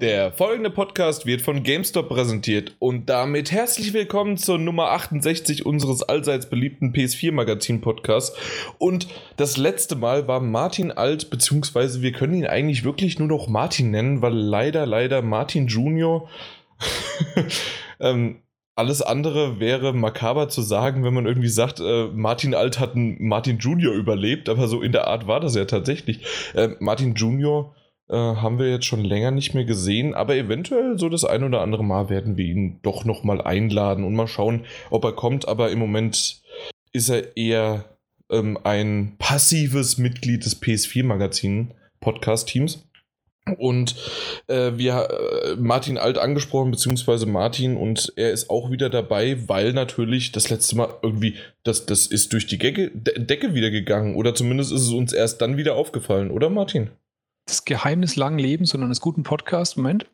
Der folgende Podcast wird von GameStop präsentiert und damit herzlich willkommen zur Nummer 68 unseres allseits beliebten PS4-Magazin-Podcasts. Und das letzte Mal war Martin Alt, beziehungsweise wir können ihn eigentlich wirklich nur noch Martin nennen, weil leider, leider Martin Junior. ähm, alles andere wäre makaber zu sagen, wenn man irgendwie sagt, äh, Martin Alt hat einen Martin Junior überlebt, aber so in der Art war das ja tatsächlich. Äh, Martin Junior äh, haben wir jetzt schon länger nicht mehr gesehen, aber eventuell so das ein oder andere Mal werden wir ihn doch nochmal einladen und mal schauen, ob er kommt. Aber im Moment ist er eher ähm, ein passives Mitglied des PS4-Magazin-Podcast-Teams. Und äh, wir äh, Martin Alt angesprochen, beziehungsweise Martin, und er ist auch wieder dabei, weil natürlich das letzte Mal irgendwie, das, das ist durch die Decke, Decke wieder gegangen. Oder zumindest ist es uns erst dann wieder aufgefallen, oder Martin? Das Geheimnis langen Lebens und eines guten Podcasts. Moment.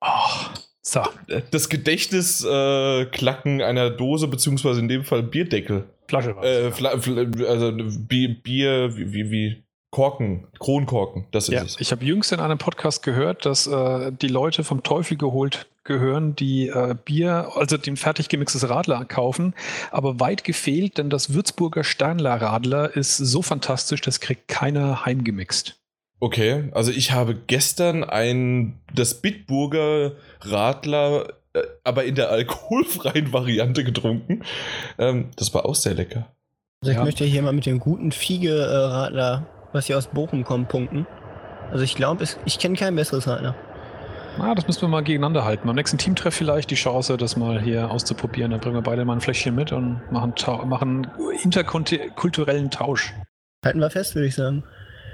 Oh, so. Das Gedächtnisklacken äh, einer Dose, beziehungsweise in dem Fall Bierdeckel. Flasche was. Äh, Fla also Bier, Bier wie, wie, wie Korken, Kronkorken, das ist ja, es. Ich habe jüngst in einem Podcast gehört, dass äh, die Leute vom Teufel geholt gehören, die äh, Bier, also den fertig gemixtes Radler kaufen, aber weit gefehlt, denn das Würzburger Steinler Radler ist so fantastisch, das kriegt keiner heimgemixt. Okay, also ich habe gestern ein das Bitburger Radler, äh, aber in der alkoholfreien Variante getrunken. Ähm, das war auch sehr lecker. Also ich ja. möchte hier mal mit dem guten Fiege-Radler, was hier aus Bochum kommt, punkten. Also ich glaube, ich kenne kein besseres Radler. Na, das müssen wir mal gegeneinander halten. Beim nächsten Teamtreff vielleicht die Chance, das mal hier auszuprobieren. Dann bringen wir beide mal ein Fläschchen mit und machen, machen interkulturellen Tausch. Halten wir fest, würde ich sagen.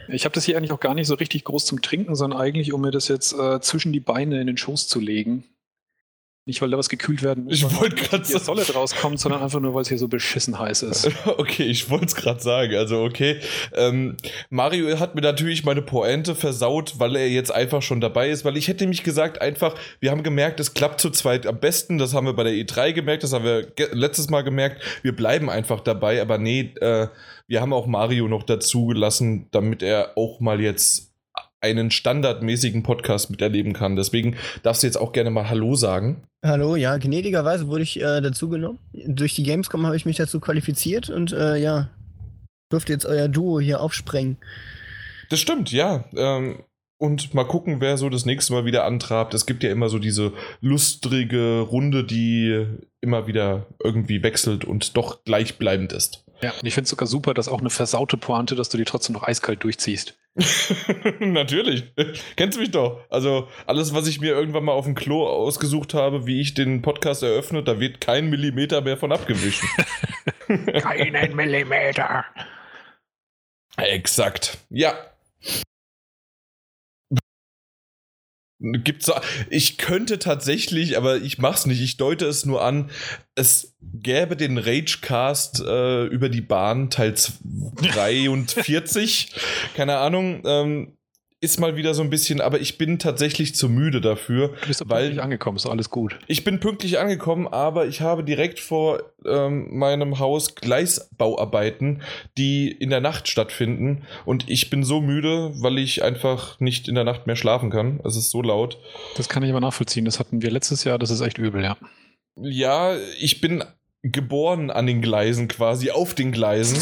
Ich habe das hier eigentlich auch gar nicht so richtig groß zum Trinken, sondern eigentlich, um mir das jetzt äh, zwischen die Beine in den Schoß zu legen. Nicht, weil da was gekühlt werden muss, ich wollte gerade sagen, solid rauskommt, sondern einfach nur, weil es hier so beschissen heiß ist. Okay, ich wollte es gerade sagen. Also, okay. Ähm, Mario hat mir natürlich meine Pointe versaut, weil er jetzt einfach schon dabei ist, weil ich hätte mich gesagt, einfach, wir haben gemerkt, es klappt zu zweit am besten. Das haben wir bei der E3 gemerkt, das haben wir letztes Mal gemerkt. Wir bleiben einfach dabei, aber nee, äh, wir haben auch Mario noch dazu gelassen, damit er auch mal jetzt einen standardmäßigen Podcast miterleben kann. Deswegen darfst du jetzt auch gerne mal Hallo sagen. Hallo, ja, gnädigerweise wurde ich äh, dazu genommen. Durch die Gamescom habe ich mich dazu qualifiziert und äh, ja, durfte jetzt euer Duo hier aufsprengen. Das stimmt, ja. Ähm, und mal gucken, wer so das nächste Mal wieder antrabt. Es gibt ja immer so diese lustrige Runde, die immer wieder irgendwie wechselt und doch gleichbleibend ist. Ja, und ich finde es sogar super, dass auch eine versaute Pointe, dass du die trotzdem noch eiskalt durchziehst. Natürlich. Kennst du mich doch. Also alles, was ich mir irgendwann mal auf dem Klo ausgesucht habe, wie ich den Podcast eröffne, da wird kein Millimeter mehr von abgewichen. Keinen Millimeter. Exakt. Ja, Gibt's ich könnte tatsächlich, aber ich mach's nicht. Ich deute es nur an. Es gäbe den Ragecast äh, über die Bahn Teil 43. Keine Ahnung. Ähm, ist mal wieder so ein bisschen, aber ich bin tatsächlich zu müde dafür. Du bist weil pünktlich angekommen, ist alles gut. Ich bin pünktlich angekommen, aber ich habe direkt vor ähm, meinem Haus Gleisbauarbeiten, die in der Nacht stattfinden. Und ich bin so müde, weil ich einfach nicht in der Nacht mehr schlafen kann. Es ist so laut. Das kann ich aber nachvollziehen. Das hatten wir letztes Jahr, das ist echt übel, ja. Ja, ich bin geboren an den Gleisen quasi, auf den Gleisen.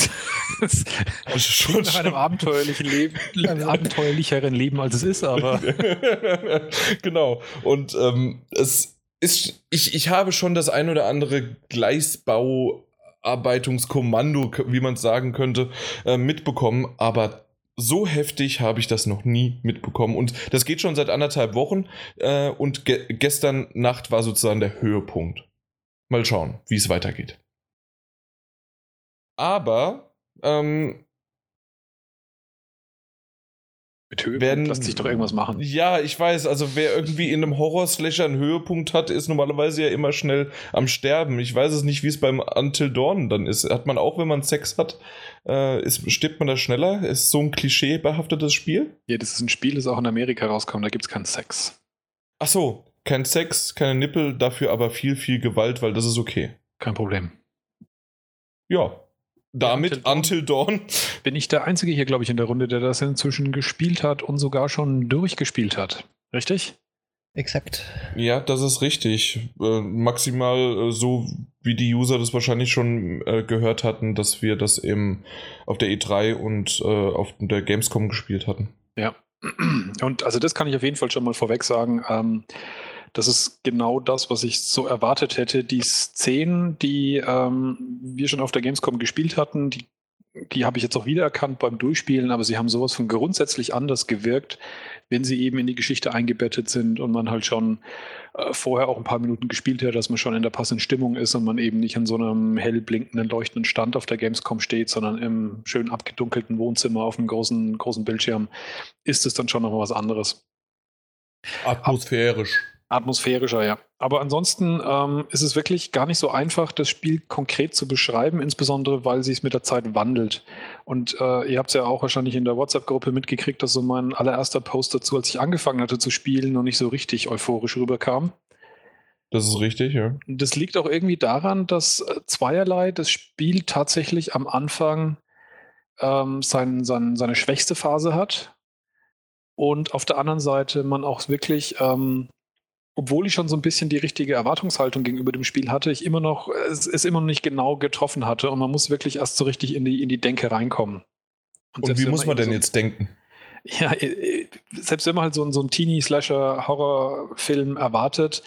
schon nach einem abenteuerlichen Leben, abenteuerlicheren Leben als es ist, aber. genau. Und ähm, es ist, ich, ich habe schon das ein oder andere Gleisbauarbeitungskommando, wie man es sagen könnte, äh, mitbekommen, aber so heftig habe ich das noch nie mitbekommen. Und das geht schon seit anderthalb Wochen. Äh, und ge gestern Nacht war sozusagen der Höhepunkt. Mal schauen, wie es weitergeht. Aber ähm, mit Höhepunkt werden, lässt sich doch irgendwas machen. Ja, ich weiß. Also wer irgendwie in einem Horror-Slasher einen Höhepunkt hat, ist normalerweise ja immer schnell am Sterben. Ich weiß es nicht, wie es beim Until Dawn dann ist. Hat man auch, wenn man Sex hat, äh, ist, stirbt man da schneller? Ist so ein klischeebehaftetes Spiel? Ja, das ist ein Spiel, das auch in Amerika rauskommt. Da gibt es keinen Sex. Ach so, kein Sex, keine Nippel, dafür aber viel, viel Gewalt, weil das ist okay. Kein Problem. Ja. Damit Until Dawn. Until Dawn. Bin ich der Einzige hier, glaube ich, in der Runde, der das inzwischen gespielt hat und sogar schon durchgespielt hat. Richtig? Exakt. Ja, das ist richtig. Äh, maximal äh, so, wie die User das wahrscheinlich schon äh, gehört hatten, dass wir das eben auf der E3 und äh, auf der Gamescom gespielt hatten. Ja. Und also das kann ich auf jeden Fall schon mal vorweg sagen. Ähm, das ist genau das, was ich so erwartet hätte. Die Szenen, die ähm, wir schon auf der Gamescom gespielt hatten, die, die habe ich jetzt auch wiedererkannt beim Durchspielen, aber sie haben sowas von grundsätzlich anders gewirkt, wenn sie eben in die Geschichte eingebettet sind und man halt schon äh, vorher auch ein paar Minuten gespielt hat, dass man schon in der passenden Stimmung ist und man eben nicht an so einem hell blinkenden, leuchtenden Stand auf der Gamescom steht, sondern im schön abgedunkelten Wohnzimmer auf einem großen, großen Bildschirm, ist es dann schon nochmal was anderes. Atmosphärisch. Atmosphärischer, ja. Aber ansonsten ähm, ist es wirklich gar nicht so einfach, das Spiel konkret zu beschreiben, insbesondere weil sich es mit der Zeit wandelt. Und äh, ihr habt es ja auch wahrscheinlich in der WhatsApp-Gruppe mitgekriegt, dass so mein allererster Post dazu, als ich angefangen hatte zu spielen, noch nicht so richtig euphorisch rüberkam. Das ist richtig, ja. Das liegt auch irgendwie daran, dass äh, zweierlei das Spiel tatsächlich am Anfang ähm, sein, sein, seine schwächste Phase hat. Und auf der anderen Seite man auch wirklich ähm, obwohl ich schon so ein bisschen die richtige Erwartungshaltung gegenüber dem Spiel hatte, ich immer noch, es, es immer noch nicht genau getroffen hatte und man muss wirklich erst so richtig in die, in die Denke reinkommen. Und, und wie muss man denn so, jetzt denken? Ja, äh, äh, selbst wenn man halt so, so einen Teenie-Slasher-Horrorfilm erwartet,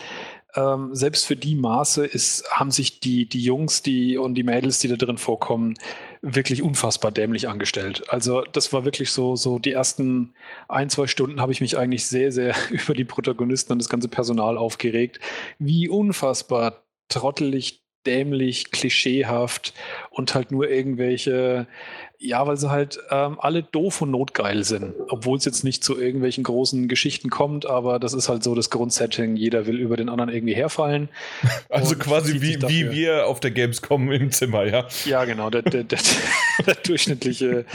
ähm, selbst für die Maße ist, haben sich die, die Jungs die, und die Mädels, die da drin vorkommen, wirklich unfassbar dämlich angestellt. Also das war wirklich so, so die ersten ein, zwei Stunden habe ich mich eigentlich sehr, sehr über die Protagonisten und das ganze Personal aufgeregt, wie unfassbar trottelig, dämlich, klischeehaft und halt nur irgendwelche ja, weil sie halt ähm, alle doof und notgeil sind. Obwohl es jetzt nicht zu irgendwelchen großen Geschichten kommt, aber das ist halt so das Grundsetting. Jeder will über den anderen irgendwie herfallen. Also quasi wie, wie wir auf der Gamescom im Zimmer, ja. Ja, genau. Der, der, der, der durchschnittliche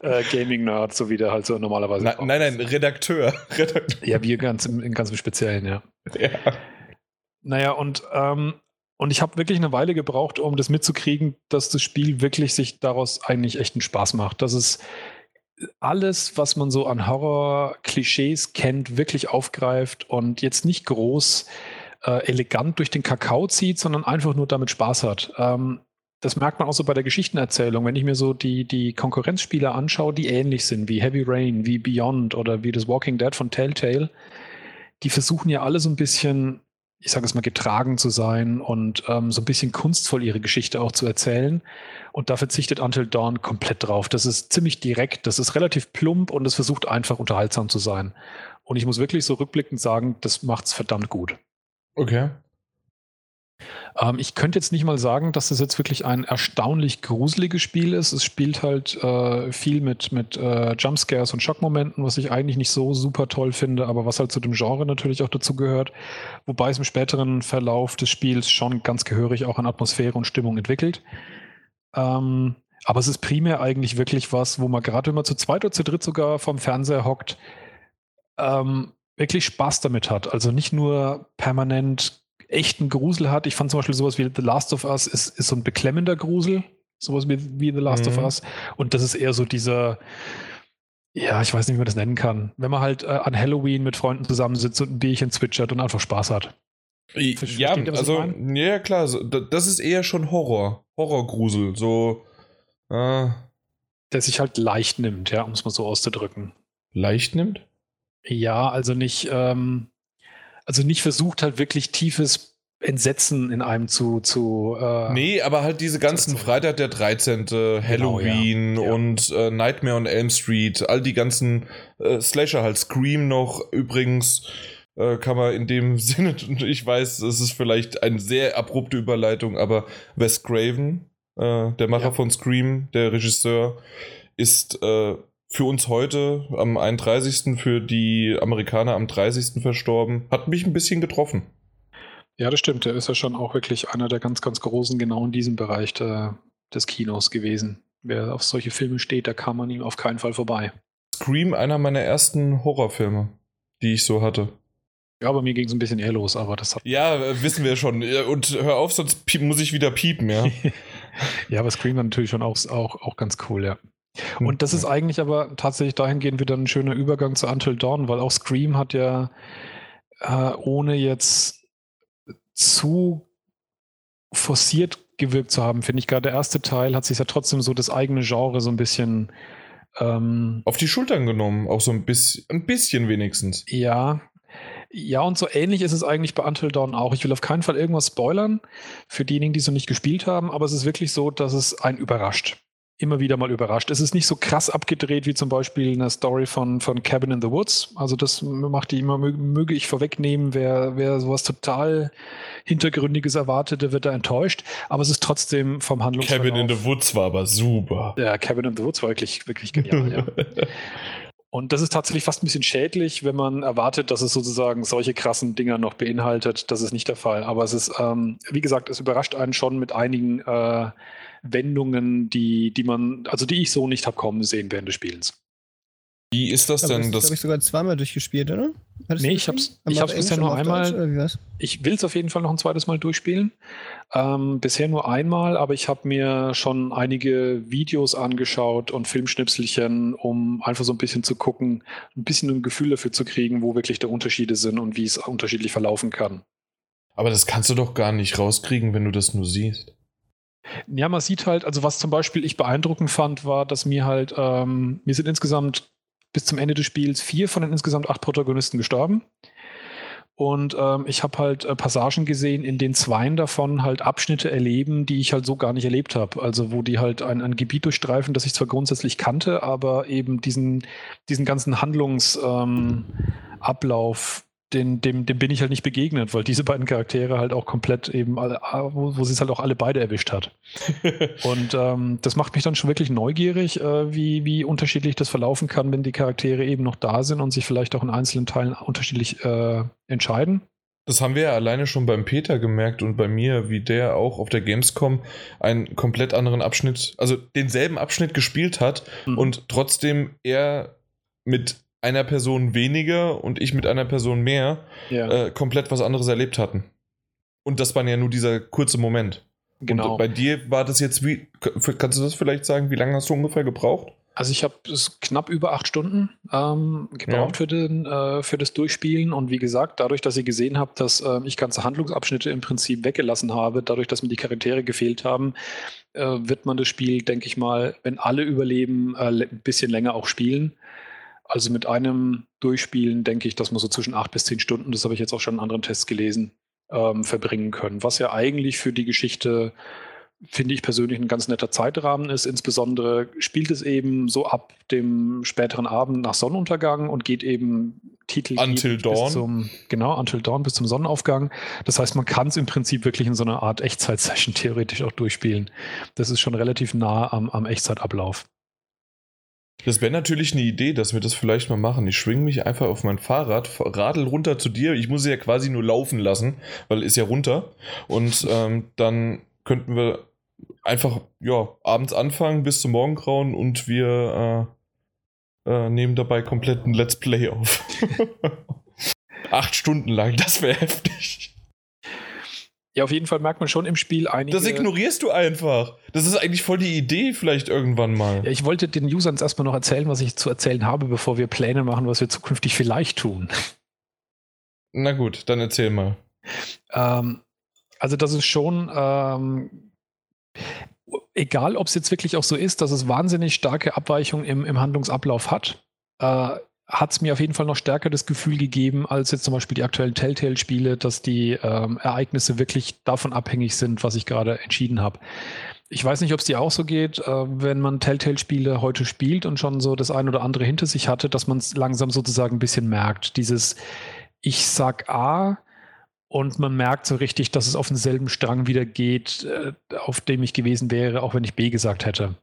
äh, Gaming-Nerd, so wie der halt so normalerweise. Na, nein, nein, Redakteur. Redakteur. Ja, wir ganz im, ganz im Speziellen, ja. Ja. Naja, und ähm, und ich habe wirklich eine Weile gebraucht, um das mitzukriegen, dass das Spiel wirklich sich daraus eigentlich echt einen Spaß macht. Dass es alles, was man so an Horror-Klischees kennt, wirklich aufgreift und jetzt nicht groß äh, elegant durch den Kakao zieht, sondern einfach nur damit Spaß hat. Ähm, das merkt man auch so bei der Geschichtenerzählung. Wenn ich mir so die, die Konkurrenzspiele anschaue, die ähnlich sind, wie Heavy Rain, wie Beyond oder wie das Walking Dead von Telltale, die versuchen ja alle so ein bisschen ich sage es mal, getragen zu sein und ähm, so ein bisschen kunstvoll ihre Geschichte auch zu erzählen. Und da verzichtet Until Dawn komplett drauf. Das ist ziemlich direkt, das ist relativ plump und es versucht einfach unterhaltsam zu sein. Und ich muss wirklich so rückblickend sagen, das macht's verdammt gut. Okay. Ähm, ich könnte jetzt nicht mal sagen, dass das jetzt wirklich ein erstaunlich gruseliges Spiel ist. Es spielt halt äh, viel mit, mit äh, Jumpscares und Schockmomenten, was ich eigentlich nicht so super toll finde, aber was halt zu dem Genre natürlich auch dazu gehört. Wobei es im späteren Verlauf des Spiels schon ganz gehörig auch an Atmosphäre und Stimmung entwickelt. Ähm, aber es ist primär eigentlich wirklich was, wo man gerade, wenn man zu zweit oder zu dritt sogar vom Fernseher hockt, ähm, wirklich Spaß damit hat. Also nicht nur permanent echten Grusel hat. Ich fand zum Beispiel sowas wie The Last of Us ist, ist so ein beklemmender Grusel, sowas wie, wie The Last mhm. of Us. Und das ist eher so dieser, ja, ich weiß nicht, wie man das nennen kann. Wenn man halt äh, an Halloween mit Freunden zusammensitzt und ein Bierchen zwitschert und einfach Spaß hat. Ja, also, ja, klar, so, das ist eher schon Horror. Horrorgrusel, so. Äh. Der sich halt leicht nimmt, ja, um es mal so auszudrücken. Leicht nimmt? Ja, also nicht, ähm, also nicht versucht halt wirklich tiefes Entsetzen in einem zu. zu äh, nee, aber halt diese ganzen Freitag der 13., Halloween genau, ja. Ja. und äh, Nightmare on Elm Street, all die ganzen äh, Slasher, halt Scream noch übrigens. Äh, kann man in dem Sinne, ich weiß, es ist vielleicht eine sehr abrupte Überleitung, aber Wes Craven, äh, der Macher ja. von Scream, der Regisseur, ist äh, für uns heute am 31., für die Amerikaner am 30. verstorben. Hat mich ein bisschen getroffen. Ja, das stimmt. Er ist ja schon auch wirklich einer der ganz, ganz großen, genau in diesem Bereich der, des Kinos gewesen. Wer auf solche Filme steht, da kam man ihm auf keinen Fall vorbei. Scream, einer meiner ersten Horrorfilme, die ich so hatte. Ja, bei mir ging es ein bisschen eher los, aber das hat. Ja, wissen wir schon. Und hör auf, sonst muss ich wieder piepen, ja. ja, aber Scream war natürlich schon auch, auch, auch ganz cool, ja. Hm. Und das ist eigentlich aber tatsächlich dahingehend wieder ein schöner Übergang zu Until Dawn, weil auch Scream hat ja äh, ohne jetzt zu forciert gewirkt zu haben, finde ich gerade der erste Teil hat sich ja trotzdem so das eigene Genre so ein bisschen ähm, auf die Schultern genommen, auch so ein bisschen, ein bisschen wenigstens. Ja, ja, und so ähnlich ist es eigentlich bei Until Dawn auch. Ich will auf keinen Fall irgendwas spoilern für diejenigen, die es noch nicht gespielt haben, aber es ist wirklich so, dass es einen überrascht immer wieder mal überrascht. Es ist nicht so krass abgedreht wie zum Beispiel eine Story von, von Cabin in the Woods. Also das macht die immer, möge ich vorwegnehmen, wer, wer sowas total Hintergründiges erwartet, der wird da enttäuscht. Aber es ist trotzdem vom Handlungsverlauf... Cabin in the Woods war aber super. Ja, Cabin in the Woods war wirklich, wirklich genial, ja. Und das ist tatsächlich fast ein bisschen schädlich, wenn man erwartet, dass es sozusagen solche krassen Dinger noch beinhaltet. Das ist nicht der Fall. Aber es ist, ähm, wie gesagt, es überrascht einen schon mit einigen äh, Wendungen, die, die man, also die ich so nicht habe kommen sehen während des Spielens. Wie ist das denn? Das, das habe ich sogar zweimal durchgespielt, oder? Hattest nee, ich habe es ich hab's bisher nur einmal. Ich will es auf jeden Fall noch ein zweites Mal durchspielen. Ähm, bisher nur einmal, aber ich habe mir schon einige Videos angeschaut und Filmschnipselchen, um einfach so ein bisschen zu gucken, ein bisschen ein Gefühl dafür zu kriegen, wo wirklich die Unterschiede sind und wie es unterschiedlich verlaufen kann. Aber das kannst du doch gar nicht rauskriegen, wenn du das nur siehst. Ja, man sieht halt, also was zum Beispiel ich beeindruckend fand, war, dass mir halt, ähm, mir sind insgesamt bis zum Ende des Spiels vier von den insgesamt acht Protagonisten gestorben. Und ähm, ich habe halt äh, Passagen gesehen, in denen zweien davon halt Abschnitte erleben, die ich halt so gar nicht erlebt habe. Also wo die halt ein, ein Gebiet durchstreifen, das ich zwar grundsätzlich kannte, aber eben diesen, diesen ganzen Handlungsablauf ähm, den, dem, dem bin ich halt nicht begegnet, weil diese beiden Charaktere halt auch komplett eben, alle, wo, wo sie es halt auch alle beide erwischt hat. und ähm, das macht mich dann schon wirklich neugierig, äh, wie, wie unterschiedlich das verlaufen kann, wenn die Charaktere eben noch da sind und sich vielleicht auch in einzelnen Teilen unterschiedlich äh, entscheiden. Das haben wir ja alleine schon beim Peter gemerkt und bei mir, wie der auch auf der Gamescom einen komplett anderen Abschnitt, also denselben Abschnitt gespielt hat mhm. und trotzdem er mit einer Person weniger und ich mit einer Person mehr ja. äh, komplett was anderes erlebt hatten. Und das war ja nur dieser kurze Moment. Genau. Und bei dir war das jetzt wie, kannst du das vielleicht sagen, wie lange hast du ungefähr gebraucht? Also ich habe knapp über acht Stunden ähm, gebraucht ja. für, den, äh, für das Durchspielen und wie gesagt, dadurch, dass ich gesehen habe, dass äh, ich ganze Handlungsabschnitte im Prinzip weggelassen habe, dadurch, dass mir die Charaktere gefehlt haben, äh, wird man das Spiel, denke ich mal, wenn alle überleben, äh, ein bisschen länger auch spielen. Also mit einem Durchspielen denke ich, dass man so zwischen acht bis zehn Stunden, das habe ich jetzt auch schon in anderen Tests gelesen, ähm, verbringen können. Was ja eigentlich für die Geschichte, finde ich persönlich, ein ganz netter Zeitrahmen ist. Insbesondere spielt es eben so ab dem späteren Abend nach Sonnenuntergang und geht eben Titel Until Dawn. Zum, genau, Until Dawn bis zum Sonnenaufgang. Das heißt, man kann es im Prinzip wirklich in so einer Art Echtzeit-Session theoretisch auch durchspielen. Das ist schon relativ nah am, am Echtzeitablauf. Das wäre natürlich eine Idee, dass wir das vielleicht mal machen. Ich schwinge mich einfach auf mein Fahrrad, radel runter zu dir. Ich muss sie ja quasi nur laufen lassen, weil ist ja runter. Und ähm, dann könnten wir einfach ja abends anfangen bis zum Morgengrauen und wir äh, äh, nehmen dabei komplett ein Let's Play auf. Acht Stunden lang, das wäre heftig. Ja, auf jeden Fall merkt man schon im Spiel einige. Das ignorierst du einfach. Das ist eigentlich voll die Idee, vielleicht irgendwann mal. Ja, ich wollte den Usern erstmal noch erzählen, was ich zu erzählen habe, bevor wir Pläne machen, was wir zukünftig vielleicht tun. Na gut, dann erzähl mal. Ähm, also, das ist schon. Ähm, egal, ob es jetzt wirklich auch so ist, dass es wahnsinnig starke Abweichungen im, im Handlungsablauf hat. Äh, hat es mir auf jeden Fall noch stärker das Gefühl gegeben, als jetzt zum Beispiel die aktuellen Telltale-Spiele, dass die ähm, Ereignisse wirklich davon abhängig sind, was ich gerade entschieden habe. Ich weiß nicht, ob es dir auch so geht, äh, wenn man Telltale-Spiele heute spielt und schon so das ein oder andere hinter sich hatte, dass man es langsam sozusagen ein bisschen merkt. Dieses Ich sag A und man merkt so richtig, dass es auf denselben Strang wieder geht, äh, auf dem ich gewesen wäre, auch wenn ich B gesagt hätte.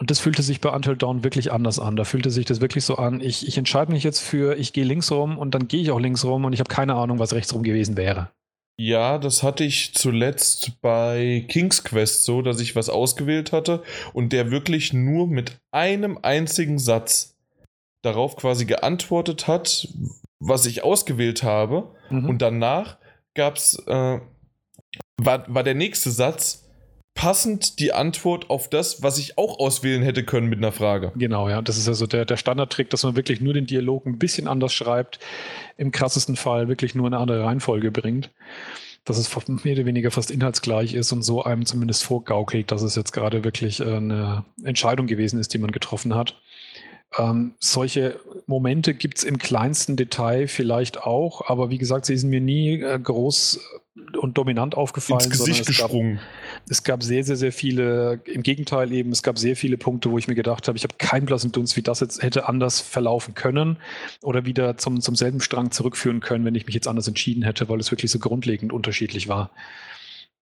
Und das fühlte sich bei Until Dawn wirklich anders an. Da fühlte sich das wirklich so an, ich, ich entscheide mich jetzt für, ich gehe links rum und dann gehe ich auch links rum und ich habe keine Ahnung, was rechts rum gewesen wäre. Ja, das hatte ich zuletzt bei King's Quest so, dass ich was ausgewählt hatte und der wirklich nur mit einem einzigen Satz darauf quasi geantwortet hat, was ich ausgewählt habe. Mhm. Und danach gab's, äh, war, war der nächste Satz, passend die Antwort auf das, was ich auch auswählen hätte können mit einer Frage. Genau, ja. Das ist also der, der Standardtrick, dass man wirklich nur den Dialog ein bisschen anders schreibt, im krassesten Fall wirklich nur eine andere Reihenfolge bringt. Dass es mehr oder weniger fast inhaltsgleich ist und so einem zumindest vorgaukelt, dass es jetzt gerade wirklich äh, eine Entscheidung gewesen ist, die man getroffen hat. Ähm, solche Momente gibt es im kleinsten Detail vielleicht auch, aber wie gesagt, sie sind mir nie äh, groß und dominant aufgefallen. Ins Gesicht es gesprungen. Gab, es gab sehr, sehr, sehr viele, im Gegenteil eben, es gab sehr viele Punkte, wo ich mir gedacht habe, ich habe keinen blassen Dunst, wie das jetzt hätte anders verlaufen können oder wieder zum, zum selben Strang zurückführen können, wenn ich mich jetzt anders entschieden hätte, weil es wirklich so grundlegend unterschiedlich war.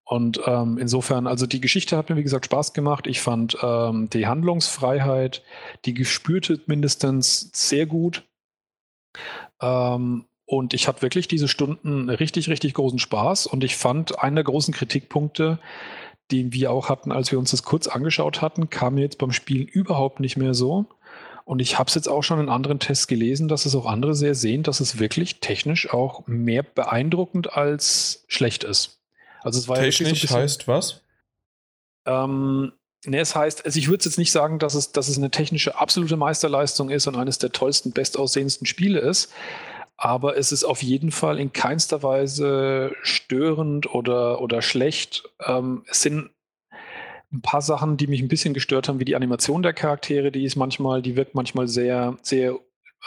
Und ähm, insofern, also die Geschichte hat mir, wie gesagt, Spaß gemacht. Ich fand ähm, die Handlungsfreiheit, die gespürte mindestens sehr gut. Ähm, und ich hatte wirklich diese Stunden richtig, richtig großen Spaß. Und ich fand, einer der großen Kritikpunkte, den wir auch hatten, als wir uns das kurz angeschaut hatten, kam mir jetzt beim Spielen überhaupt nicht mehr so. Und ich habe es jetzt auch schon in anderen Tests gelesen, dass es auch andere sehr sehen, dass es wirklich technisch auch mehr beeindruckend als schlecht ist. Also es war Technisch ja so bisschen, heißt was? Ähm, ne, es heißt, also ich würde jetzt nicht sagen, dass es, dass es eine technische absolute Meisterleistung ist und eines der tollsten, bestaussehendsten Spiele ist, aber es ist auf jeden Fall in keinster Weise störend oder, oder schlecht. Ähm, es sind ein paar Sachen, die mich ein bisschen gestört haben, wie die Animation der Charaktere, die ist manchmal, die wirkt manchmal sehr, sehr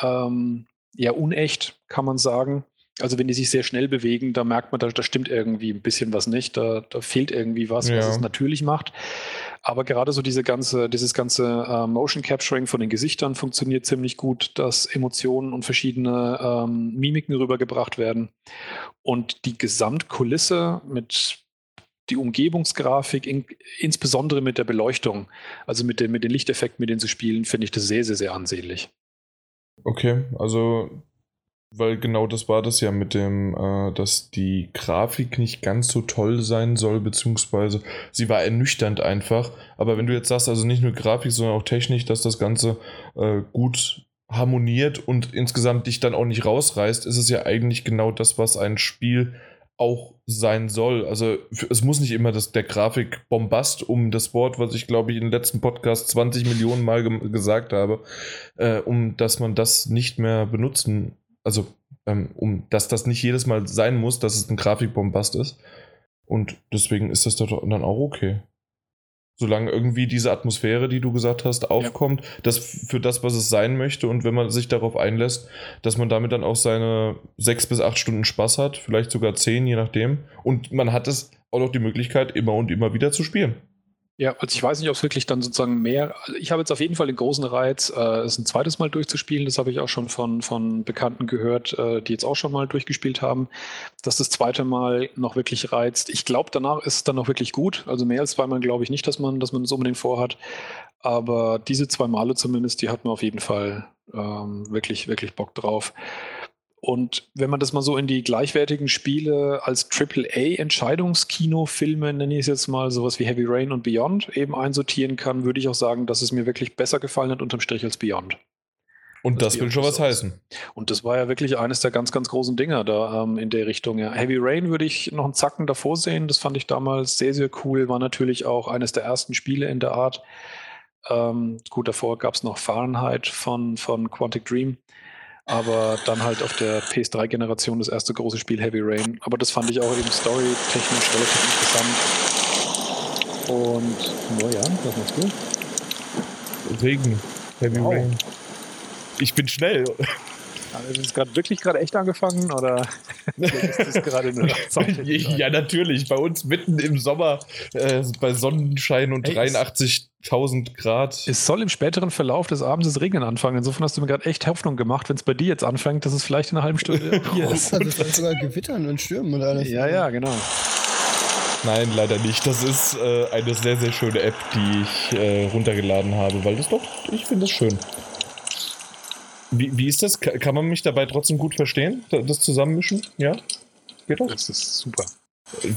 ähm, ja, unecht, kann man sagen. Also wenn die sich sehr schnell bewegen, da merkt man, da, da stimmt irgendwie ein bisschen was nicht. Da, da fehlt irgendwie was, ja. was es natürlich macht. Aber gerade so diese ganze, dieses ganze äh, Motion Capturing von den Gesichtern funktioniert ziemlich gut, dass Emotionen und verschiedene ähm, Mimiken rübergebracht werden. Und die Gesamtkulisse mit die Umgebungsgrafik, in, insbesondere mit der Beleuchtung, also mit, den, mit den Lichteffekten, mit denen sie spielen, finde ich das sehr, sehr, sehr ansehnlich. Okay, also weil genau das war das ja mit dem, äh, dass die Grafik nicht ganz so toll sein soll, beziehungsweise sie war ernüchternd einfach. Aber wenn du jetzt sagst, also nicht nur Grafik, sondern auch technisch, dass das Ganze äh, gut harmoniert und insgesamt dich dann auch nicht rausreißt, ist es ja eigentlich genau das, was ein Spiel auch sein soll. Also es muss nicht immer das, der Grafik-Bombast, um das Wort, was ich glaube ich in den letzten Podcast 20 Millionen Mal ge gesagt habe, äh, um dass man das nicht mehr benutzen also ähm, um dass das nicht jedes Mal sein muss, dass es ein Grafikbombast ist. Und deswegen ist das dann auch okay. Solange irgendwie diese Atmosphäre, die du gesagt hast, aufkommt, ja. das für das, was es sein möchte, und wenn man sich darauf einlässt, dass man damit dann auch seine sechs bis acht Stunden Spaß hat, vielleicht sogar zehn, je nachdem. Und man hat es auch noch die Möglichkeit, immer und immer wieder zu spielen. Ja, also ich weiß nicht, ob es wirklich dann sozusagen mehr. Also ich habe jetzt auf jeden Fall den großen Reiz, äh, es ein zweites Mal durchzuspielen. Das habe ich auch schon von, von Bekannten gehört, äh, die jetzt auch schon mal durchgespielt haben, dass das zweite Mal noch wirklich reizt. Ich glaube, danach ist es dann noch wirklich gut. Also mehr als zweimal glaube ich nicht, dass man, dass man das unbedingt vorhat. Aber diese zwei Male zumindest, die hat man auf jeden Fall ähm, wirklich, wirklich Bock drauf. Und wenn man das mal so in die gleichwertigen Spiele als AAA-Entscheidungskinofilme, nenne ich es jetzt mal, sowas wie Heavy Rain und Beyond eben einsortieren kann, würde ich auch sagen, dass es mir wirklich besser gefallen hat unterm Strich als Beyond. Und das, das will schon was heißen. Und das war ja wirklich eines der ganz, ganz großen Dinger da ähm, in der Richtung. Ja. Heavy Rain würde ich noch einen Zacken davor sehen. Das fand ich damals sehr, sehr cool. War natürlich auch eines der ersten Spiele in der Art. Ähm, gut, davor gab es noch Fahrenheit von, von Quantic Dream aber dann halt auf der PS3-Generation das erste große Spiel Heavy Rain. Aber das fand ich auch eben storytechnisch relativ interessant. Und, naja, was machst du? Regen, Heavy wow. Rain. Ich bin schnell. Haben wir gerade wirklich gerade echt angefangen oder ist das gerade nur Ja, natürlich. Bei uns mitten im Sommer äh, bei Sonnenschein und 83.000 Grad. Es soll im späteren Verlauf des Abends das Regnen anfangen. Insofern hast du mir gerade echt Hoffnung gemacht, wenn es bei dir jetzt anfängt, dass es vielleicht in einer halben Stunde hier ist. Also vielleicht sogar gewittern und stürmen oder alles. Ja, ja, genau. Nein, leider nicht. Das ist äh, eine sehr, sehr schöne App, die ich äh, runtergeladen habe, weil das doch, ich finde das schön. Wie, wie ist das? Kann man mich dabei trotzdem gut verstehen? Das Zusammenmischen? Ja? Geht das? Das ist super.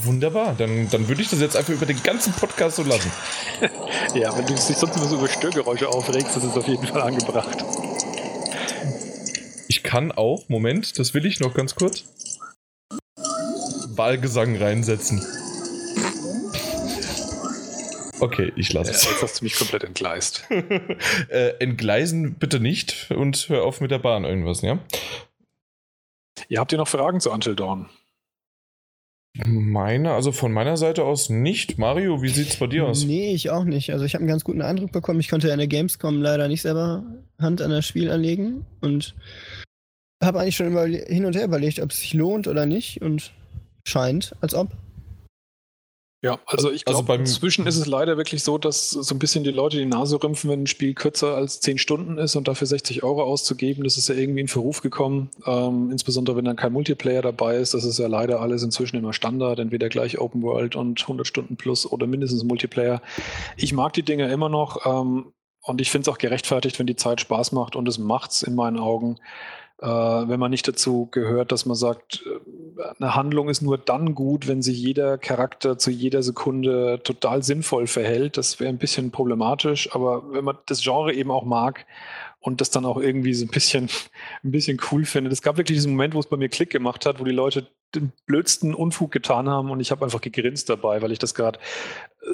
Wunderbar, dann, dann würde ich das jetzt einfach über den ganzen Podcast so lassen. ja, wenn du dich sonst immer so über Störgeräusche aufregst, das ist auf jeden Fall angebracht. Ich kann auch, Moment, das will ich noch ganz kurz, Wahlgesang reinsetzen. Okay, ich lasse es. Jetzt hast du mich komplett entgleist. äh, entgleisen bitte nicht und hör auf mit der Bahn irgendwas, ja? Ihr habt ihr noch Fragen zu Until Dawn? Meine, also von meiner Seite aus nicht. Mario, wie sieht es bei dir aus? Nee, ich auch nicht. Also ich habe einen ganz guten Eindruck bekommen. Ich konnte ja in der Gamescom leider nicht selber Hand an das Spiel anlegen und habe eigentlich schon hin und her überlegt, ob es sich lohnt oder nicht und scheint, als ob. Ja, also ich glaube, also inzwischen ist es leider wirklich so, dass so ein bisschen die Leute die Nase rümpfen, wenn ein Spiel kürzer als 10 Stunden ist und dafür 60 Euro auszugeben, das ist ja irgendwie in Verruf gekommen. Ähm, insbesondere wenn dann kein Multiplayer dabei ist, das ist ja leider alles inzwischen immer Standard, entweder gleich Open World und 100 Stunden plus oder mindestens Multiplayer. Ich mag die Dinge immer noch ähm, und ich finde es auch gerechtfertigt, wenn die Zeit Spaß macht und es macht es in meinen Augen. Äh, wenn man nicht dazu gehört, dass man sagt, äh, eine Handlung ist nur dann gut, wenn sich jeder Charakter zu jeder Sekunde total sinnvoll verhält. Das wäre ein bisschen problematisch, aber wenn man das Genre eben auch mag und das dann auch irgendwie so ein bisschen, ein bisschen cool findet. Es gab wirklich diesen Moment, wo es bei mir Klick gemacht hat, wo die Leute den blödsten Unfug getan haben und ich habe einfach gegrinst dabei, weil ich das gerade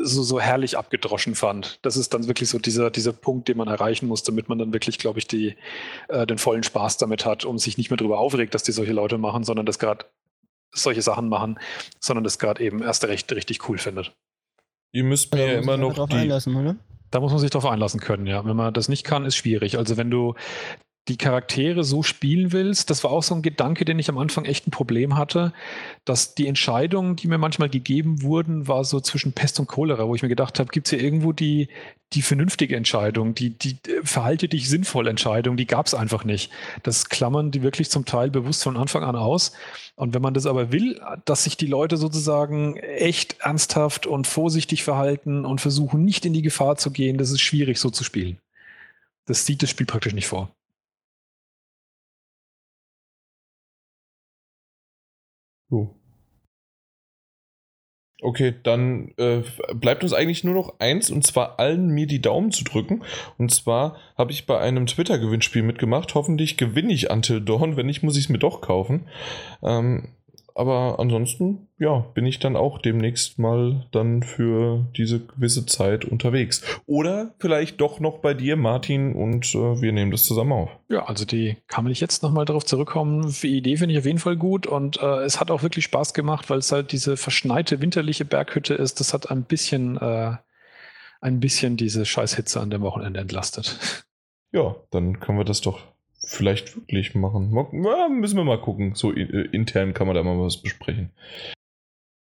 so, so herrlich abgedroschen fand. Das ist dann wirklich so dieser, dieser Punkt, den man erreichen muss, damit man dann wirklich, glaube ich, die, äh, den vollen Spaß damit hat und sich nicht mehr darüber aufregt, dass die solche Leute machen, sondern das gerade solche Sachen machen, sondern das gerade eben erst recht richtig cool findet. Ihr müsst mir ja immer noch die, einlassen, oder? Da muss man sich darauf einlassen können, ja. Wenn man das nicht kann, ist schwierig. Also wenn du die Charaktere so spielen willst, das war auch so ein Gedanke, den ich am Anfang echt ein Problem hatte, dass die Entscheidungen, die mir manchmal gegeben wurden, war so zwischen Pest und Cholera, wo ich mir gedacht habe, gibt es hier irgendwo die, die vernünftige Entscheidung, die, die verhalte dich sinnvoll Entscheidung, die gab es einfach nicht. Das klammern die wirklich zum Teil bewusst von Anfang an aus. Und wenn man das aber will, dass sich die Leute sozusagen echt ernsthaft und vorsichtig verhalten und versuchen, nicht in die Gefahr zu gehen, das ist schwierig so zu spielen. Das sieht das Spiel praktisch nicht vor. So. Okay, dann äh, bleibt uns eigentlich nur noch eins und zwar allen mir die Daumen zu drücken. Und zwar habe ich bei einem Twitter-Gewinnspiel mitgemacht. Hoffentlich gewinne ich Until Dawn. Wenn nicht, muss ich es mir doch kaufen. Ähm, aber ansonsten, ja, bin ich dann auch demnächst mal dann für diese gewisse Zeit unterwegs. Oder vielleicht doch noch bei dir, Martin, und äh, wir nehmen das zusammen auf. Ja, also die kann man nicht jetzt nochmal darauf zurückkommen. Die Idee finde ich auf jeden Fall gut und äh, es hat auch wirklich Spaß gemacht, weil es halt diese verschneite winterliche Berghütte ist. Das hat ein bisschen, äh, ein bisschen diese Scheißhitze an dem Wochenende entlastet. Ja, dann können wir das doch vielleicht wirklich machen. Ja, müssen wir mal gucken. So äh, intern kann man da mal was besprechen.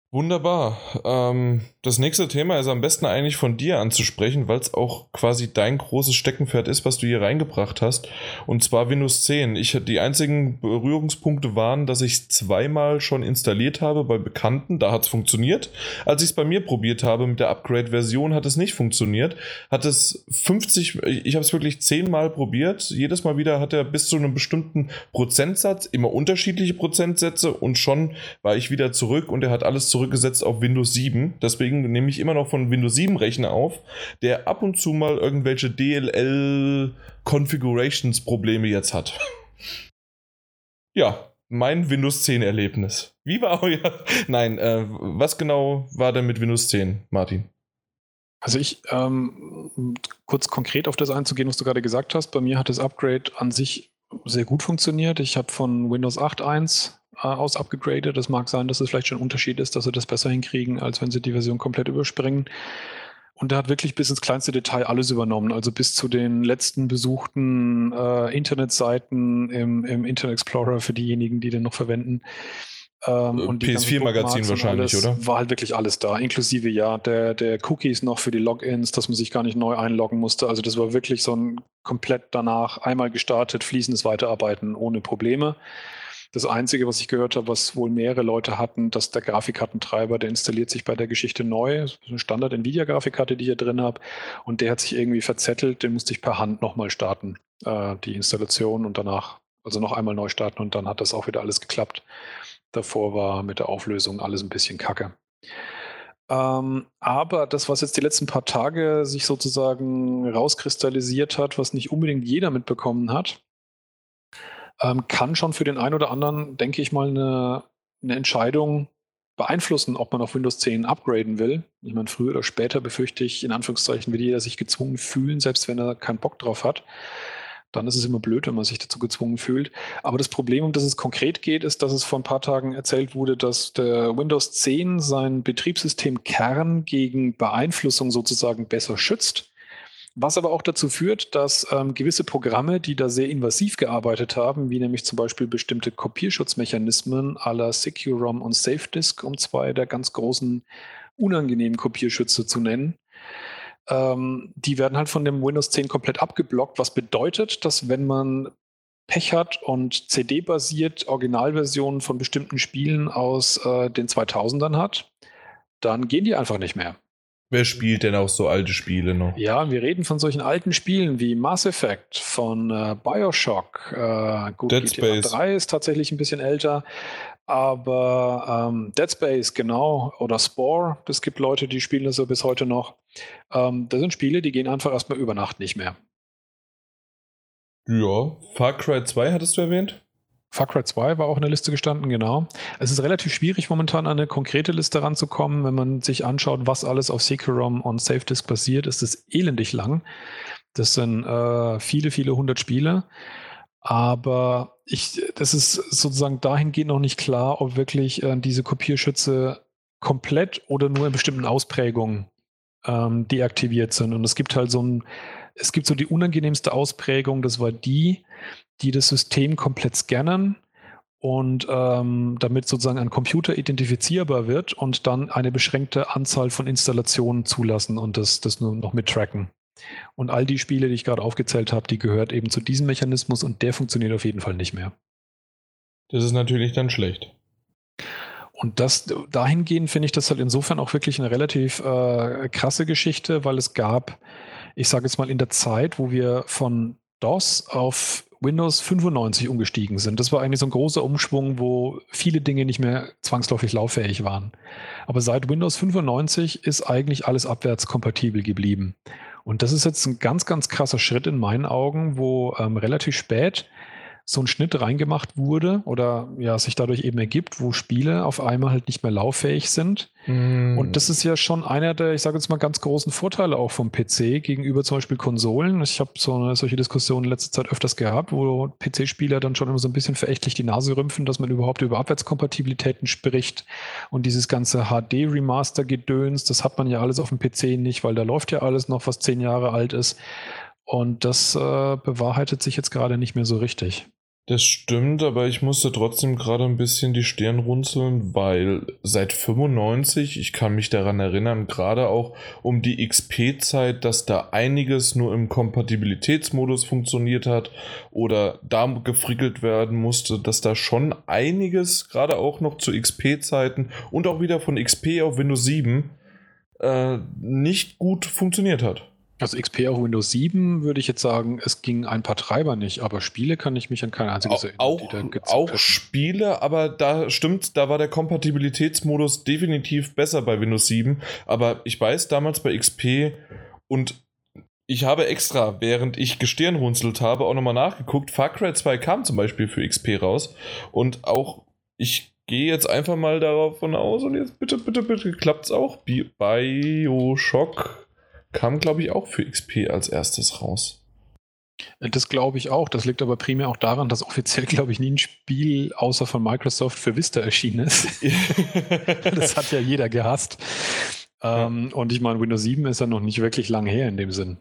Wunderbar. Ähm, das nächste Thema ist am besten eigentlich von dir anzusprechen, weil es auch quasi dein großes Steckenpferd ist, was du hier reingebracht hast. Und zwar Windows 10. Ich, die einzigen Berührungspunkte waren, dass ich es zweimal schon installiert habe bei Bekannten. Da hat es funktioniert. Als ich es bei mir probiert habe mit der Upgrade-Version, hat es nicht funktioniert. Hat es 50, ich habe es wirklich zehnmal probiert. Jedes Mal wieder hat er bis zu einem bestimmten Prozentsatz, immer unterschiedliche Prozentsätze und schon war ich wieder zurück und er hat alles zurück zurückgesetzt auf Windows 7. Deswegen nehme ich immer noch von Windows 7 Rechner auf, der ab und zu mal irgendwelche DLL Configurations Probleme jetzt hat. ja, mein Windows 10 Erlebnis. Wie war euer. Nein, äh, was genau war denn mit Windows 10, Martin? Also ich, ähm, kurz konkret auf das einzugehen, was du gerade gesagt hast, bei mir hat das Upgrade an sich sehr gut funktioniert. Ich habe von Windows 8.1 äh, aus abgegradet. Das mag sein, dass es vielleicht schon ein Unterschied ist, dass sie das besser hinkriegen, als wenn sie die Version komplett überspringen. Und er hat wirklich bis ins kleinste Detail alles übernommen, also bis zu den letzten besuchten äh, Internetseiten im, im, Internet Explorer für diejenigen, die den noch verwenden. Ähm, und PS4-Magazin wahrscheinlich, alles, oder? War halt wirklich alles da, inklusive ja der, der Cookies noch für die Logins, dass man sich gar nicht neu einloggen musste. Also das war wirklich so ein komplett danach einmal gestartet, fließendes Weiterarbeiten ohne Probleme. Das Einzige, was ich gehört habe, was wohl mehrere Leute hatten, dass der Grafikkartentreiber, der installiert sich bei der Geschichte neu. Das ist eine Standard-Nvidia-Grafikkarte, die ich hier drin habe. Und der hat sich irgendwie verzettelt. Den musste ich per Hand nochmal starten, äh, die Installation und danach, also noch einmal neu starten und dann hat das auch wieder alles geklappt. Davor war mit der Auflösung alles ein bisschen kacke. Ähm, aber das, was jetzt die letzten paar Tage sich sozusagen rauskristallisiert hat, was nicht unbedingt jeder mitbekommen hat, ähm, kann schon für den einen oder anderen, denke ich mal, eine, eine Entscheidung beeinflussen, ob man auf Windows 10 upgraden will. Ich meine, früher oder später befürchte ich, in Anführungszeichen, wird jeder sich gezwungen fühlen, selbst wenn er keinen Bock drauf hat. Dann ist es immer blöd, wenn man sich dazu gezwungen fühlt. Aber das Problem, um das es konkret geht, ist, dass es vor ein paar Tagen erzählt wurde, dass der Windows 10 sein Betriebssystem Kern gegen Beeinflussung sozusagen besser schützt. Was aber auch dazu führt, dass ähm, gewisse Programme, die da sehr invasiv gearbeitet haben, wie nämlich zum Beispiel bestimmte Kopierschutzmechanismen à la SecuROM und SafeDisk, um zwei der ganz großen unangenehmen Kopierschütze zu nennen, ähm, die werden halt von dem Windows 10 komplett abgeblockt, was bedeutet, dass wenn man Pech hat und CD-basiert Originalversionen von bestimmten Spielen aus äh, den 2000ern hat, dann gehen die einfach nicht mehr. Wer spielt denn auch so alte Spiele noch? Ja, wir reden von solchen alten Spielen wie Mass Effect, von äh, Bioshock. Äh, gut, Dead GTA Space. 3 ist tatsächlich ein bisschen älter, aber ähm, Dead Space, genau, oder Spore, es gibt Leute, die spielen das so bis heute noch. Ähm, das sind Spiele, die gehen einfach erstmal über Nacht nicht mehr. Ja, Far Cry 2 hattest du erwähnt? Far Cry 2 war auch in der Liste gestanden, genau. Es ist relativ schwierig, momentan an eine konkrete Liste ranzukommen. Wenn man sich anschaut, was alles auf Secret-ROM und SafeDisk basiert, ist es elendig lang. Das sind äh, viele, viele hundert Spiele. Aber ich, das ist sozusagen dahingehend noch nicht klar, ob wirklich äh, diese Kopierschütze komplett oder nur in bestimmten Ausprägungen ähm, deaktiviert sind. Und es gibt halt so ein, es gibt so die unangenehmste Ausprägung, das war die, die das System komplett scannen und ähm, damit sozusagen ein Computer identifizierbar wird und dann eine beschränkte Anzahl von Installationen zulassen und das, das nur noch mit tracken. Und all die Spiele, die ich gerade aufgezählt habe, die gehört eben zu diesem Mechanismus und der funktioniert auf jeden Fall nicht mehr. Das ist natürlich dann schlecht. Und das dahingehend finde ich das halt insofern auch wirklich eine relativ äh, krasse Geschichte, weil es gab, ich sage jetzt mal in der Zeit, wo wir von DOS auf Windows 95 umgestiegen sind. Das war eigentlich so ein großer Umschwung, wo viele Dinge nicht mehr zwangsläufig lauffähig waren. Aber seit Windows 95 ist eigentlich alles abwärtskompatibel geblieben. Und das ist jetzt ein ganz, ganz krasser Schritt in meinen Augen, wo ähm, relativ spät so ein Schnitt reingemacht wurde oder ja, sich dadurch eben ergibt, wo Spiele auf einmal halt nicht mehr lauffähig sind. Mm. Und das ist ja schon einer der, ich sage jetzt mal, ganz großen Vorteile auch vom PC gegenüber zum Beispiel Konsolen. Ich habe so eine, solche Diskussionen in letzter Zeit öfters gehabt, wo PC-Spieler dann schon immer so ein bisschen verächtlich die Nase rümpfen, dass man überhaupt über Abwärtskompatibilitäten spricht. Und dieses ganze HD-Remaster-Gedöns, das hat man ja alles auf dem PC nicht, weil da läuft ja alles noch, was zehn Jahre alt ist. Und das äh, bewahrheitet sich jetzt gerade nicht mehr so richtig. Das stimmt, aber ich musste trotzdem gerade ein bisschen die Stirn runzeln, weil seit 95, ich kann mich daran erinnern, gerade auch um die XP-Zeit, dass da einiges nur im Kompatibilitätsmodus funktioniert hat oder da gefrickelt werden musste, dass da schon einiges, gerade auch noch zu XP-Zeiten und auch wieder von XP auf Windows 7, äh, nicht gut funktioniert hat. Also XP auf Windows 7 würde ich jetzt sagen, es ging ein paar Treiber nicht, aber Spiele kann ich mich an kein einziges erinnern. Auch, auch Spiele, aber da stimmt, da war der Kompatibilitätsmodus definitiv besser bei Windows 7. Aber ich weiß damals bei XP und ich habe extra, während ich gestirnrunzelt habe, auch nochmal nachgeguckt. Far Cry 2 kam zum Beispiel für XP raus und auch ich gehe jetzt einfach mal davon aus und jetzt bitte, bitte, bitte klappt's auch. Bioshock kam, glaube ich, auch für XP als erstes raus. Das glaube ich auch. Das liegt aber primär auch daran, dass offiziell, glaube ich, nie ein Spiel außer von Microsoft für Vista erschienen ist. das hat ja jeder gehasst. Ja. Ähm, und ich meine, Windows 7 ist ja noch nicht wirklich lang her in dem Sinn.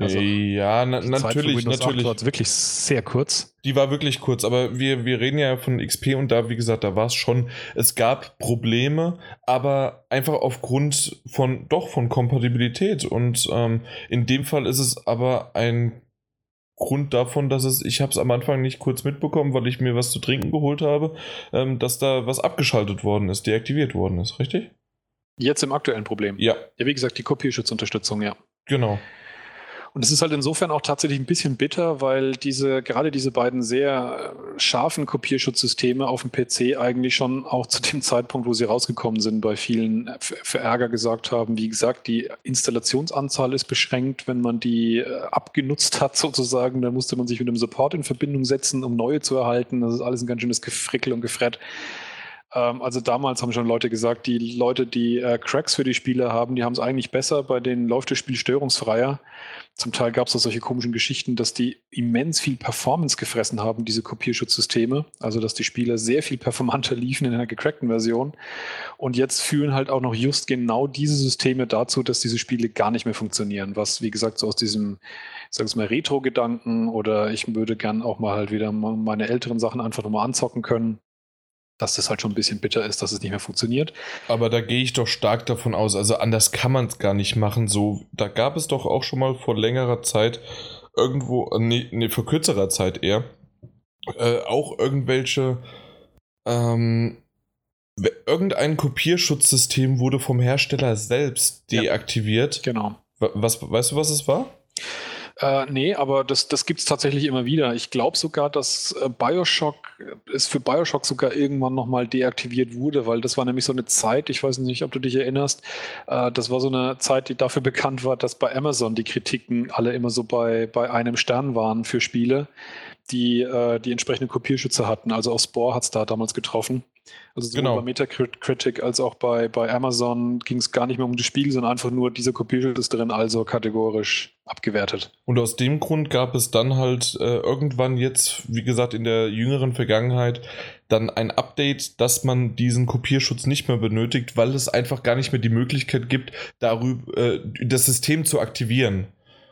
Also, ja, na, natürlich, natürlich. war wirklich sehr kurz. Die war wirklich kurz, aber wir, wir reden ja von XP und da, wie gesagt, da war es schon, es gab Probleme, aber einfach aufgrund von, doch, von Kompatibilität. Und ähm, in dem Fall ist es aber ein Grund davon, dass es, ich habe es am Anfang nicht kurz mitbekommen, weil ich mir was zu trinken geholt habe, ähm, dass da was abgeschaltet worden ist, deaktiviert worden ist, richtig? Jetzt im aktuellen Problem. Ja. Ja, wie gesagt, die Kopierschutzunterstützung, ja. Genau. Und es ist halt insofern auch tatsächlich ein bisschen bitter, weil diese, gerade diese beiden sehr äh, scharfen Kopierschutzsysteme auf dem PC eigentlich schon auch zu dem Zeitpunkt, wo sie rausgekommen sind, bei vielen für Ärger gesagt haben. Wie gesagt, die Installationsanzahl ist beschränkt. Wenn man die äh, abgenutzt hat sozusagen, dann musste man sich mit einem Support in Verbindung setzen, um neue zu erhalten. Das ist alles ein ganz schönes Gefrickel und Gefrett. Ähm, also damals haben schon Leute gesagt, die Leute, die äh, Cracks für die Spiele haben, die haben es eigentlich besser, bei denen läuft das Spiel störungsfreier. Zum Teil gab es auch solche komischen Geschichten, dass die immens viel Performance gefressen haben, diese Kopierschutzsysteme. Also dass die Spiele sehr viel performanter liefen in einer gecrackten Version. Und jetzt führen halt auch noch just genau diese Systeme dazu, dass diese Spiele gar nicht mehr funktionieren. Was, wie gesagt, so aus diesem, sagen wir mal, Retro-Gedanken oder ich würde gern auch mal halt wieder meine älteren Sachen einfach nochmal anzocken können dass das halt schon ein bisschen bitter ist, dass es nicht mehr funktioniert. Aber da gehe ich doch stark davon aus, also anders kann man es gar nicht machen. So, da gab es doch auch schon mal vor längerer Zeit irgendwo, nee, nee vor kürzerer Zeit eher, äh, auch irgendwelche, ähm, irgendein Kopierschutzsystem wurde vom Hersteller selbst deaktiviert. Ja, genau. Was, weißt du, was es war? Äh, nee, aber das, das gibt es tatsächlich immer wieder. Ich glaube sogar, dass äh, Bioshock, es für Bioshock sogar irgendwann nochmal deaktiviert wurde, weil das war nämlich so eine Zeit, ich weiß nicht, ob du dich erinnerst, äh, das war so eine Zeit, die dafür bekannt war, dass bei Amazon die Kritiken alle immer so bei, bei einem Stern waren für Spiele, die äh, die entsprechenden Kopierschützer hatten. Also auch Spore hat es da damals getroffen. Also sowohl genau. bei Metacritic als auch bei, bei Amazon ging es gar nicht mehr um das Spiel, sondern einfach nur, dieser Kopierschutz ist drin, also kategorisch abgewertet. Und aus dem Grund gab es dann halt äh, irgendwann jetzt, wie gesagt, in der jüngeren Vergangenheit, dann ein Update, dass man diesen Kopierschutz nicht mehr benötigt, weil es einfach gar nicht mehr die Möglichkeit gibt, darüber äh, das System zu aktivieren.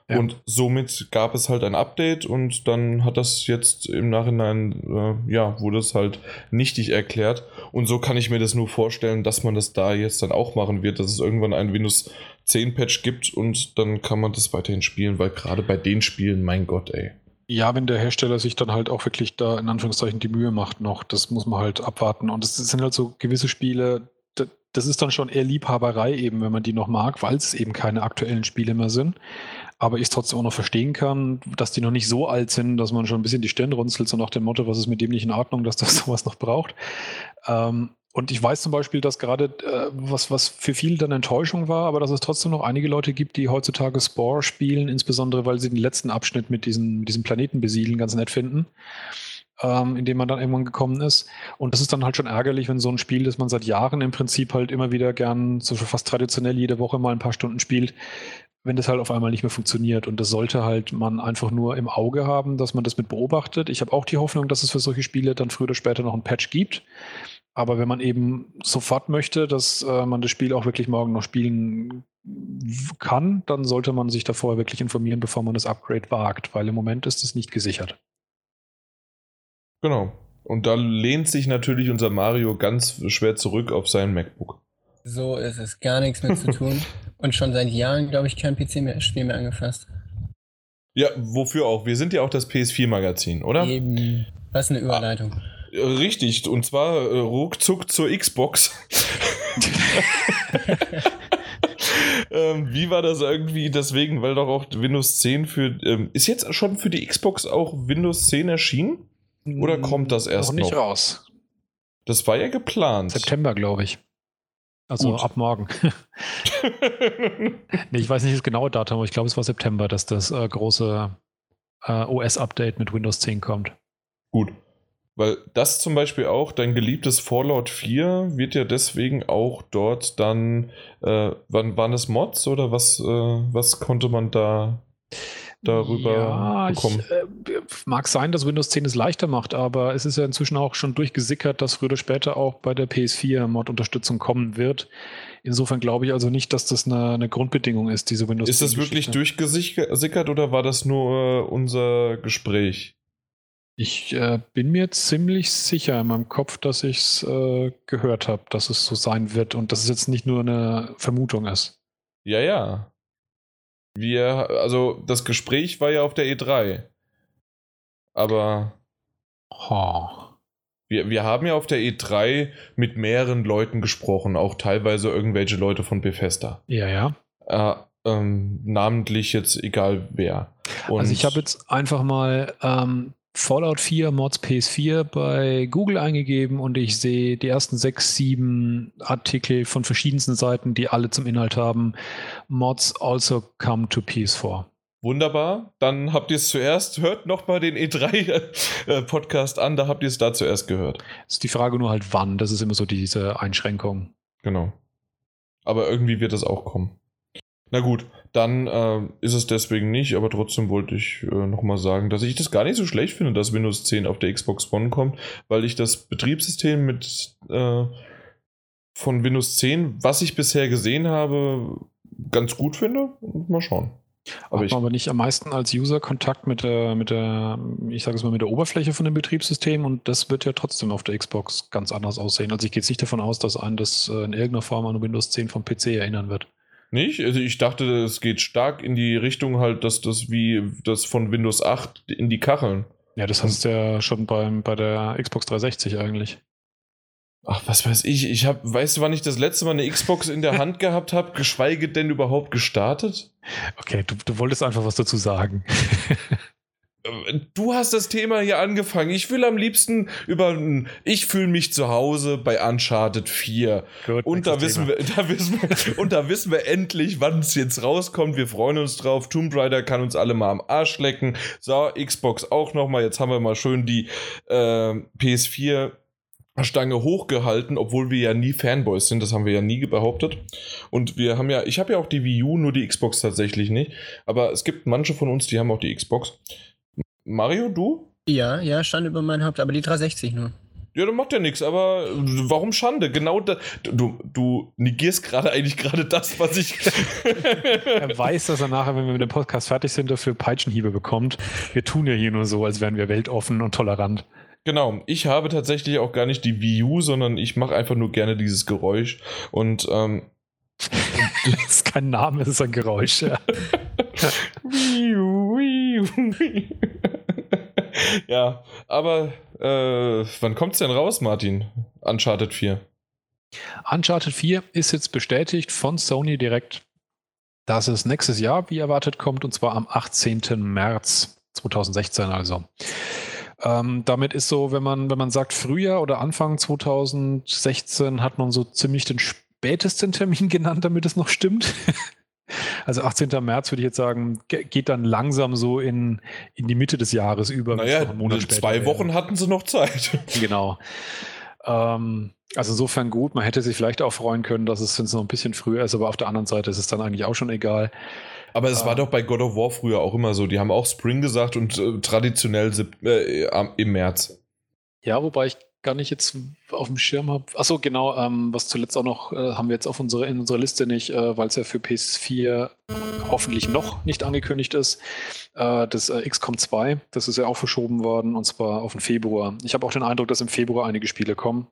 Ja. Und somit gab es halt ein Update und dann hat das jetzt im Nachhinein, äh, ja, wurde es halt nichtig erklärt. Und so kann ich mir das nur vorstellen, dass man das da jetzt dann auch machen wird, dass es irgendwann ein Windows 10 Patch gibt und dann kann man das weiterhin spielen, weil gerade bei den Spielen, mein Gott, ey. Ja, wenn der Hersteller sich dann halt auch wirklich da in Anführungszeichen die Mühe macht noch, das muss man halt abwarten. Und es sind halt so gewisse Spiele, das ist dann schon eher Liebhaberei eben, wenn man die noch mag, weil es eben keine aktuellen Spiele mehr sind aber ich es trotzdem auch noch verstehen kann, dass die noch nicht so alt sind, dass man schon ein bisschen die Stirn runzelt, so nach dem Motto, was ist mit dem nicht in Ordnung, dass das sowas noch braucht. Ähm, und ich weiß zum Beispiel, dass gerade äh, was, was für viele dann Enttäuschung war, aber dass es trotzdem noch einige Leute gibt, die heutzutage Spore spielen, insbesondere weil sie den letzten Abschnitt mit diesen, mit diesem Planeten besiedeln ganz nett finden ähm, in dem man dann irgendwann gekommen ist. Und das ist dann halt schon ärgerlich, wenn so ein Spiel, das man seit Jahren im Prinzip halt immer wieder gern so fast traditionell jede Woche mal ein paar Stunden spielt, wenn das halt auf einmal nicht mehr funktioniert. Und das sollte halt man einfach nur im Auge haben, dass man das mit beobachtet. Ich habe auch die Hoffnung, dass es für solche Spiele dann früher oder später noch ein Patch gibt. Aber wenn man eben sofort möchte, dass äh, man das Spiel auch wirklich morgen noch spielen kann, dann sollte man sich davor wirklich informieren, bevor man das Upgrade wagt, weil im Moment ist es nicht gesichert. Genau. Und da lehnt sich natürlich unser Mario ganz schwer zurück auf sein MacBook. So ist es. Gar nichts mit zu tun. Und schon seit Jahren, glaube ich, kein PC-Spiel mehr angefasst. Ja, wofür auch? Wir sind ja auch das PS4-Magazin, oder? Eben. Was eine Überleitung. Ah, richtig, und zwar äh, ruckzuck zur Xbox. ähm, wie war das irgendwie? Deswegen, weil doch auch Windows 10 für. Ähm, ist jetzt schon für die Xbox auch Windows 10 erschienen? Oder kommt das erst noch? Noch nicht raus. Das war ja geplant. September, glaube ich. Also Gut. ab morgen. nee, ich weiß nicht das genaue Datum, aber ich glaube, es war September, dass das äh, große äh, OS-Update mit Windows 10 kommt. Gut. Weil das zum Beispiel auch, dein geliebtes Fallout 4 wird ja deswegen auch dort dann, äh, wann waren es Mods oder was, äh, was konnte man da darüber ja, bekommen. Ich, äh, mag sein, dass Windows 10 es leichter macht, aber es ist ja inzwischen auch schon durchgesickert, dass früher oder später auch bei der PS4 Mod-Unterstützung kommen wird. Insofern glaube ich also nicht, dass das eine, eine Grundbedingung ist, diese Windows 10. Ist das wirklich durchgesickert oder war das nur äh, unser Gespräch? Ich äh, bin mir ziemlich sicher in meinem Kopf, dass ich es äh, gehört habe, dass es so sein wird und dass es jetzt nicht nur eine Vermutung ist. Ja, ja. Wir, also das Gespräch war ja auf der E3. Aber. Oh. Wir, wir haben ja auf der E3 mit mehreren Leuten gesprochen, auch teilweise irgendwelche Leute von Bethesda. Ja, ja. Äh, ähm, namentlich jetzt egal wer. Und also ich habe jetzt einfach mal ähm, Fallout 4 Mods PS4 bei Google eingegeben und ich sehe die ersten sechs, sieben Artikel von verschiedensten Seiten, die alle zum Inhalt haben. Mods also come to PS4. Wunderbar. Dann habt ihr es zuerst. Hört nochmal den E3-Podcast an, da habt ihr es da zuerst gehört. Ist die Frage nur halt wann. Das ist immer so diese Einschränkung. Genau. Aber irgendwie wird es auch kommen. Na gut, dann äh, ist es deswegen nicht, aber trotzdem wollte ich äh, nochmal sagen, dass ich das gar nicht so schlecht finde, dass Windows 10 auf der Xbox One kommt, weil ich das Betriebssystem mit äh, von Windows 10, was ich bisher gesehen habe, ganz gut finde. Mal schauen. Aber Hat man aber nicht am meisten als User Kontakt mit der, mit der, ich sage es mal, mit der Oberfläche von dem Betriebssystem und das wird ja trotzdem auf der Xbox ganz anders aussehen. Also ich gehe jetzt nicht davon aus, dass einen das äh, in irgendeiner Form an Windows 10 vom PC erinnern wird. Nicht? Also ich dachte, es geht stark in die Richtung halt, dass das wie das von Windows 8 in die Kacheln. Ja, das hast du ja schon beim, bei der Xbox 360 eigentlich. Ach, was weiß ich. Ich hab, weißt du, wann ich das letzte Mal eine Xbox in der Hand gehabt habe, geschweige denn überhaupt gestartet? Okay, du, du wolltest einfach was dazu sagen. du hast das Thema hier angefangen. Ich will am liebsten über. Ich fühle mich zu Hause bei Uncharted 4. Gut, und, da wissen wir, da wissen wir, und da wissen wir endlich, wann es jetzt rauskommt. Wir freuen uns drauf. Tomb Raider kann uns alle mal am Arsch lecken. So, Xbox auch nochmal. Jetzt haben wir mal schön die äh, PS4. Stange hochgehalten, obwohl wir ja nie Fanboys sind, das haben wir ja nie behauptet. Und wir haben ja, ich habe ja auch die Wii U, nur die Xbox tatsächlich nicht. Aber es gibt manche von uns, die haben auch die Xbox. Mario, du? Ja, ja, stand über mein Haupt, aber die 360 nur. Ja, du macht ja nichts, aber warum Schande? Genau da, du, du negierst gerade eigentlich gerade das, was ich. er weiß, dass er nachher, wenn wir mit dem Podcast fertig sind, dafür Peitschenhiebe bekommt. Wir tun ja hier nur so, als wären wir weltoffen und tolerant. Genau, ich habe tatsächlich auch gar nicht die Wii U, sondern ich mache einfach nur gerne dieses Geräusch und ähm, das ist kein Name, es ist ein Geräusch. Ja. ja, aber äh, wann kommt es denn raus, Martin? Uncharted 4. Uncharted 4 ist jetzt bestätigt von Sony direkt, dass es nächstes Jahr, wie erwartet, kommt, und zwar am 18. März 2016 also. Ähm, damit ist so, wenn man, wenn man sagt Frühjahr oder Anfang 2016, hat man so ziemlich den spätesten Termin genannt, damit es noch stimmt. Also 18. März würde ich jetzt sagen, geht dann langsam so in, in die Mitte des Jahres über. Naja, zwei Wochen hatten sie noch Zeit. Genau. Ähm, also insofern gut, man hätte sich vielleicht auch freuen können, dass es, wenn es noch ein bisschen früher ist, aber auf der anderen Seite ist es dann eigentlich auch schon egal. Aber es ähm, war doch bei God of War früher auch immer so. Die haben auch Spring gesagt und äh, traditionell äh, im März. Ja, wobei ich gar nicht jetzt auf dem Schirm habe. Achso, genau, ähm, was zuletzt auch noch äh, haben wir jetzt auf unsere, in unserer Liste nicht, äh, weil es ja für PS4 hoffentlich noch nicht angekündigt ist. Äh, das äh, XCOM 2, das ist ja auch verschoben worden und zwar auf den Februar. Ich habe auch den Eindruck, dass im Februar einige Spiele kommen,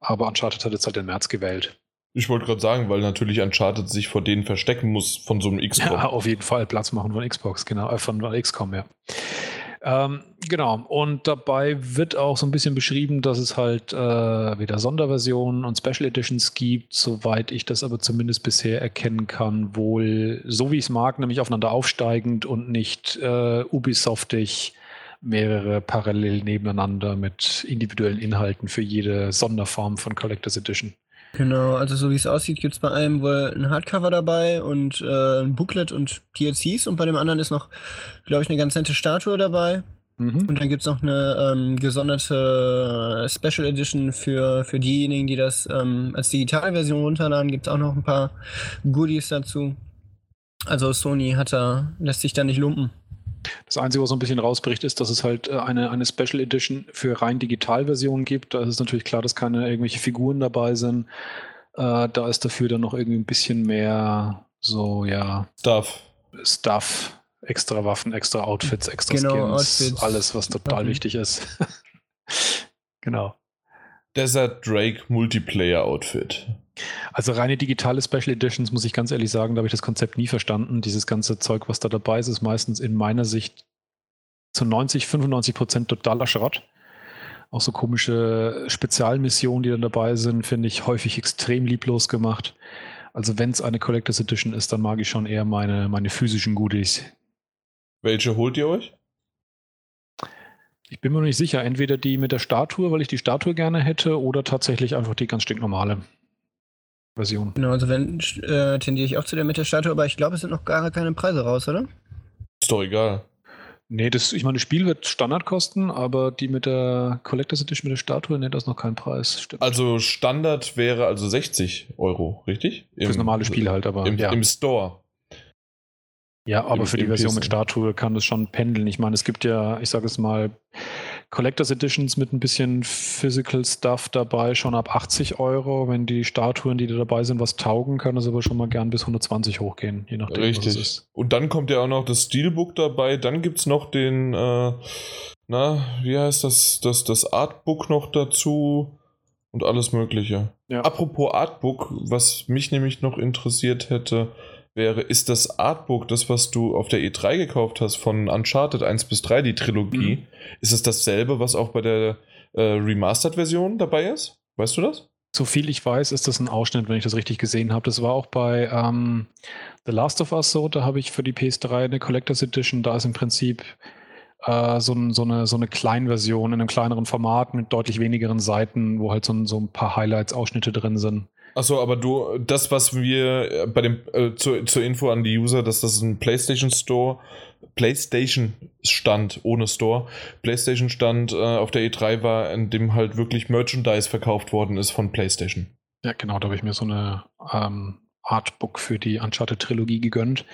aber Uncharted hat jetzt halt den März gewählt. Ich wollte gerade sagen, weil natürlich Uncharted sich vor denen verstecken muss von so einem XCOM. Ja, auf jeden Fall Platz machen von Xbox, genau, äh, von XCOM, ja. Ähm, genau, und dabei wird auch so ein bisschen beschrieben, dass es halt äh, wieder Sonderversionen und Special Editions gibt, soweit ich das aber zumindest bisher erkennen kann, wohl so wie ich es mag, nämlich aufeinander aufsteigend und nicht äh, Ubisoftig mehrere parallel nebeneinander mit individuellen Inhalten für jede Sonderform von Collectors Edition. Genau, also so wie es aussieht, gibt es bei einem wohl ein Hardcover dabei und äh, ein Booklet und DLCs und bei dem anderen ist noch, glaube ich, eine ganz nette Statue dabei. Mhm. Und dann gibt es noch eine ähm, gesonderte Special Edition für, für diejenigen, die das ähm, als Digitalversion runterladen. Gibt es auch noch ein paar Goodies dazu. Also Sony hat da, lässt sich da nicht lumpen. Das Einzige, was so ein bisschen rausbricht, ist, dass es halt äh, eine, eine Special Edition für rein Digitalversionen gibt. Da ist es natürlich klar, dass keine irgendwelche Figuren dabei sind. Äh, da ist dafür dann noch irgendwie ein bisschen mehr so, ja. Stuff. Stuff. Extra Waffen, extra Outfits, extra genau, Skins. Outfits. Alles, was total Waffen. wichtig ist. genau. Desert Drake Multiplayer Outfit. Also reine digitale Special Editions, muss ich ganz ehrlich sagen, da habe ich das Konzept nie verstanden. Dieses ganze Zeug, was da dabei ist, ist meistens in meiner Sicht zu 90, 95 Prozent totaler Schrott. Auch so komische Spezialmissionen, die dann dabei sind, finde ich häufig extrem lieblos gemacht. Also wenn es eine Collectors Edition ist, dann mag ich schon eher meine, meine physischen Goodies. Welche holt ihr euch? Ich bin mir noch nicht sicher. Entweder die mit der Statue, weil ich die Statue gerne hätte, oder tatsächlich einfach die ganz stinknormale. Version. Genau, also wenn äh, tendiere ich auch zu der mit der Statue, aber ich glaube, es sind noch gar keine Preise raus, oder? Ist doch egal. Nee, das, ich meine, das Spiel wird Standard kosten, aber die mit der Collectors Edition mit der Statue, nee, das ist noch kein Preis. Stimmt. Also Standard wäre also 60 Euro, richtig? Im, Fürs normale Spiel halt, aber. Im, ja. im Store. Ja, aber Im, für die Version PC. mit Statue kann das schon pendeln. Ich meine, es gibt ja, ich sage es mal, Collectors Editions mit ein bisschen Physical Stuff dabei, schon ab 80 Euro. Wenn die Statuen, die da dabei sind, was taugen, kann es aber schon mal gern bis 120 hochgehen, je nachdem, Richtig. was es ist. Und dann kommt ja auch noch das Steelbook dabei, dann gibt es noch den, äh, na, wie heißt das, das, das Artbook noch dazu und alles Mögliche. Ja. Apropos Artbook, was mich nämlich noch interessiert hätte, wäre, ist das Artbook, das, was du auf der E3 gekauft hast, von Uncharted 1 bis 3, die Trilogie, mhm. ist es dasselbe, was auch bei der äh, Remastered-Version dabei ist? Weißt du das? So viel ich weiß, ist das ein Ausschnitt, wenn ich das richtig gesehen habe. Das war auch bei ähm, The Last of Us so, da habe ich für die PS3 eine Collectors Edition, da ist im Prinzip äh, so, so, eine, so eine Kleinversion in einem kleineren Format mit deutlich wenigeren Seiten, wo halt so ein, so ein paar Highlights, Ausschnitte drin sind. Achso, aber du, das, was wir äh, bei dem, äh, zu, zur Info an die User, dass das ein PlayStation Store, PlayStation Stand ohne Store, PlayStation Stand äh, auf der E3 war, in dem halt wirklich Merchandise verkauft worden ist von PlayStation. Ja, genau, da habe ich mir so eine ähm, Artbook für die Uncharted Trilogie gegönnt.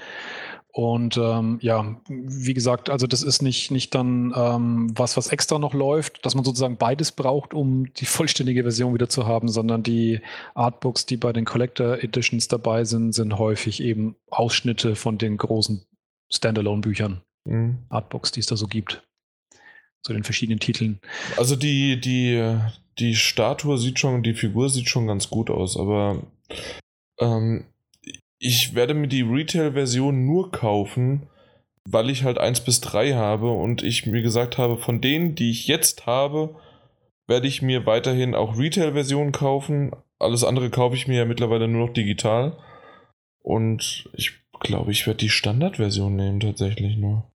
Und ähm, ja, wie gesagt, also das ist nicht, nicht dann ähm, was, was extra noch läuft, dass man sozusagen beides braucht, um die vollständige Version wieder zu haben, sondern die Artbooks, die bei den Collector Editions dabei sind, sind häufig eben Ausschnitte von den großen Standalone-Büchern. Mhm. Artbooks, die es da so gibt. Zu den verschiedenen Titeln. Also die, die, die Statue sieht schon, die Figur sieht schon ganz gut aus, aber ähm, ich werde mir die Retail-Version nur kaufen, weil ich halt 1 bis 3 habe und ich mir gesagt habe, von denen, die ich jetzt habe, werde ich mir weiterhin auch Retail-Versionen kaufen. Alles andere kaufe ich mir ja mittlerweile nur noch digital. Und ich glaube, ich werde die Standard-Version nehmen tatsächlich nur.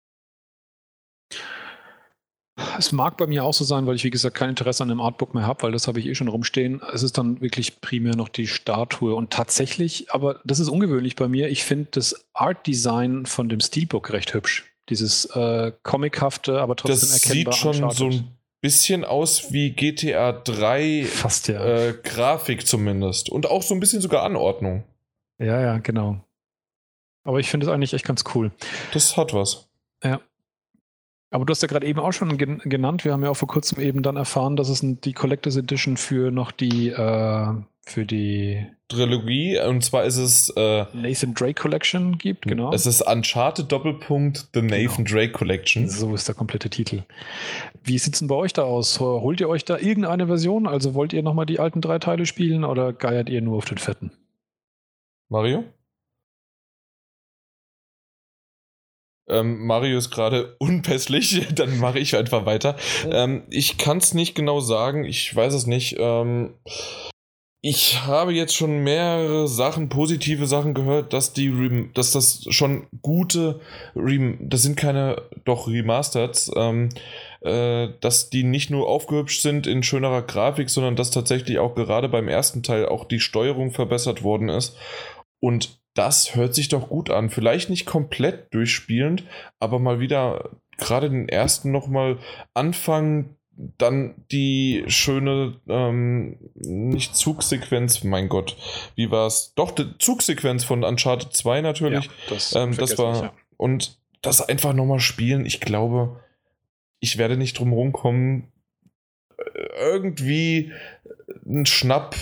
Es mag bei mir auch so sein, weil ich, wie gesagt, kein Interesse an dem Artbook mehr habe, weil das habe ich eh schon rumstehen. Es ist dann wirklich primär noch die Statue. Und tatsächlich, aber das ist ungewöhnlich bei mir, ich finde das Art-Design von dem Steelbook recht hübsch. Dieses äh, comichafte, aber trotzdem das erkennbar. Das sieht schon so ein bisschen aus wie GTA 3 Fast, ja. Äh, Grafik zumindest. Und auch so ein bisschen sogar Anordnung. Ja, ja, genau. Aber ich finde es eigentlich echt ganz cool. Das hat was. Ja. Aber du hast ja gerade eben auch schon gen genannt, wir haben ja auch vor kurzem eben dann erfahren, dass es die Collectors Edition für noch die äh, für die Trilogie und zwar ist es äh, Nathan Drake Collection gibt, genau. Es ist Uncharted Doppelpunkt The Nathan genau. Drake Collection. So ist der komplette Titel. Wie sieht es denn bei euch da aus? Holt ihr euch da irgendeine Version? Also wollt ihr nochmal die alten drei Teile spielen oder geiert ihr nur auf den fetten? Mario? Ähm, Mario ist gerade unpässlich, dann mache ich einfach weiter. Ähm, ich kann es nicht genau sagen, ich weiß es nicht. Ähm, ich habe jetzt schon mehrere Sachen, positive Sachen gehört, dass die, dass das schon gute, Rem das sind keine, doch Remastered, ähm, äh, dass die nicht nur aufgehübscht sind in schönerer Grafik, sondern dass tatsächlich auch gerade beim ersten Teil auch die Steuerung verbessert worden ist. Und das hört sich doch gut an. Vielleicht nicht komplett durchspielend, aber mal wieder gerade den ersten nochmal anfangen, dann die schöne, ähm, nicht Zugsequenz, mein Gott, wie war es? Doch, die Zugsequenz von Uncharted 2 natürlich. Ja, das, ähm, das war, ich, ja. und das einfach nochmal spielen, ich glaube, ich werde nicht drum rumkommen, äh, irgendwie einen Schnapp,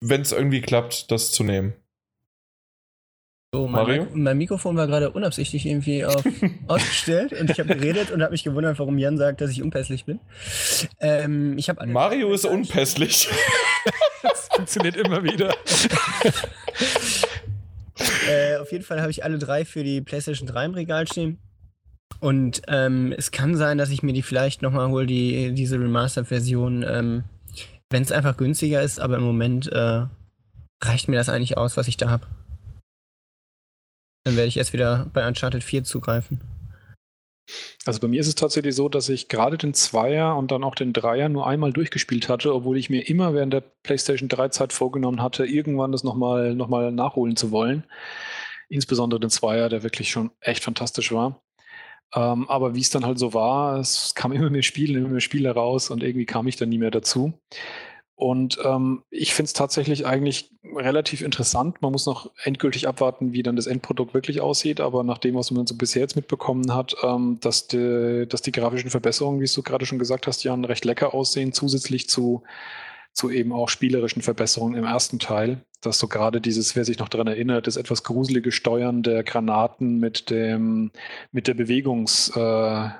wenn es irgendwie klappt, das zu nehmen. So, mein, Mario? mein Mikrofon war gerade unabsichtlich irgendwie auf, ausgestellt und ich habe geredet und habe mich gewundert, warum Jan sagt, dass ich unpässlich bin. Ähm, ich Mario ist unpässlich. das funktioniert immer wieder. äh, auf jeden Fall habe ich alle drei für die PlayStation 3 im Regal stehen. Und ähm, es kann sein, dass ich mir die vielleicht nochmal hole, die, diese Remastered-Version, ähm, wenn es einfach günstiger ist, aber im Moment äh, reicht mir das eigentlich aus, was ich da habe. Dann werde ich erst wieder bei Uncharted 4 zugreifen. Also bei mir ist es tatsächlich so, dass ich gerade den Zweier und dann auch den Dreier nur einmal durchgespielt hatte, obwohl ich mir immer während der PlayStation 3 Zeit vorgenommen hatte, irgendwann das nochmal noch mal nachholen zu wollen. insbesondere den Zweier, der wirklich schon echt fantastisch war. Ähm, aber wie es dann halt so war, es kam immer mehr Spiele, immer mehr Spiele raus und irgendwie kam ich dann nie mehr dazu. Und ähm, ich finde es tatsächlich eigentlich relativ interessant. Man muss noch endgültig abwarten, wie dann das Endprodukt wirklich aussieht. Aber nach dem, was man so bisher jetzt mitbekommen hat, ähm, dass, die, dass die grafischen Verbesserungen, wie du gerade schon gesagt hast, Jan, recht lecker aussehen, zusätzlich zu, zu eben auch spielerischen Verbesserungen im ersten Teil. Dass so gerade dieses, wer sich noch daran erinnert, das etwas gruselige Steuern der Granaten mit, dem, mit der Bewegungssteuerung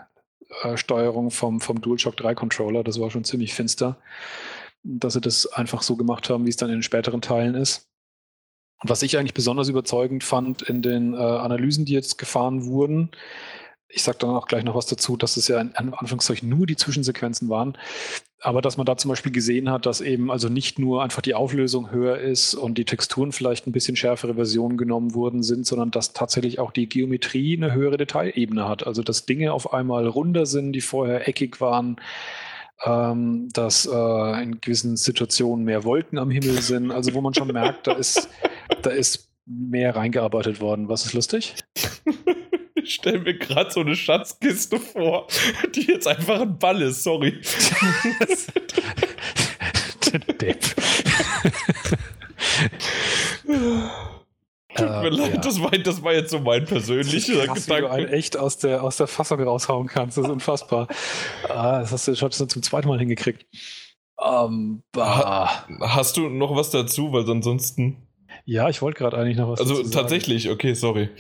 äh, äh, vom, vom DualShock 3 Controller, das war schon ziemlich finster dass sie das einfach so gemacht haben, wie es dann in den späteren Teilen ist. Und was ich eigentlich besonders überzeugend fand in den äh, Analysen, die jetzt gefahren wurden, ich sage dann auch gleich noch was dazu, dass es ja in, Anführungszeichen nur die Zwischensequenzen waren, aber dass man da zum Beispiel gesehen hat, dass eben also nicht nur einfach die Auflösung höher ist und die Texturen vielleicht ein bisschen schärfere Versionen genommen worden sind, sondern dass tatsächlich auch die Geometrie eine höhere Detailebene hat. Also dass Dinge auf einmal runder sind, die vorher eckig waren ähm, dass äh, in gewissen Situationen mehr Wolken am Himmel sind, also wo man schon merkt, da ist, da ist mehr reingearbeitet worden. Was ist lustig? Ich stelle mir gerade so eine Schatzkiste vor, die jetzt einfach ein Ball ist, sorry. Depp. Tut mir äh, leid, ja. das, war, das war jetzt so mein persönlicher Krass, Gedanke. Wie du einen echt aus der, aus der Fassung raushauen kannst, das ist unfassbar. ah, das hast du schon zum zweiten Mal hingekriegt. Um, ähm, ha, hast du noch was dazu, weil ansonsten. Ja, ich wollte gerade eigentlich noch was Also tatsächlich, okay, sorry.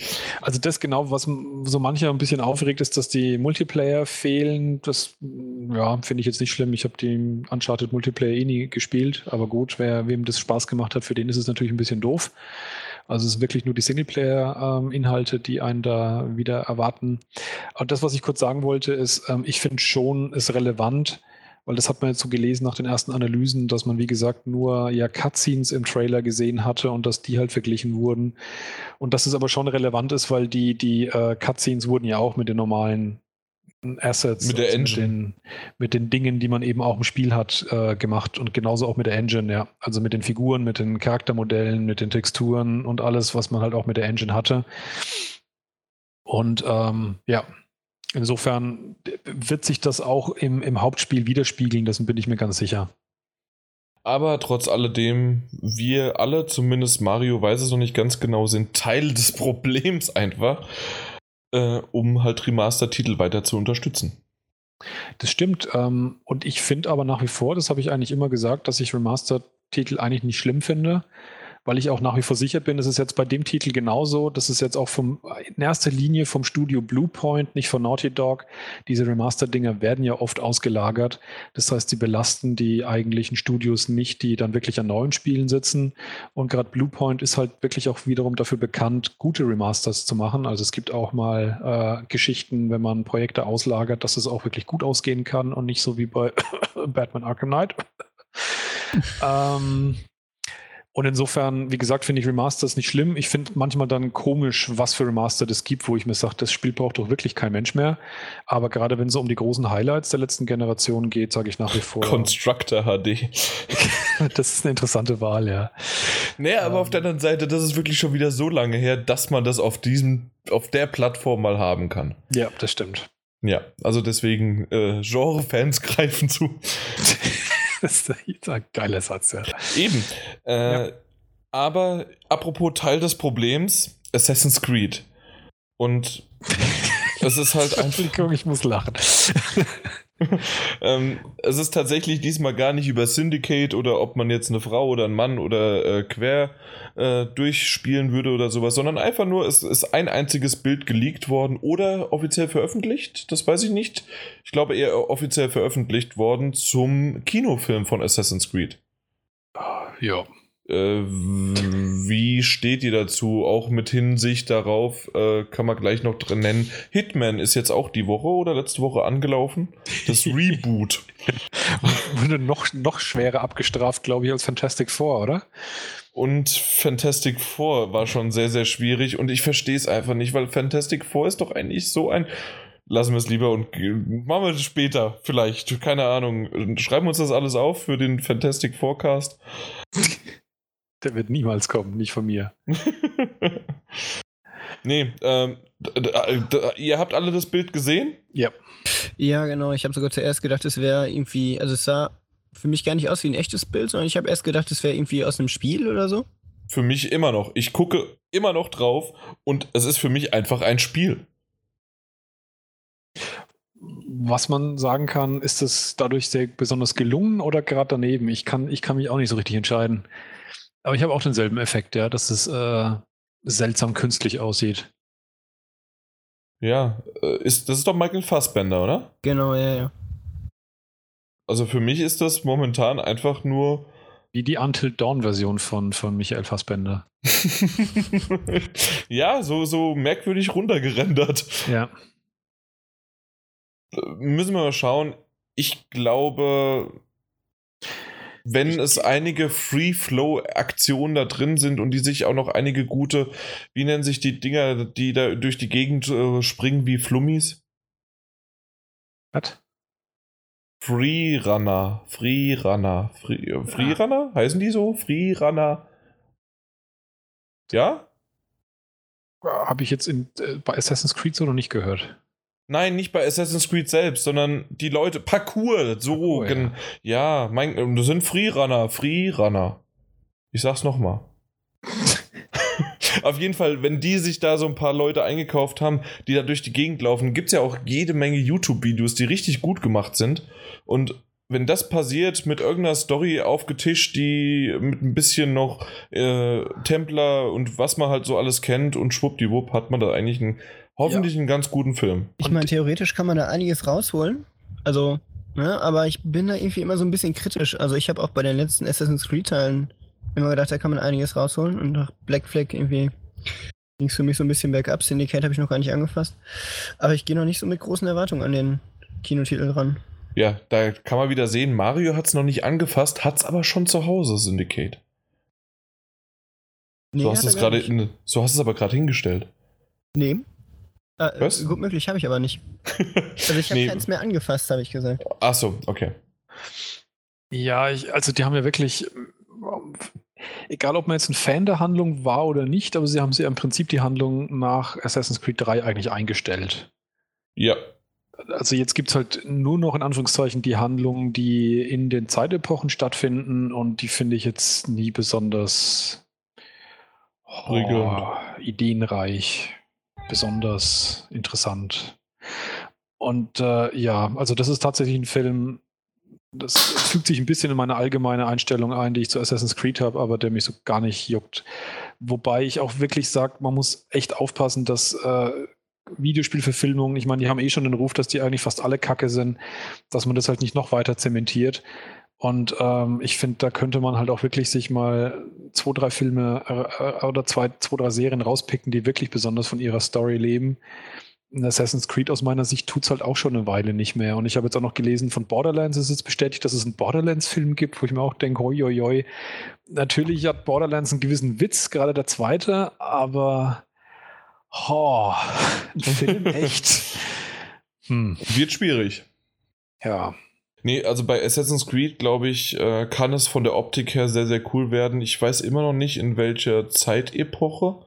Also das genau, was so mancher ein bisschen aufregt, ist, dass die Multiplayer fehlen. Das ja, finde ich jetzt nicht schlimm. Ich habe die Uncharted Multiplayer eh nie gespielt, aber gut, wer wem das Spaß gemacht hat, für den ist es natürlich ein bisschen doof. Also es ist wirklich nur die Singleplayer-Inhalte, die einen da wieder erwarten. Aber das, was ich kurz sagen wollte, ist, ähm, ich finde schon, ist relevant, weil das hat man jetzt so gelesen nach den ersten Analysen, dass man, wie gesagt, nur ja Cutscenes im Trailer gesehen hatte und dass die halt verglichen wurden. Und dass es aber schon relevant ist, weil die, die äh, Cutscenes wurden ja auch mit den normalen Assets, mit der also Engine. Mit den, mit den, Dingen, die man eben auch im Spiel hat, äh, gemacht und genauso auch mit der Engine, ja. Also mit den Figuren, mit den Charaktermodellen, mit den Texturen und alles, was man halt auch mit der Engine hatte. Und ähm, ja, insofern wird sich das auch im, im Hauptspiel widerspiegeln, das bin ich mir ganz sicher. Aber trotz alledem, wir alle, zumindest Mario weiß es noch nicht ganz genau, sind Teil des Problems einfach äh, um halt Remaster-Titel weiter zu unterstützen. Das stimmt. Ähm, und ich finde aber nach wie vor, das habe ich eigentlich immer gesagt, dass ich Remaster-Titel eigentlich nicht schlimm finde weil ich auch nach wie vor sicher bin, es ist jetzt bei dem Titel genauso. Das ist jetzt auch vom, in erster Linie vom Studio Bluepoint, nicht von Naughty Dog. Diese Remaster-Dinger werden ja oft ausgelagert. Das heißt, sie belasten die eigentlichen Studios nicht, die dann wirklich an neuen Spielen sitzen. Und gerade Bluepoint ist halt wirklich auch wiederum dafür bekannt, gute Remasters zu machen. Also es gibt auch mal äh, Geschichten, wenn man Projekte auslagert, dass es auch wirklich gut ausgehen kann und nicht so wie bei Batman Arkham Knight. ähm, und insofern, wie gesagt, finde ich Remasters nicht schlimm. Ich finde manchmal dann komisch, was für Remaster das gibt, wo ich mir sage, das Spiel braucht doch wirklich kein Mensch mehr. Aber gerade wenn es um die großen Highlights der letzten Generation geht, sage ich nach wie vor. Constructor HD. das ist eine interessante Wahl, ja. Naja, aber ähm, auf der anderen Seite, das ist wirklich schon wieder so lange her, dass man das auf diesem, auf der Plattform mal haben kann. Ja, das stimmt. Ja, also deswegen, äh, Genre-Fans greifen zu. das ist ein geiler Satz, ja. Eben. Äh, ja. Aber apropos Teil des Problems, Assassin's Creed. Und es ist halt einfach. ich muss lachen. ähm, es ist tatsächlich diesmal gar nicht über Syndicate oder ob man jetzt eine Frau oder einen Mann oder äh, quer äh, durchspielen würde oder sowas, sondern einfach nur, es ist ein einziges Bild geleakt worden oder offiziell veröffentlicht, das weiß ich nicht. Ich glaube eher offiziell veröffentlicht worden zum Kinofilm von Assassin's Creed. Ja, wie steht ihr dazu? Auch mit Hinsicht darauf, äh, kann man gleich noch drin nennen. Hitman ist jetzt auch die Woche oder letzte Woche angelaufen. Das Reboot. Wurde noch, noch schwerer abgestraft, glaube ich, als Fantastic Four, oder? Und Fantastic Four war schon sehr, sehr schwierig und ich verstehe es einfach nicht, weil Fantastic Four ist doch eigentlich so ein lassen wir es lieber und machen wir es später vielleicht. Keine Ahnung. Schreiben wir uns das alles auf für den Fantastic Forecast. Der wird niemals kommen, nicht von mir. Nee, ähm, ihr habt alle das Bild gesehen? Ja. Ja, genau. Ich habe sogar zuerst gedacht, es wäre irgendwie, also es sah für mich gar nicht aus wie ein echtes Bild, sondern ich habe erst gedacht, es wäre irgendwie aus einem Spiel oder so. Für mich immer noch. Ich gucke immer noch drauf und es ist für mich einfach ein Spiel. Was man sagen kann, ist es dadurch sehr besonders gelungen oder gerade daneben? Ich kann, ich kann mich auch nicht so richtig entscheiden. Aber ich habe auch denselben Effekt, ja, dass es äh, seltsam künstlich aussieht. Ja, äh, ist, das ist doch Michael Fassbender, oder? Genau, ja, ja. Also für mich ist das momentan einfach nur. Wie die Until Dawn-Version von, von Michael Fassbender. ja, so, so merkwürdig runtergerendert. Ja. Äh, müssen wir mal schauen. Ich glaube, wenn ich, es einige Free-Flow-Aktionen da drin sind und die sich auch noch einige gute, wie nennen sich die Dinger, die da durch die Gegend äh, springen wie Flummis? Was? Freerunner. Freerunner. Free, äh, Freerunner? Ja. Heißen die so? Freerunner. Ja? Habe ich jetzt in, äh, bei Assassin's Creed so noch nicht gehört. Nein, nicht bei Assassin's Creed selbst, sondern die Leute. Parkour, so. Parkour, ja, ja mein, ähm, das sind Freerunner, Freerunner. Ich sag's nochmal. Auf jeden Fall, wenn die sich da so ein paar Leute eingekauft haben, die da durch die Gegend laufen, gibt's ja auch jede Menge YouTube-Videos, die richtig gut gemacht sind. Und wenn das passiert, mit irgendeiner Story aufgetischt, die mit ein bisschen noch äh, Templer und was man halt so alles kennt und schwuppdiwupp hat man da eigentlich einen Hoffentlich ja. einen ganz guten Film. Ich meine, theoretisch kann man da einiges rausholen. Also, ne, aber ich bin da irgendwie immer so ein bisschen kritisch. Also ich habe auch bei den letzten Assassin's Creed-Teilen immer gedacht, da kann man einiges rausholen. Und nach Black Flag irgendwie ging es für mich so ein bisschen bergab. Syndicate habe ich noch gar nicht angefasst. Aber ich gehe noch nicht so mit großen Erwartungen an den Kinotitel ran. Ja, da kann man wieder sehen, Mario hat es noch nicht angefasst, hat es aber schon zu Hause, Syndicate. Nee, so, hast es grade, so hast es aber gerade hingestellt. Nee, äh, Was? Gut möglich, habe ich aber nicht. Also ich habe nee. keins mehr angefasst, habe ich gesagt. Ach so, okay. Ja, ich, also die haben ja wirklich, egal ob man jetzt ein Fan der Handlung war oder nicht, aber sie haben sie im Prinzip die Handlung nach Assassin's Creed 3 eigentlich eingestellt. Ja. Also jetzt gibt es halt nur noch in Anführungszeichen die Handlungen, die in den Zeitepochen stattfinden und die finde ich jetzt nie besonders oh, ideenreich besonders interessant. Und äh, ja, also das ist tatsächlich ein Film, das fügt sich ein bisschen in meine allgemeine Einstellung ein, die ich zu Assassin's Creed habe, aber der mich so gar nicht juckt. Wobei ich auch wirklich sage, man muss echt aufpassen, dass äh, Videospielverfilmungen, ich meine, die haben eh schon den Ruf, dass die eigentlich fast alle Kacke sind, dass man das halt nicht noch weiter zementiert. Und ähm, ich finde, da könnte man halt auch wirklich sich mal zwei, drei Filme äh, oder zwei, zwei, drei Serien rauspicken, die wirklich besonders von ihrer Story leben. In Assassin's Creed aus meiner Sicht tut es halt auch schon eine Weile nicht mehr. Und ich habe jetzt auch noch gelesen, von Borderlands ist jetzt bestätigt, dass es einen Borderlands-Film gibt, wo ich mir auch denke, hoi, hoi, hoi. Natürlich hat Borderlands einen gewissen Witz, gerade der zweite, aber oh, ein Film echt. Hm. Wird schwierig. Ja. Nee, also bei Assassin's Creed, glaube ich, äh, kann es von der Optik her sehr, sehr cool werden. Ich weiß immer noch nicht, in welcher Zeitepoche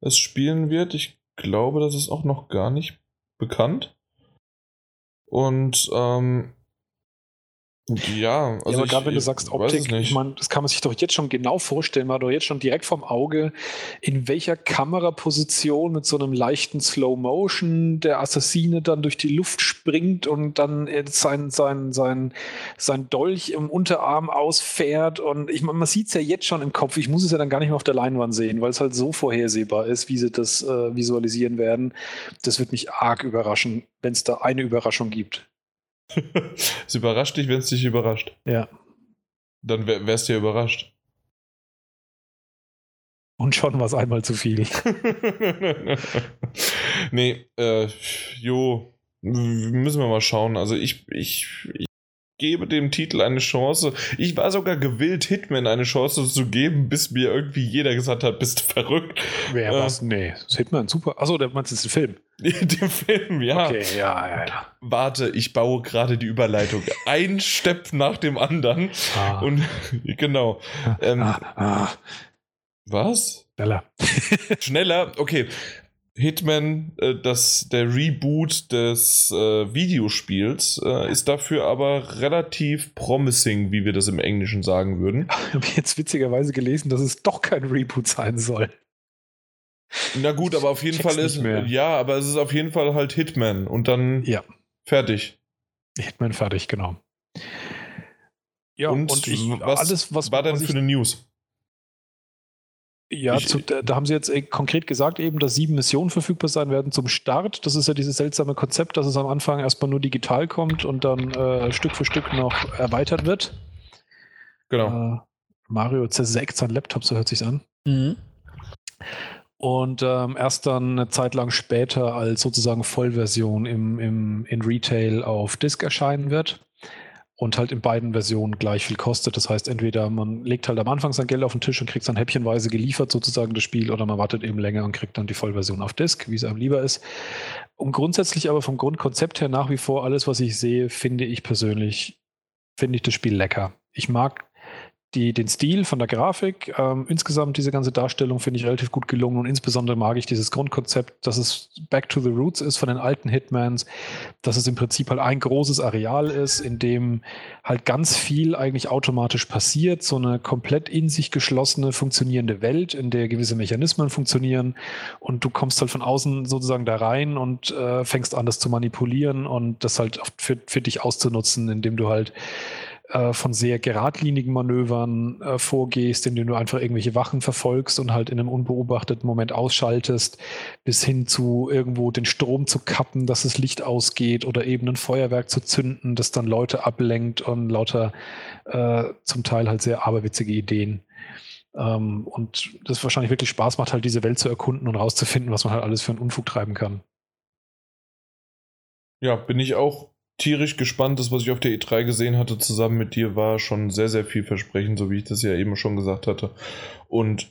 es spielen wird. Ich glaube, das ist auch noch gar nicht bekannt. Und ähm, ja, also. Ja, aber gerade wenn du sagst Optik, ich meine, das kann man sich doch jetzt schon genau vorstellen, man hat doch jetzt schon direkt vom Auge, in welcher Kameraposition mit so einem leichten Slow Motion der Assassine dann durch die Luft springt und dann sein, sein, sein, sein Dolch im Unterarm ausfährt. Und ich meine, man sieht es ja jetzt schon im Kopf. Ich muss es ja dann gar nicht mehr auf der Leinwand sehen, weil es halt so vorhersehbar ist, wie sie das äh, visualisieren werden. Das wird mich arg überraschen, wenn es da eine Überraschung gibt. Es überrascht dich, wenn es dich überrascht. Ja. Dann wär, wärst du ja überrascht. Und schon war es einmal zu viel. nee, äh, jo, müssen wir mal schauen. Also ich, ich, ich gebe dem Titel eine Chance. Ich war sogar gewillt, Hitman eine Chance zu geben, bis mir irgendwie jeder gesagt hat, bist du verrückt. Wer äh, was? Nee, Hitman, super. Achso, der meinst du den Film? den Film, ja. Okay, ja, ja, ja. Warte, ich baue gerade die Überleitung. Ein Step nach dem anderen. Ah. Und genau. Ähm, ah, ah. Was? Schneller. Schneller, okay. Hitman, äh, das, der Reboot des äh, Videospiels, äh, ist dafür aber relativ promising, wie wir das im Englischen sagen würden. Ich habe jetzt witzigerweise gelesen, dass es doch kein Reboot sein soll. Na gut, aber auf jeden Fall ist. Ja, aber es ist auf jeden Fall halt Hitman und dann ja. fertig. Hitman fertig, genau. Ja, und, und ich, was alles, was war denn für eine News? Ja, zu, da, da, haben sie jetzt äh, konkret gesagt, eben, dass sieben Missionen verfügbar sein werden zum Start. Das ist ja dieses seltsame Konzept, dass es am Anfang erstmal nur digital kommt und dann äh, Stück für Stück noch erweitert wird. Genau. Äh, Mario zersägt sein Laptop, so hört sich's an. Mhm. Und ähm, erst dann eine Zeit lang später als sozusagen Vollversion im, im, in Retail auf Disk erscheinen wird und halt in beiden Versionen gleich viel kostet. Das heißt, entweder man legt halt am Anfang sein Geld auf den Tisch und kriegt dann häppchenweise geliefert sozusagen das Spiel oder man wartet eben länger und kriegt dann die Vollversion auf Disk, wie es einem lieber ist. Und grundsätzlich aber vom Grundkonzept her nach wie vor alles, was ich sehe, finde ich persönlich, finde ich das Spiel lecker. Ich mag die, den Stil von der Grafik, ähm, insgesamt diese ganze Darstellung finde ich relativ gut gelungen und insbesondere mag ich dieses Grundkonzept, dass es Back to the Roots ist von den alten Hitmans, dass es im Prinzip halt ein großes Areal ist, in dem halt ganz viel eigentlich automatisch passiert, so eine komplett in sich geschlossene, funktionierende Welt, in der gewisse Mechanismen funktionieren und du kommst halt von außen sozusagen da rein und äh, fängst an, das zu manipulieren und das halt für, für dich auszunutzen, indem du halt äh, von sehr geradlinigen Manövern äh, vorgehst, indem du einfach irgendwelche Wachen verfolgst und halt in einem unbeobachteten Moment ausschaltest, bis hin zu irgendwo den Strom zu kappen, dass das Licht ausgeht oder eben ein Feuerwerk zu zünden, das dann Leute ablenkt und lauter äh, zum Teil halt sehr aberwitzige Ideen. Ähm, und das wahrscheinlich wirklich Spaß macht, halt diese Welt zu erkunden und rauszufinden, was man halt alles für einen Unfug treiben kann. Ja, bin ich auch tierisch gespannt. Das, was ich auf der E3 gesehen hatte, zusammen mit dir, war schon sehr, sehr vielversprechend, so wie ich das ja eben schon gesagt hatte. Und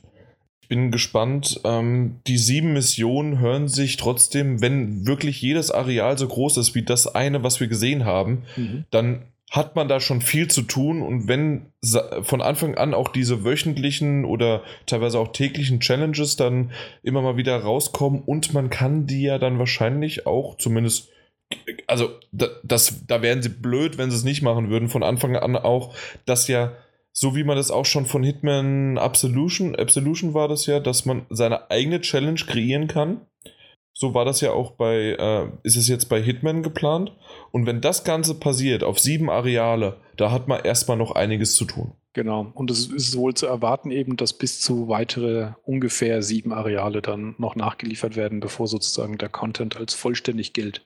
ich bin gespannt. Ähm, die sieben Missionen hören sich trotzdem, wenn wirklich jedes Areal so groß ist wie das eine, was wir gesehen haben, mhm. dann hat man da schon viel zu tun und wenn von Anfang an auch diese wöchentlichen oder teilweise auch täglichen Challenges dann immer mal wieder rauskommen und man kann die ja dann wahrscheinlich auch zumindest also das, da wären sie blöd, wenn sie es nicht machen würden, von Anfang an auch, dass ja, so wie man das auch schon von Hitman Absolution, Absolution war das ja, dass man seine eigene Challenge kreieren kann. So war das ja auch bei, äh, ist es jetzt bei Hitman geplant. Und wenn das Ganze passiert auf sieben Areale, da hat man erstmal noch einiges zu tun. Genau. Und es ist wohl zu erwarten eben, dass bis zu weitere ungefähr sieben Areale dann noch nachgeliefert werden, bevor sozusagen der Content als vollständig gilt.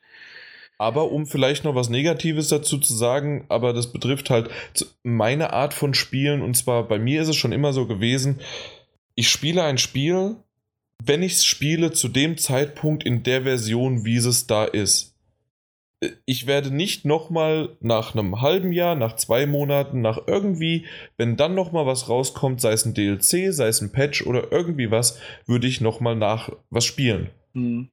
Aber um vielleicht noch was Negatives dazu zu sagen, aber das betrifft halt meine Art von Spielen. Und zwar bei mir ist es schon immer so gewesen, ich spiele ein Spiel, wenn ich es spiele, zu dem Zeitpunkt in der Version, wie es da ist. Ich werde nicht nochmal nach einem halben Jahr, nach zwei Monaten, nach irgendwie, wenn dann nochmal was rauskommt, sei es ein DLC, sei es ein Patch oder irgendwie was, würde ich nochmal nach was spielen. Mhm.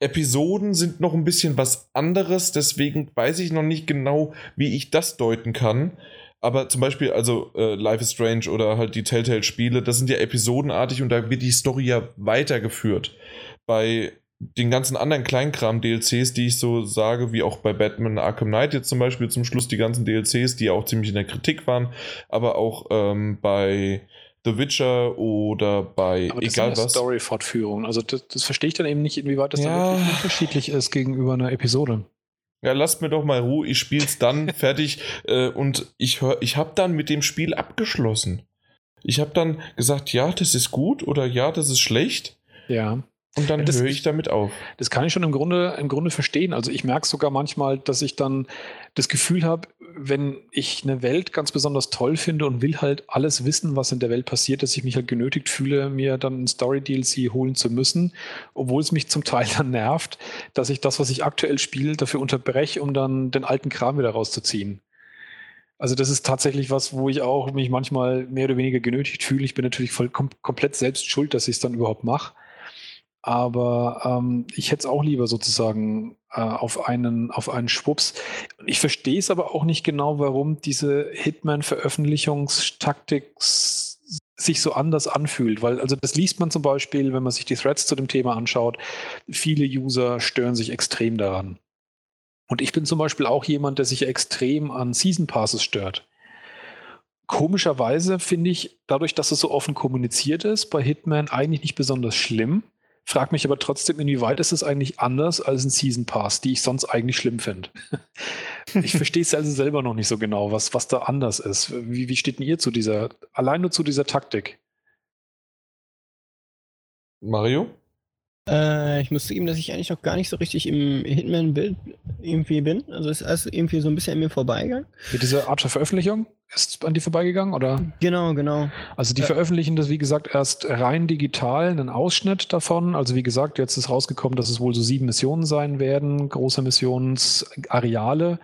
Episoden sind noch ein bisschen was anderes, deswegen weiß ich noch nicht genau, wie ich das deuten kann. Aber zum Beispiel, also äh, Life is Strange oder halt die Telltale-Spiele, das sind ja episodenartig und da wird die Story ja weitergeführt. Bei den ganzen anderen Kleinkram-DLCs, die ich so sage, wie auch bei Batman Arkham Knight jetzt zum Beispiel zum Schluss die ganzen DLCs, die ja auch ziemlich in der Kritik waren, aber auch ähm, bei The Witcher oder bei Aber das egal sind was. Story-Fortführungen. Also das, das, verstehe ich dann eben nicht, inwieweit das ja. dann wirklich unterschiedlich ist gegenüber einer Episode. Ja, lasst mir doch mal Ruhe, ich spiel's dann fertig äh, und ich hör, ich habe dann mit dem Spiel abgeschlossen. Ich habe dann gesagt, ja, das ist gut oder ja, das ist schlecht. Ja. Und dann höre ich damit auf. Das kann ich schon im Grunde, im Grunde verstehen. Also ich merke sogar manchmal, dass ich dann das Gefühl habe, wenn ich eine Welt ganz besonders toll finde und will halt alles wissen, was in der Welt passiert, dass ich mich halt genötigt fühle, mir dann ein Story-DLC holen zu müssen, obwohl es mich zum Teil dann nervt, dass ich das, was ich aktuell spiele, dafür unterbreche, um dann den alten Kram wieder rauszuziehen. Also das ist tatsächlich was, wo ich auch mich manchmal mehr oder weniger genötigt fühle. Ich bin natürlich voll kom komplett selbst schuld, dass ich es dann überhaupt mache. Aber ähm, ich hätte es auch lieber sozusagen äh, auf, einen, auf einen Schwupps. Ich verstehe es aber auch nicht genau, warum diese Hitman-Veröffentlichungstaktik sich so anders anfühlt, weil also das liest man zum Beispiel, wenn man sich die Threads zu dem Thema anschaut, viele User stören sich extrem daran. Und ich bin zum Beispiel auch jemand, der sich extrem an Season Passes stört. Komischerweise finde ich, dadurch, dass es so offen kommuniziert ist, bei Hitman eigentlich nicht besonders schlimm. Frag mich aber trotzdem, inwieweit ist es eigentlich anders als ein Season Pass, die ich sonst eigentlich schlimm finde. ich verstehe es also selber noch nicht so genau, was, was da anders ist. Wie, wie steht denn ihr zu dieser, allein nur zu dieser Taktik? Mario? Äh, ich muss zugeben, dass ich eigentlich noch gar nicht so richtig im Hitman-Bild irgendwie bin. Also es ist alles irgendwie so ein bisschen an mir vorbeigegangen. Mit dieser Art der Veröffentlichung ist an dir vorbeigegangen, oder? Genau, genau. Also die Ja. veröffentlichen das, wie gesagt, erst rein digital, einen Ausschnitt davon. Also wie gesagt, jetzt ist rausgekommen, dass es wohl so sieben Missionen sein werden, große Missionsareale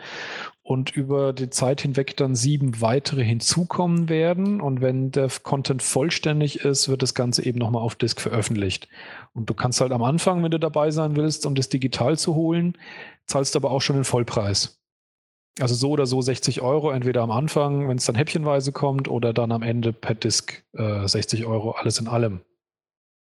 und über die Zeit hinweg dann sieben weitere hinzukommen werden. Und wenn der Content vollständig ist, wird das Ganze eben nochmal auf Disk veröffentlicht. Und du kannst halt am Anfang, wenn du dabei sein willst, um das digital zu holen, zahlst aber auch schon den Vollpreis. Also so oder so 60 Euro, entweder am Anfang, wenn es dann häppchenweise kommt, oder dann am Ende per Disk äh, 60 Euro, alles in allem.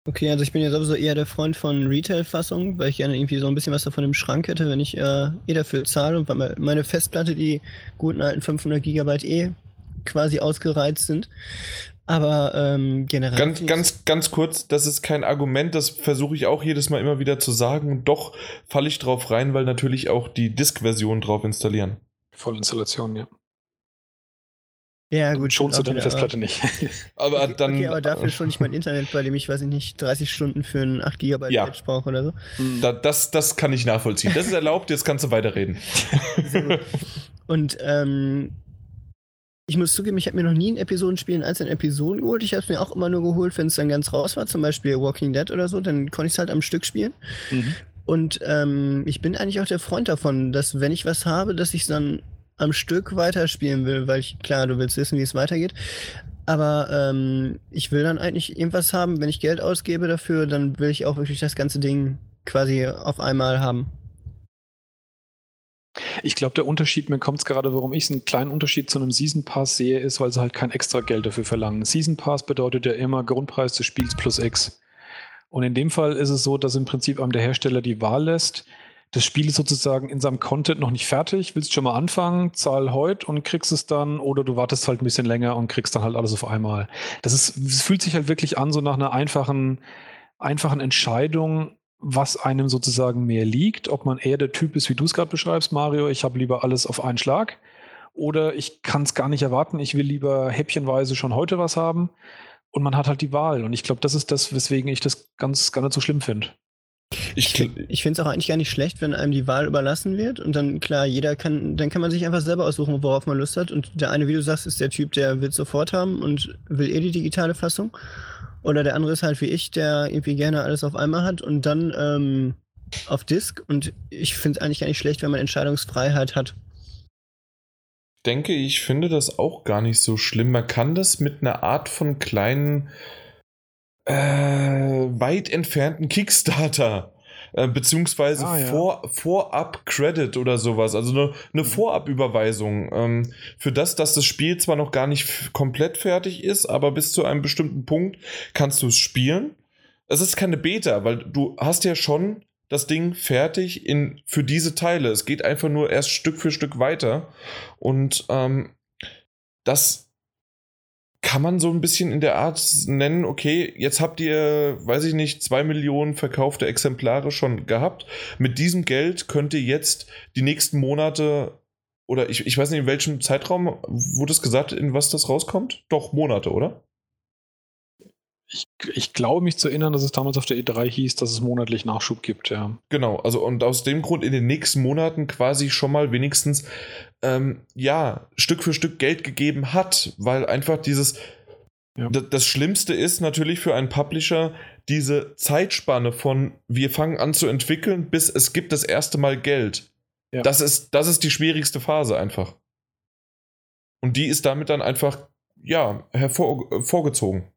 Okay, also ich bin ja sowieso eher der Freund von Retail-Fassung, weil ich gerne irgendwie so ein bisschen was davon im Schrank hätte, wenn ich äh, eh dafür zahle und weil me- meine Festplatte, die guten alten 500 Gigabyte eh quasi ausgereizt sind. Aber ähm, generell. Ganz, ganz, ganz kurz, das ist kein Argument, das versuche ich auch jedes Mal immer wieder zu sagen. Und doch falle ich drauf rein, weil natürlich auch die Disk-Version drauf installieren. Vollinstallation, ja. Ja, gut. Schonst du deine Festplatte nicht. Aber Okay, dann. okay, aber dafür schon nicht mein Internet, bei dem ich, weiß ich nicht, 30 Stunden für ein 8 Gigabyte Ja. Patch brauche oder so. Da, das, das kann ich nachvollziehen. Das ist erlaubt, jetzt kannst du weiterreden. Und ähm, ich muss zugeben, ich habe mir noch nie ein Episodenspiel in einzelnen Episoden geholt. Ich habe es mir auch immer nur geholt, wenn es dann ganz raus war, zum Beispiel Walking Dead oder so, dann konnte ich es halt am Stück spielen. Mhm. Und ähm, ich bin eigentlich auch der Freund davon, dass wenn ich was habe, dass ich es dann am Stück weiterspielen will, weil ich, klar, du willst wissen, wie es weitergeht. Aber ähm, ich will dann eigentlich irgendwas haben, wenn ich Geld ausgebe dafür, dann will ich auch wirklich das ganze Ding quasi auf einmal haben. Ich glaube, der Unterschied, mir kommt es gerade, warum ich einen kleinen Unterschied zu einem Season Pass sehe, ist, weil sie halt kein extra Geld dafür verlangen. Season Pass bedeutet ja immer Grundpreis des Spiels plus X. Und in dem Fall ist es so, dass im Prinzip einem der Hersteller die Wahl lässt. Das Spiel ist sozusagen in seinem Content noch nicht fertig, willst schon mal anfangen, zahl heute und kriegst es dann, oder du wartest halt ein bisschen länger und kriegst dann halt alles auf einmal. Das ist, es fühlt sich halt wirklich an, so nach einer einfachen, einfachen Entscheidung, was einem sozusagen mehr liegt, ob man eher der Typ ist, wie du es gerade beschreibst, Mario, ich habe lieber alles auf einen Schlag, oder ich kann es gar nicht erwarten, ich will lieber häppchenweise schon heute was haben und man hat halt die Wahl. Und ich glaube, das ist das, weswegen ich das ganz gar nicht so schlimm finde. Ich, Ich finde es auch eigentlich gar nicht schlecht, wenn einem die Wahl überlassen wird und dann, klar, jeder kann, dann kann man sich einfach selber aussuchen, worauf man Lust hat. Und der eine, wie du sagst, ist der Typ, der will sofort haben und will eh die digitale Fassung. Oder der andere ist halt wie ich, der irgendwie gerne alles auf einmal hat und dann ähm, auf Disk. Und ich finde es eigentlich gar nicht schlecht, wenn man Entscheidungsfreiheit hat. denke, ich finde das auch gar nicht so schlimm. Man kann das mit einer Art von kleinen, äh, weit entfernten Kickstarter. äh, Beziehungsweise Ah, ja. vor, Vorab-Credit oder sowas, also eine, eine Vorabüberweisung. Ähm, für das, dass das Spiel zwar noch gar nicht komplett fertig ist, aber bis zu einem bestimmten Punkt kannst du es spielen. Es ist keine Beta, weil du hast ja schon das Ding fertig in, für diese Teile. Es geht einfach nur erst Stück für Stück weiter. Und ähm, das kann man so ein bisschen in der Art nennen, okay, jetzt habt ihr, weiß ich nicht, zwei Millionen verkaufte Exemplare schon gehabt. Mit diesem Geld könnt ihr jetzt die nächsten Monate oder ich, ich weiß nicht, in welchem Zeitraum wurde es gesagt, in was das rauskommt? Doch, Monate, oder? Ich, ich glaube mich zu erinnern, dass es damals auf der E3 hieß, dass es monatlich Nachschub gibt, ja. Genau, also und aus dem Grund in den nächsten Monaten quasi schon mal wenigstens ähm, ja, Stück für Stück Geld gegeben hat, weil einfach dieses Ja. Das Schlimmste ist natürlich für einen Publisher diese Zeitspanne von wir fangen an zu entwickeln, bis es gibt das erste Mal Geld. Ja. Das, ist, das ist die schwierigste Phase einfach. Und die ist damit dann einfach, ja, hervor, äh.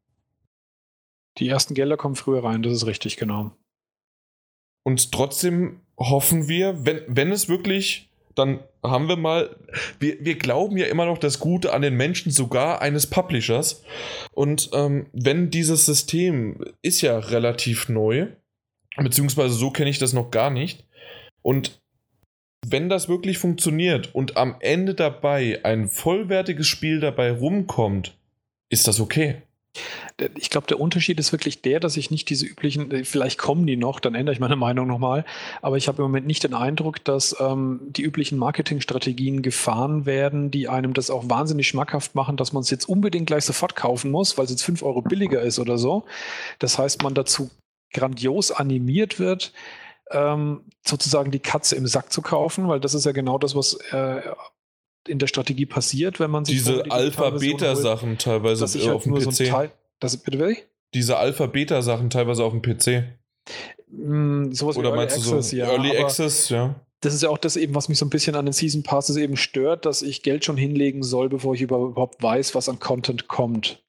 Die ersten Gelder kommen früher rein, das ist richtig, genau. Und trotzdem hoffen wir, wenn, wenn es wirklich dann haben wir mal, wir, wir glauben ja immer noch das Gute an den Menschen, sogar eines Publishers. Und ähm, wenn dieses System ist ja relativ neu, beziehungsweise so kenne ich das noch gar nicht. Und wenn das wirklich funktioniert und am Ende dabei ein vollwertiges Spiel dabei rumkommt, ist das okay. Ich glaube, der Unterschied ist wirklich der, dass ich nicht diese üblichen, äh, vielleicht kommen die noch, dann ändere ich meine Meinung nochmal, aber ich habe im Moment nicht den Eindruck, dass ähm, die üblichen Marketingstrategien gefahren werden, die einem das auch wahnsinnig schmackhaft machen, dass man es jetzt unbedingt gleich sofort kaufen muss, weil es jetzt 5 Euro billiger ist oder so. Das heißt, man dazu grandios animiert wird, ähm, sozusagen die Katze im Sack zu kaufen, weil das ist ja genau das, was äh, in der Strategie passiert, wenn man sich diese Alpha-Beta-Sachen teilweise ich halt auf dem PC. So Teil, das, bitte will Diese Alpha-Beta-Sachen teilweise auf dem PC. Mm, sowas Oder wie meinst Early Access, so ja. Early Access, ja. Das ist ja auch das eben, was mich so ein bisschen an den Season Passes eben stört, dass ich Geld schon hinlegen soll, bevor ich überhaupt weiß, was an Content kommt.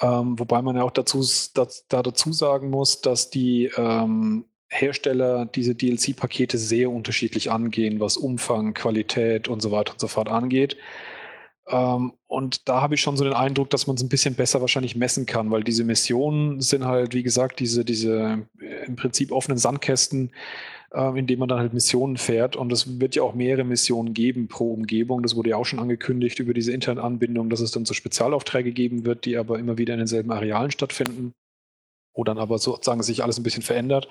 Ähm, wobei man ja auch dazu, da, da dazu sagen muss, dass die ähm, Hersteller diese DLC-Pakete sehr unterschiedlich angehen, was Umfang, Qualität und so weiter und so fort angeht. Ähm, und da habe ich schon so den Eindruck, dass man es ein bisschen besser wahrscheinlich messen kann, weil diese Missionen sind halt, wie gesagt, diese, diese äh, im Prinzip offenen Sandkästen, äh, in denen man dann halt Missionen fährt. Und es wird ja auch mehrere Missionen geben pro Umgebung. Das wurde ja auch schon angekündigt über diese interne Anbindung, dass es dann so Spezialaufträge geben wird, die aber immer wieder in denselben Arealen stattfinden, wo dann aber sozusagen sich alles ein bisschen verändert.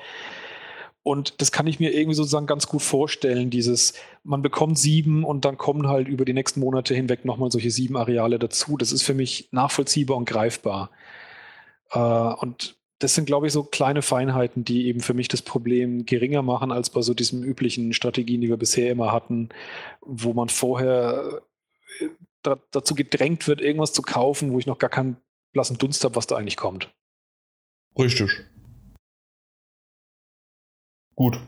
Und das kann ich mir irgendwie sozusagen ganz gut vorstellen, dieses, man bekommt sieben und dann kommen halt über die nächsten Monate hinweg nochmal solche sieben Areale dazu. Das ist für mich nachvollziehbar und greifbar. Äh, und das sind, glaube ich, so kleine Feinheiten, die eben für mich das Problem geringer machen als bei so diesen üblichen Strategien, die wir bisher immer hatten, wo man vorher äh, da, dazu gedrängt wird, irgendwas zu kaufen, wo ich noch gar keinen blassen Dunst habe, was da eigentlich kommt. Richtig. Gut.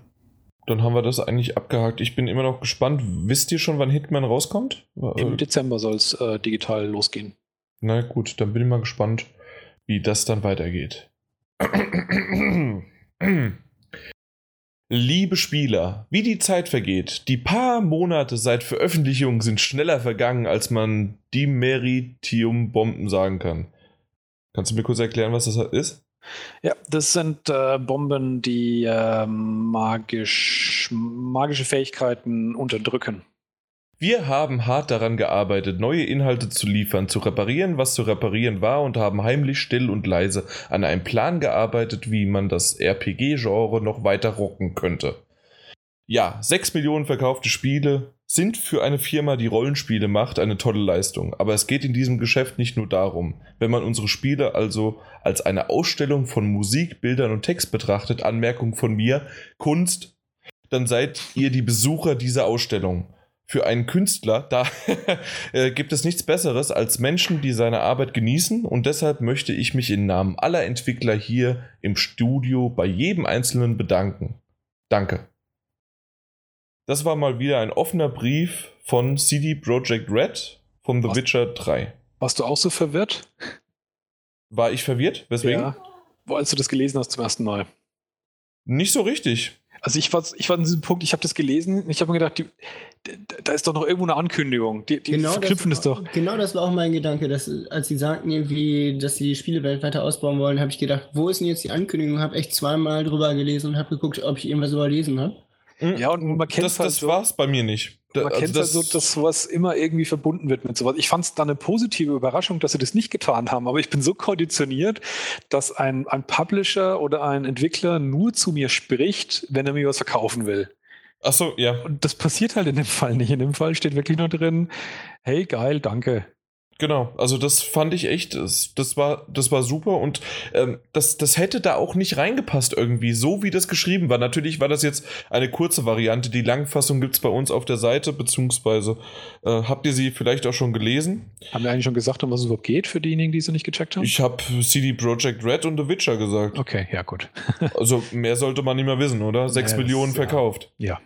Dann haben wir das eigentlich abgehakt. Ich bin immer noch gespannt. Wisst ihr schon, wann Hitman rauskommt? Im äh, Dezember soll es äh, digital losgehen. Na gut, dann bin ich mal gespannt, wie das dann weitergeht. Liebe Spieler, wie die Zeit vergeht. Die paar Monate seit Veröffentlichung sind schneller vergangen, als man die Meritium-Bomben sagen kann. Kannst du mir kurz erklären, was das ist? Ja, das sind äh, Bomben, die äh, magisch, magische Fähigkeiten unterdrücken. Wir haben hart daran gearbeitet, neue Inhalte zu liefern, zu reparieren, was zu reparieren war und haben heimlich still und leise an einem Plan gearbeitet, wie man das RPG-Genre noch weiter rocken könnte. Ja, 6 Millionen verkaufte Spiele, sind für eine Firma, die Rollenspiele macht, eine tolle Leistung. Aber es geht in diesem Geschäft nicht nur darum. Wenn man unsere Spiele also als eine Ausstellung von Musik, Bildern und Text betrachtet, Anmerkung von mir, Kunst, dann seid ihr die Besucher dieser Ausstellung. Für einen Künstler, da äh, gibt es nichts Besseres als Menschen, die seine Arbeit genießen und deshalb möchte ich mich im Namen aller Entwickler hier im Studio bei jedem Einzelnen bedanken. Danke. Das war mal wieder ein offener Brief von CD Projekt Red von The Was? Witcher 3. Warst du auch so verwirrt? War ich verwirrt? Weswegen? Ja, als du das gelesen hast zum ersten Mal. Nicht so richtig. Also ich war, ich war an diesem Punkt, ich habe das gelesen und ich habe mir gedacht, die, da ist doch noch irgendwo eine Ankündigung. Die, die genau verknüpfen das, es doch. Genau das war auch mein Gedanke, dass als sie sagten irgendwie, dass sie die Spielewelt weiter ausbauen wollen, habe ich gedacht, wo ist denn jetzt die Ankündigung? Habe echt zweimal drüber gelesen und habe geguckt, ob ich irgendwas überlesen habe. Hm? Ja, und man kennt das, halt das so, war's bei mir nicht. man also kennt das halt so, dass sowas immer irgendwie verbunden wird mit sowas. Ich fand es dann eine positive Überraschung, dass sie das nicht getan haben, aber ich bin so konditioniert, dass ein, ein Publisher oder ein Entwickler nur zu mir spricht, wenn er mir was verkaufen will. Ach so, ja. Und das passiert halt in dem Fall nicht. In dem Fall steht wirklich nur drin, hey, geil, danke. Genau, also das fand ich echt, das, das, war, das war super und ähm, das, das hätte da auch nicht reingepasst irgendwie, so wie das geschrieben war. Natürlich war das jetzt eine kurze Variante, die Langfassung gibt es bei uns auf der Seite, beziehungsweise äh, habt ihr sie vielleicht auch schon gelesen? Haben wir eigentlich schon gesagt, um was es überhaupt geht für diejenigen, die sie nicht gecheckt haben? Ich habe CD Projekt Red und The Witcher gesagt. Okay, ja gut. also mehr sollte man nicht mehr wissen, oder? Sechs ja, Millionen verkauft. Ja.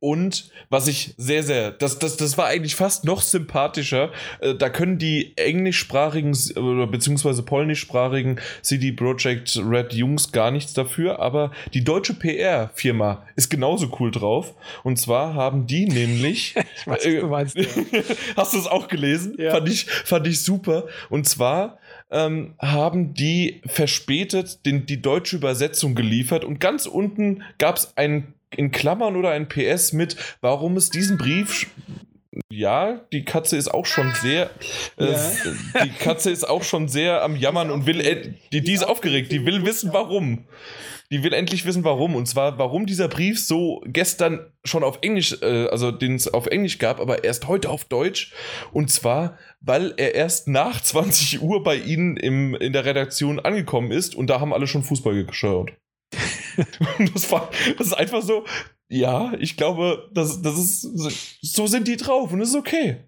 Und was ich sehr, sehr, das, das, das war eigentlich fast noch sympathischer. Äh, da können die englischsprachigen oder beziehungsweise polnischsprachigen CD Projekt Red Jungs gar nichts dafür, aber die deutsche PR-Firma ist genauso cool drauf. Und zwar haben die nämlich. ich weiß, äh, du meinst, ja. hast du es auch gelesen? Ja. Fand, ich, fand ich super. Und zwar ähm, haben die verspätet den, die deutsche Übersetzung geliefert und ganz unten gab es einen in Klammern oder ein PS mit, warum es diesen Brief ja, die Katze ist auch schon sehr, äh, ja. die Katze ist auch schon sehr am Jammern und will, äh, die, die ist aufgeregt, die will wissen, warum. Die will endlich wissen, warum. Und zwar, warum dieser Brief so gestern schon auf Englisch, äh, also den es auf Englisch gab, aber erst heute auf Deutsch. Und zwar, weil er erst nach 20 Uhr bei Ihnen im, in der Redaktion angekommen ist und da haben alle schon Fußball geschaut. Das, war, das ist einfach so, ja, ich glaube, das, das ist, so sind die drauf und das ist okay.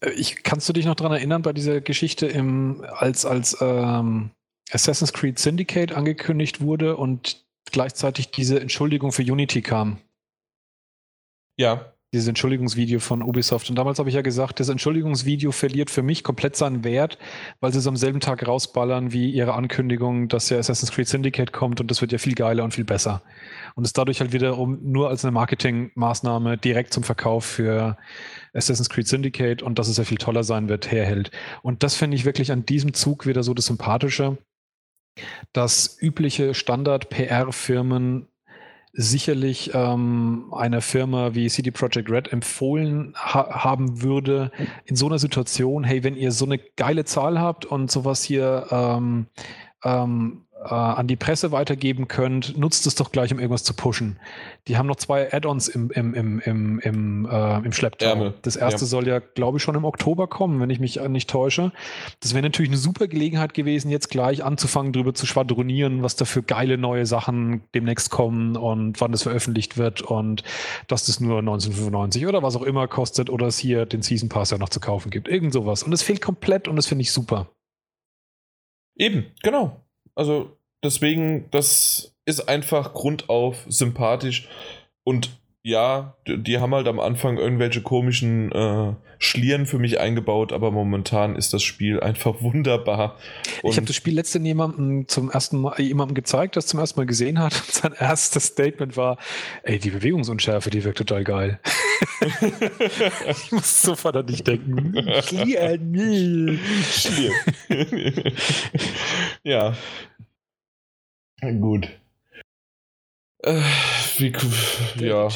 Äh, ich, kannst du dich noch daran erinnern, bei dieser Geschichte, im, als, als ähm, Assassin's Creed Syndicate angekündigt wurde und gleichzeitig diese Entschuldigung für Unity kam? Ja dieses Entschuldigungsvideo von Ubisoft. Und damals habe ich ja gesagt, das Entschuldigungsvideo verliert für mich komplett seinen Wert, weil sie es am selben Tag rausballern wie ihre Ankündigung, dass ja Assassin's Creed Syndicate kommt und das wird ja viel geiler und viel besser. Und es dadurch halt wiederum nur als eine Marketingmaßnahme direkt zum Verkauf für Assassin's Creed Syndicate und dass es ja viel toller sein wird, herhält. Und das finde ich wirklich an diesem Zug wieder so das Sympathische, dass übliche Standard-PR-Firmen sicherlich ähm, einer Firma wie CD Projekt Red empfohlen ha haben würde, in so einer Situation, hey, wenn ihr so eine geile Zahl habt und sowas hier ähm, ähm, äh, an die Presse weitergeben könnt, nutzt es doch gleich, um irgendwas zu pushen. Die haben noch zwei Add-ons im, im, im, im, im, äh, im Schlepptau. Ärmel. Das erste ja. soll ja, glaube ich, schon im Oktober kommen, wenn ich mich nicht täusche. Das wäre natürlich eine super Gelegenheit gewesen, jetzt gleich anzufangen, darüber zu schwadronieren, was da für geile neue Sachen demnächst kommen und wann das veröffentlicht wird und dass das nur 1995 oder was auch immer kostet oder es hier den Season Pass ja noch zu kaufen gibt. Irgend sowas. Und es fehlt komplett und das finde ich super. Eben, genau. Also deswegen, das ist einfach grundauf sympathisch und ja, die haben halt am Anfang irgendwelche komischen äh, Schlieren für mich eingebaut, aber momentan ist das Spiel einfach wunderbar. Und ich habe das Spiel letztens jemandem zum ersten Mal jemandem gezeigt, das zum ersten Mal gesehen hat. Und sein erstes Statement war: Ey, die Bewegungsunschärfe, die wirkt total geil. ich muss sofort an dich denken. Schlieren. Schlieren. ja. Gut. Äh, wie, ja.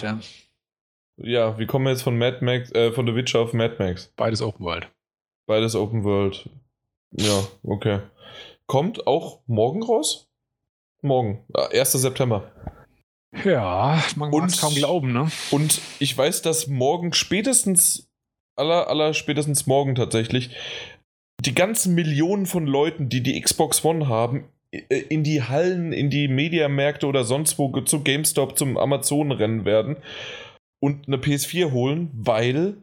Ja, wie kommen wir jetzt von Mad Max, äh, von The Witcher auf Mad Max? Beides Open World. Beides Open World. Ja, okay. Kommt auch morgen raus? Morgen, 1. September. Ja, man kann es kaum glauben, ne? Und ich weiß, dass morgen spätestens, aller, aller spätestens morgen tatsächlich, die ganzen Millionen von Leuten, die die Xbox One haben, in die Hallen, in die Mediamärkte oder sonst wo zu GameStop, zum Amazon rennen werden und eine PS4 holen, weil,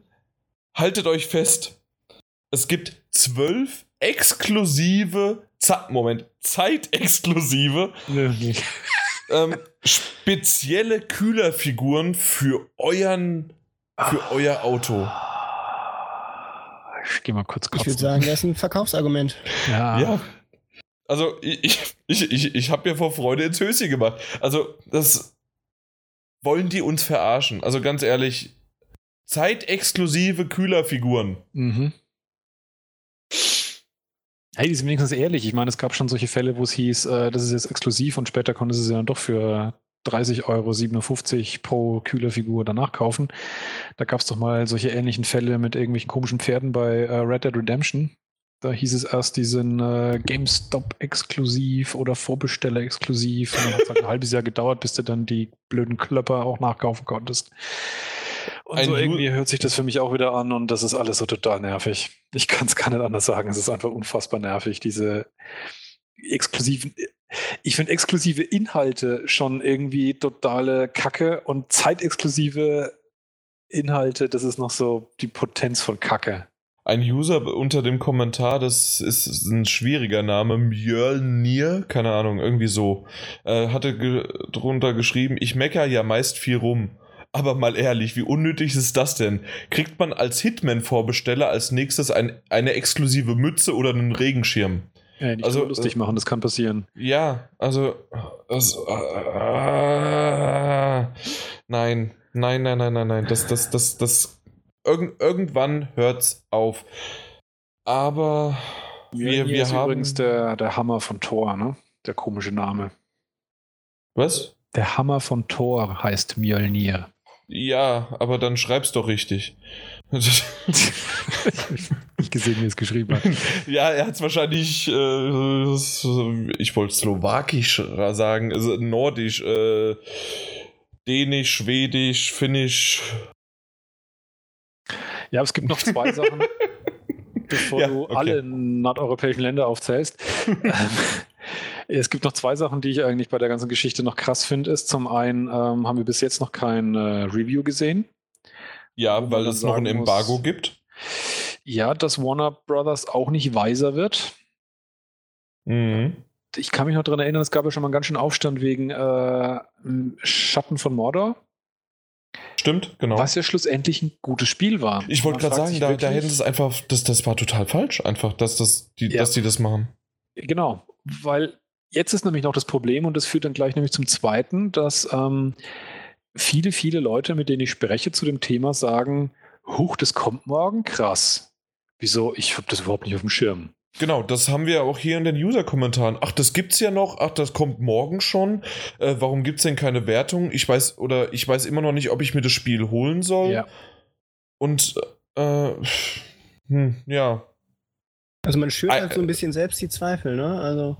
haltet euch fest, es gibt zwölf exklusive, Moment, zeitexklusive, ähm, spezielle Kühlerfiguren für euren, für euer Auto. Ich geh mal kurz kotzen. Ich würde sagen, das ist ein Verkaufsargument. Ja. ja. Also, ich, ich, ich, ich habe mir vor Freude ins Höschen gemacht. Also, das wollen die uns verarschen. Also, ganz ehrlich, zeitexklusive Kühlerfiguren. Mhm. Hey, die sind wenigstens ehrlich. Ich meine, es gab schon solche Fälle, wo es hieß, äh, das ist jetzt exklusiv und später konnte sie dann doch für 30 Euro 57 pro Kühlerfigur danach kaufen. Da gab es doch mal solche ähnlichen Fälle mit irgendwelchen komischen Pferden bei äh, Red Dead Redemption. Da hieß es erst, die sind äh, GameStop-exklusiv oder Vorbesteller-exklusiv. Und dann hat es halt ein halbes Jahr gedauert, bis du dann die blöden Klöpper auch nachkaufen konntest. Und so irgendwie hört sich das für mich auch wieder an und das ist alles so total nervig. Ich kann es gar nicht anders sagen. Es ist einfach unfassbar nervig, diese exklusiven. Ich finde exklusive Inhalte schon irgendwie totale Kacke und zeitexklusive Inhalte, das ist noch so die Potenz von Kacke. Ein User unter dem Kommentar, das ist ein schwieriger Name, Mjölnir, keine Ahnung, irgendwie so, äh, hatte ge drunter geschrieben, ich mecker ja meist viel rum. Aber mal ehrlich, wie unnötig ist das denn? Kriegt man als Hitman-Vorbesteller als nächstes ein, eine exklusive Mütze oder einen Regenschirm? Ja, nicht also, so lustig machen, das kann passieren. Ja, also. also äh, nein, nein, nein, nein, nein, nein. Das, das, das, das. Irgend, irgendwann hört's auf. Aber. Wir, wir ist haben. übrigens der, der Hammer von Thor, ne? Der komische Name. Was? Der Hammer von Thor heißt Mjölnir. Ja, aber dann schreib's doch richtig. ich nicht gesehen, wie es geschrieben hat. Ja, er hat es wahrscheinlich, äh, ich wollte slowakisch sagen, also nordisch, äh, dänisch, schwedisch, finnisch. Ja, aber es gibt noch zwei Sachen, bevor ja, du okay. alle nordeuropäischen Länder aufzählst. Es gibt noch zwei Sachen, die ich eigentlich bei der ganzen Geschichte noch krass finde. Ist zum einen ähm, haben wir bis jetzt noch kein äh, Review gesehen. Ja, weil es noch ein Embargo muss, gibt. Ja, dass Warner Brothers auch nicht weiser wird. Mhm. Ich kann mich noch daran erinnern, es gab ja schon mal einen ganz schön Aufstand wegen äh, Schatten von Mordor. Stimmt, genau. Was ja schlussendlich ein gutes Spiel war. Ich wollte gerade sagen, da, da hätten sie es einfach, das, das war total falsch, einfach, dass, das, die, ja. dass die das machen. Genau, weil Jetzt ist nämlich noch das Problem, und das führt dann gleich nämlich zum zweiten, dass ähm, viele, viele Leute, mit denen ich spreche zu dem Thema, sagen, huch, das kommt morgen, krass. Wieso? Ich habe das überhaupt nicht auf dem Schirm. Genau, das haben wir auch hier in den User-Kommentaren. Ach, das gibt's ja noch. Ach, das kommt morgen schon. Äh, warum gibt's denn keine Wertung? Ich weiß oder ich weiß immer noch nicht, ob ich mir das Spiel holen soll. Ja. Und äh, hm, ja. Also man schürt halt so ein bisschen selbst die Zweifel, ne? Also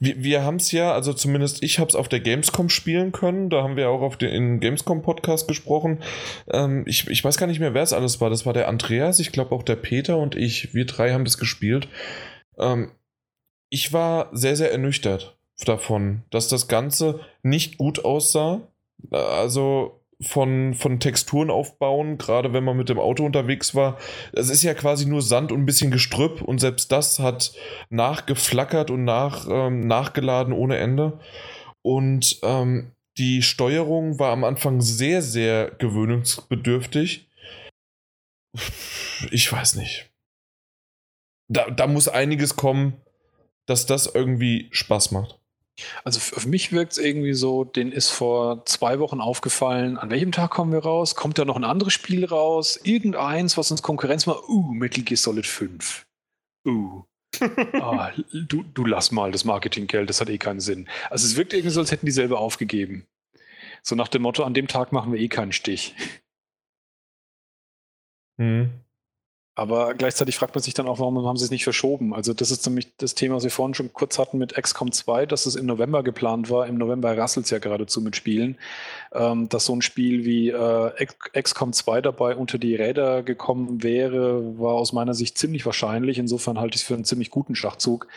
wir, wir haben es ja, also zumindest ich habe es auf der Gamescom spielen können. Da haben wir auch auf den Gamescom-Podcast gesprochen. Ähm, ich, ich weiß gar nicht mehr, wer es alles war. Das war der Andreas, ich glaube auch der Peter und ich. Wir drei haben das gespielt. Ähm, ich war sehr, sehr ernüchtert davon, dass das Ganze nicht gut aussah. Also von, von Texturen aufbauen, gerade wenn man mit dem Auto unterwegs war. Es ist ja quasi nur Sand und ein bisschen Gestrüpp und selbst das hat nachgeflackert und nach, ähm, nachgeladen ohne Ende. Und ähm, die Steuerung war am Anfang sehr, sehr gewöhnungsbedürftig. Ich weiß nicht. Da, da muss einiges kommen, dass das irgendwie Spaß macht. Also für mich wirkt es irgendwie so, den ist vor zwei Wochen aufgefallen, an welchem Tag kommen wir raus? Kommt da noch ein anderes Spiel raus? Irgendeins, was uns Konkurrenz macht? Uh, Metal Gear Solid 5. Uh. ah, du, du lass mal das Marketinggeld, das hat eh keinen Sinn. Also es wirkt irgendwie so, als hätten die selber aufgegeben. So nach dem Motto, an dem Tag machen wir eh keinen Stich. Mhm. Aber gleichzeitig fragt man sich dann auch, warum haben sie es nicht verschoben? Also das ist nämlich das Thema, was wir vorhin schon kurz hatten mit XCOM 2, dass es im November geplant war. Im November rasselt es ja geradezu mit Spielen. Ähm, dass so ein Spiel wie äh, XCOM 2 dabei unter die Räder gekommen wäre, war aus meiner Sicht ziemlich wahrscheinlich. Insofern halte ich es für einen ziemlich guten Schachzug,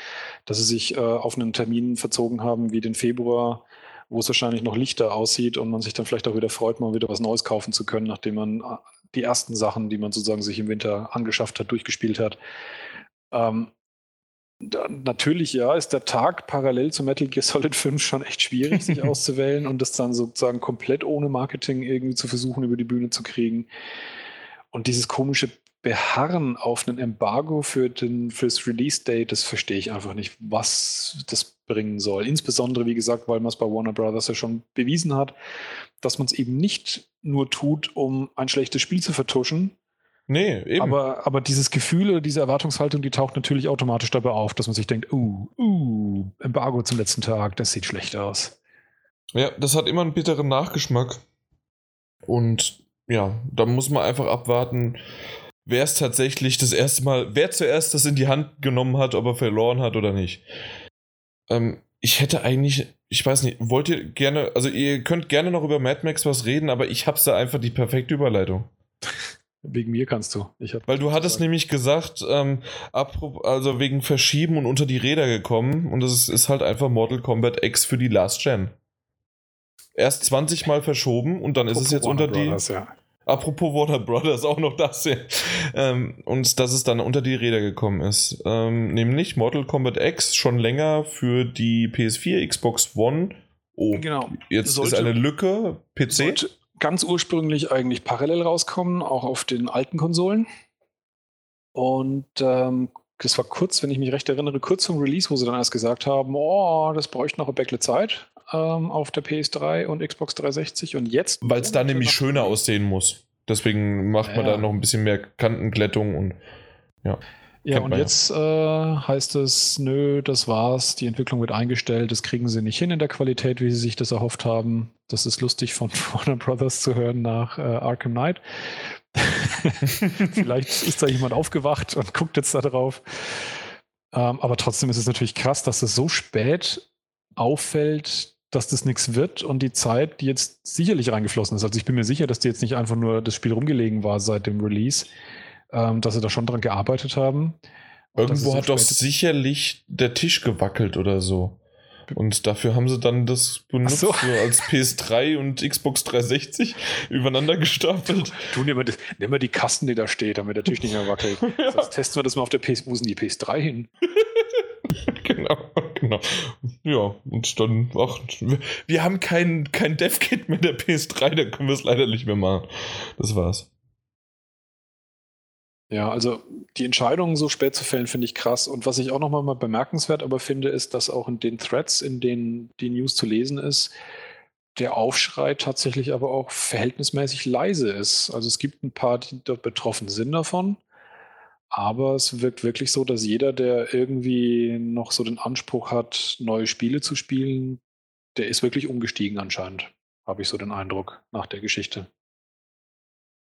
dass sie sich äh, auf einen Termin verzogen haben wie den Februar wo es wahrscheinlich noch lichter aussieht und man sich dann vielleicht auch wieder freut, mal wieder was Neues kaufen zu können, nachdem man äh, die ersten Sachen, die man sozusagen sich im Winter angeschafft hat, durchgespielt hat. Ähm, da, natürlich, ja, ist der Tag parallel zu Metal Gear Solid 5 schon echt schwierig, sich auszuwählen und das dann sozusagen komplett ohne Marketing irgendwie zu versuchen, über die Bühne zu kriegen. Und dieses komische Beharren auf ein Embargo für den, fürs Release-Date, das verstehe ich einfach nicht, was das bringen soll. Insbesondere, wie gesagt, weil man es bei Warner Brothers ja schon bewiesen hat, dass man es eben nicht nur tut, um ein schlechtes Spiel zu vertuschen. Nee, eben. Aber, aber dieses Gefühl oder diese Erwartungshaltung, die taucht natürlich automatisch dabei auf, dass man sich denkt, uh, uh, Embargo zum letzten Tag, das sieht schlecht aus. Ja, das hat immer einen bitteren Nachgeschmack. Und ja, da muss man einfach abwarten, wer es tatsächlich das erste Mal, wer zuerst das in die Hand genommen hat, ob er verloren hat oder nicht. Ähm, ich hätte eigentlich, ich weiß nicht, wollt ihr gerne, also ihr könnt gerne noch über Mad Max was reden, aber ich hab's da einfach die perfekte Überleitung. Wegen mir kannst du. Weil du hattest gesagt. nämlich gesagt, ähm, also wegen Verschieben und unter die Räder gekommen und das ist, halt einfach Mortal Kombat X für die Last Gen. Erst 20 Mal verschoben und dann ist es jetzt unter die. Das, ja. Apropos Warner Brothers, auch noch das hier. Ähm, und dass es dann unter die Räder gekommen ist. Ähm, nämlich Mortal Kombat X schon länger für die PS4, Xbox One. Oh, Genau. jetzt Sollte- ist eine Lücke. PC? Ganz ursprünglich eigentlich parallel rauskommen, auch auf den alten Konsolen. Und ähm, das war kurz, wenn ich mich recht erinnere, kurz zum Release, wo sie dann erst gesagt haben, oh, das bräuchte noch ein Bäckle Zeit ähm, auf der PS3 und Xbox 360. Und jetzt. Weil es da nämlich schöner aussehen muss. Deswegen macht man Ja. da noch ein bisschen mehr Kantenglättung und Ja, Kennt und man ja. jetzt äh, heißt es, nö, das war's, die Entwicklung wird eingestellt, das kriegen sie nicht hin in der Qualität, wie sie sich das erhofft haben. Das ist lustig von Warner Brothers zu hören nach äh, Arkham Knight. Vielleicht ist da jemand aufgewacht und guckt jetzt da drauf. Ähm, aber trotzdem ist es natürlich krass, dass es so spät auffällt, dass das nichts wird und die Zeit, die jetzt sicherlich reingeflossen ist. Also ich bin mir sicher, dass die jetzt nicht einfach nur das Spiel rumgelegen war seit dem Release, ähm, dass sie da schon dran gearbeitet haben. Irgendwo hat doch sicherlich der Tisch gewackelt oder so. Und dafür haben sie dann das benutzt, so. so. als PS3 und Xbox 360 übereinander gestapelt. Du nimm mal, das- nimm mal die Kasten, die da steht, damit der Tisch nicht mehr wackelt. Sonst testen wir das mal auf der PS. Wo denn die PS3 hin? genau, genau. Ja, und dann, ach, wir- haben kein, kein Dev-Kit mit der PS3, da können wir es leider nicht mehr machen. Das war's. Ja, also die Entscheidung so spät zu fällen, finde ich krass. Und was ich auch nochmal mal bemerkenswert aber finde, ist, dass auch in den Threads, in denen die News zu lesen ist, der Aufschrei tatsächlich aber auch verhältnismäßig leise ist. Also es gibt ein paar, die dort betroffen sind davon. Aber es wirkt wirklich so, dass jeder, der irgendwie noch so den Anspruch hat, neue Spiele zu spielen, der ist wirklich umgestiegen anscheinend. Habe ich so den Eindruck nach der Geschichte.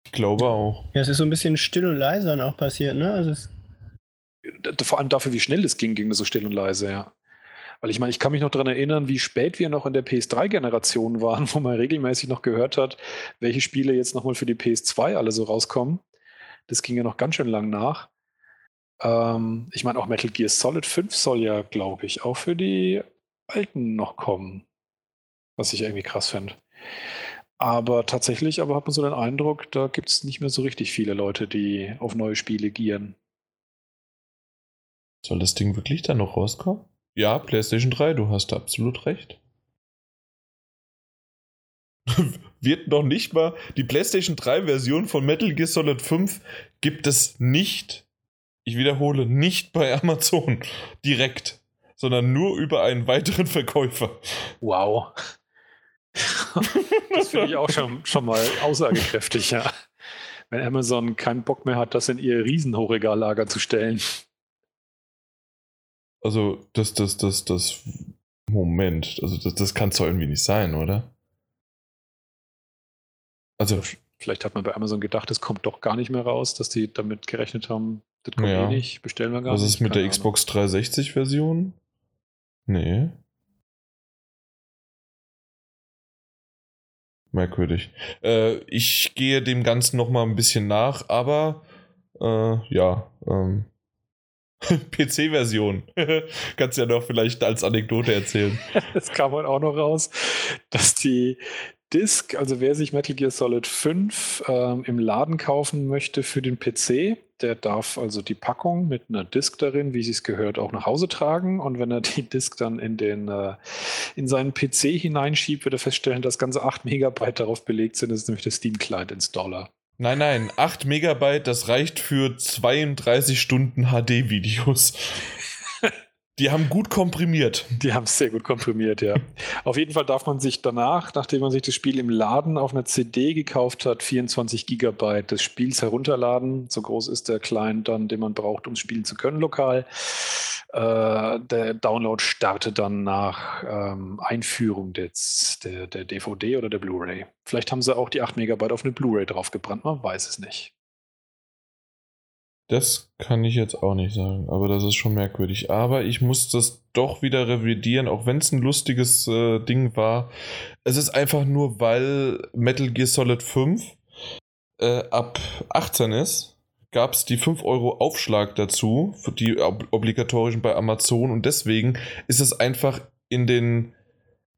Ich glaube auch. Ja, es ist so ein bisschen still und leise dann auch passiert, ne? Also Vor allem dafür, wie schnell es ging, ging es so still und leise, ja. Weil ich meine, ich kann mich noch daran erinnern, wie spät wir noch in der PS3-Generation waren, wo man regelmäßig noch gehört hat, welche Spiele jetzt nochmal für die PS2 alle so rauskommen. Das ging ja noch ganz schön lang nach. Ähm, ich meine, auch Metal Gear Solid 5 soll ja, glaube ich, auch für die alten noch kommen. Was ich irgendwie krass finde. Aber tatsächlich, aber hat man so den Eindruck, da gibt es nicht mehr so richtig viele Leute, die auf neue Spiele gieren. Soll das Ding wirklich dann noch rauskommen? Ja, PlayStation 3, du hast absolut recht. Wird noch nicht mal. Die PlayStation 3-Version von Metal Gear Solid 5 gibt es nicht. Ich wiederhole, nicht bei Amazon direkt, sondern nur über einen weiteren Verkäufer. Wow. das finde ich auch schon, schon mal aussagekräftig, ja. Wenn Amazon keinen Bock mehr hat, das in ihr Riesenhochregallager zu stellen. Also, das, das, das, das. Moment. Also, das, das kann es doch irgendwie nicht sein, oder? Also, Vielleicht hat man bei Amazon gedacht, es kommt doch gar nicht mehr raus, dass die damit gerechnet haben, das kommt Ja. eh nicht, bestellen wir gar was nicht. ist mit der Xbox 360-Version? Nee. Merkwürdig. Äh, ich gehe dem Ganzen noch mal ein bisschen nach, aber äh, ja, ähm, PC-Version. Kannst ja noch vielleicht als Anekdote erzählen. Ahnung. Es kam heute auch noch raus, dass die Disc, also wer sich Metal Gear Solid 5 ähm, im Laden kaufen möchte für den PC, der darf also die Packung mit einer Disk darin, wie sie es gehört, auch nach Hause tragen. Und wenn er die Disk dann in, den, äh, in seinen PC hineinschiebt, wird er feststellen, dass ganze 8 Megabyte darauf belegt sind. Das ist nämlich der Steam-Client-Installer. Nein, nein, 8 Megabyte, das reicht für 32 Stunden HD-Videos. Die haben gut komprimiert. Die haben es sehr gut komprimiert, ja. Auf jeden Fall darf man sich danach, nachdem man sich das Spiel im Laden auf einer CD gekauft hat, 24 Gigabyte des Spiels herunterladen. So groß ist der Client dann, den man braucht, um spielen zu können lokal. Äh, der Download startet dann nach ähm, Einführung des, der, der DVD oder der Blu-ray. Vielleicht haben sie auch die 8 Megabyte auf eine Blu-ray draufgebrannt, man weiß es nicht. Das kann ich jetzt auch nicht sagen, aber das ist schon merkwürdig. Aber ich muss das doch wieder revidieren, auch wenn es ein lustiges äh, Ding war. Es ist einfach nur, weil Metal Gear Solid 5 äh, ab 18 ist, gab es die 5 Euro Aufschlag dazu, die ob obligatorischen bei Amazon und deswegen ist es einfach in den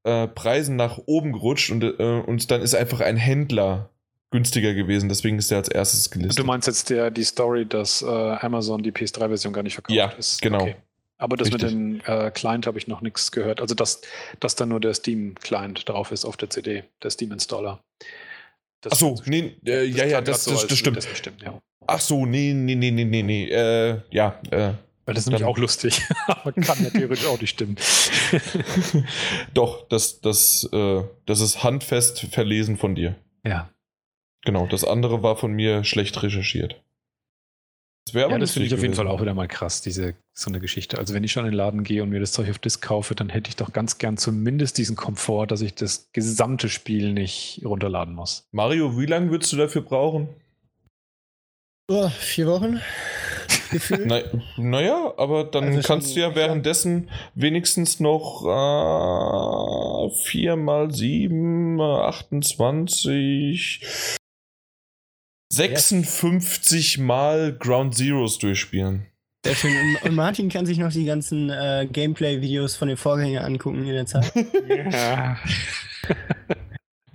äh, Preisen nach oben gerutscht und, äh, und dann ist einfach ein Händler günstiger gewesen. Deswegen ist der als erstes gelistet. Du meinst jetzt der, die Story, dass äh, Amazon die PS3-Version gar nicht verkauft Ja, ist? genau. Okay. Aber das Richtig. mit dem äh, Client habe ich noch nichts gehört. Also, dass, dass da nur der Steam-Client drauf ist auf der CD, der Steam-Installer. Das- Ach so, nee, äh, ja, ja, das, so, das, das stimmt. Das bestimmt, ja. Ach so, nee, nee, nee, nee, nee, nee. Äh, ja, äh, Weil das ist nämlich Dann- auch lustig. Aber kann ja theoretisch auch nicht stimmen. doch, das, das, äh, das ist handfest verlesen von dir. ja. Genau, das andere war von mir schlecht recherchiert. Das wäre aber ja, das finde ich auf jeden Fall auch wieder mal krass, diese so eine Geschichte. Also wenn ich schon in den Laden gehe und mir das Zeug auf Disc kaufe, dann hätte ich doch ganz gern zumindest diesen Komfort, dass ich das gesamte Spiel nicht runterladen muss. Mario, wie lange würdest du dafür brauchen? Oh, vier Wochen. Gefühlt. Na, naja, aber dann Also schon- kannst du ja währenddessen wenigstens noch äh, 4 mal 7, äh, 28, 56 mal Ground Zeroes durchspielen. Sehr schön. Und- Martin kann sich noch die ganzen äh, Gameplay-Videos von den Vorgängern angucken in der Zeit. Ja.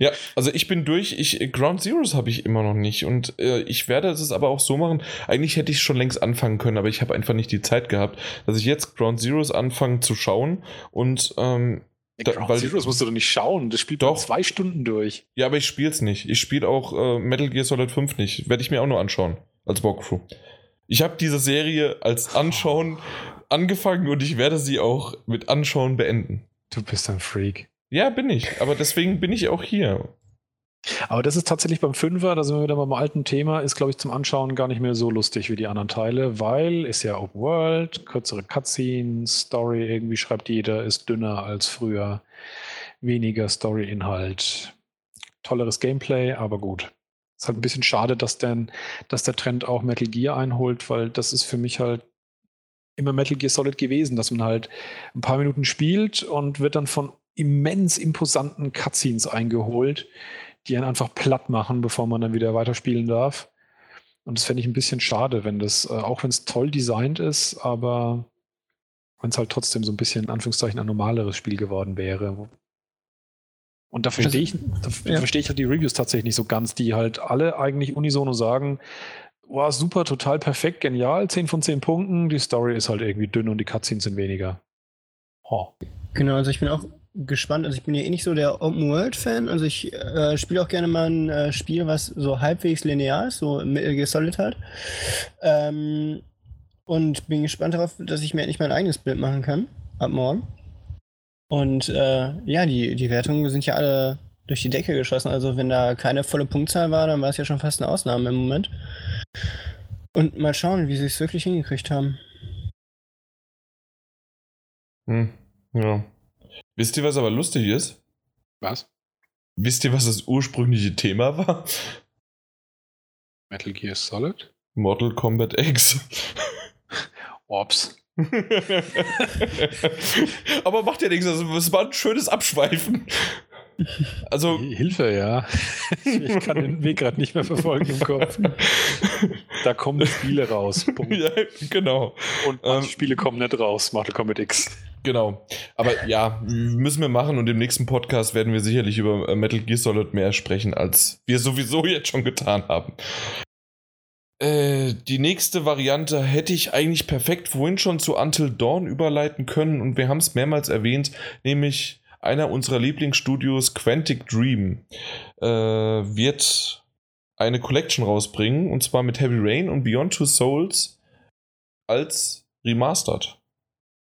Ja, also ich bin durch. Ich, Ground Zeroes habe ich immer noch nicht. Und äh, ich werde es aber auch so machen. Eigentlich hätte ich schon längst anfangen können, aber ich habe einfach nicht die Zeit gehabt, dass ich jetzt Ground Zeroes anfange zu schauen. Und ähm, Da- Ground weil- Zeroes musst du doch nicht schauen. Das spielt Doch. zwei Stunden durch. ja, aber ich spiele es nicht. Ich spiele auch äh, Metal Gear Solid 5 nicht. Werde ich mir auch nur anschauen. Als Walkthrough. Ich habe diese Serie als Anschauen angefangen und ich werde sie auch mit Anschauen beenden. Du bist ein Freak. Ja, bin ich. Aber deswegen bin ich auch hier. Aber das ist tatsächlich beim Fünfer, da sind wir wieder beim alten Thema, ist, glaube ich, zum Anschauen gar nicht mehr so lustig wie die anderen Teile, weil ist ja Open World, kürzere Cutscenes, Story irgendwie schreibt jeder, ist dünner als früher, weniger Story-Inhalt, tolleres Gameplay, aber gut. Ist halt ein bisschen schade, dass, denn, dass der Trend auch Metal Gear einholt, weil das ist für mich halt immer Metal Gear Solid gewesen, dass man halt ein paar Minuten spielt und wird dann von immens imposanten Cutscenes eingeholt, die einen einfach platt machen, bevor man dann wieder weiterspielen darf. Und das fände ich ein bisschen schade, wenn das, äh, auch wenn es toll designt ist, aber wenn es halt trotzdem so ein bisschen, in Anführungszeichen, ein normaleres Spiel geworden wäre. Und da verstehe ich, da ja. verstehe ich halt die Reviews tatsächlich nicht so ganz, die halt alle eigentlich unisono sagen, war super, total perfekt, genial, 10 von 10 Punkten, die Story ist halt irgendwie dünn und die Cutscenes sind weniger. Oh. Genau, also ich bin auch gespannt. Also ich bin ja eh nicht so der Open-World-Fan. Also ich äh, spiele auch gerne mal ein äh, Spiel, was so halbwegs linear ist, so Metal Gear Solid halt. Ähm, und bin gespannt darauf, dass ich mir endlich mein eigenes Bild machen kann. Ab morgen. Und äh, ja, die, die Wertungen sind ja alle durch die Decke geschossen. Also wenn da keine volle Punktzahl war, dann war es ja schon fast eine Ausnahme im Moment. Und mal schauen, wie sie es wirklich hingekriegt haben. Hm, ja. Wisst ihr, was aber lustig ist? Was? Wisst ihr, was das ursprüngliche Thema war? Metal Gear Solid? Mortal Kombat X. Ops. aber macht ja nichts, also es war ein schönes Abschweifen. Also, Hilfe, ja. Ich kann den Weg gerade nicht mehr verfolgen im Kopf. Da kommen Spiele raus. Punkt. ja, genau. Und manche Ähm, Spiele kommen nicht raus, Mortal Kombat X. Genau. Aber ja, müssen wir machen und im nächsten Podcast werden wir sicherlich über äh, Metal Gear Solid mehr sprechen, als wir sowieso jetzt schon getan haben. Äh, die nächste Variante hätte ich eigentlich perfekt vorhin schon zu Until Dawn überleiten können und wir haben es mehrmals erwähnt, nämlich einer unserer Lieblingsstudios, Quantic Dream, äh, wird eine Collection rausbringen und zwar mit Heavy Rain und Beyond Two Souls als Remastered.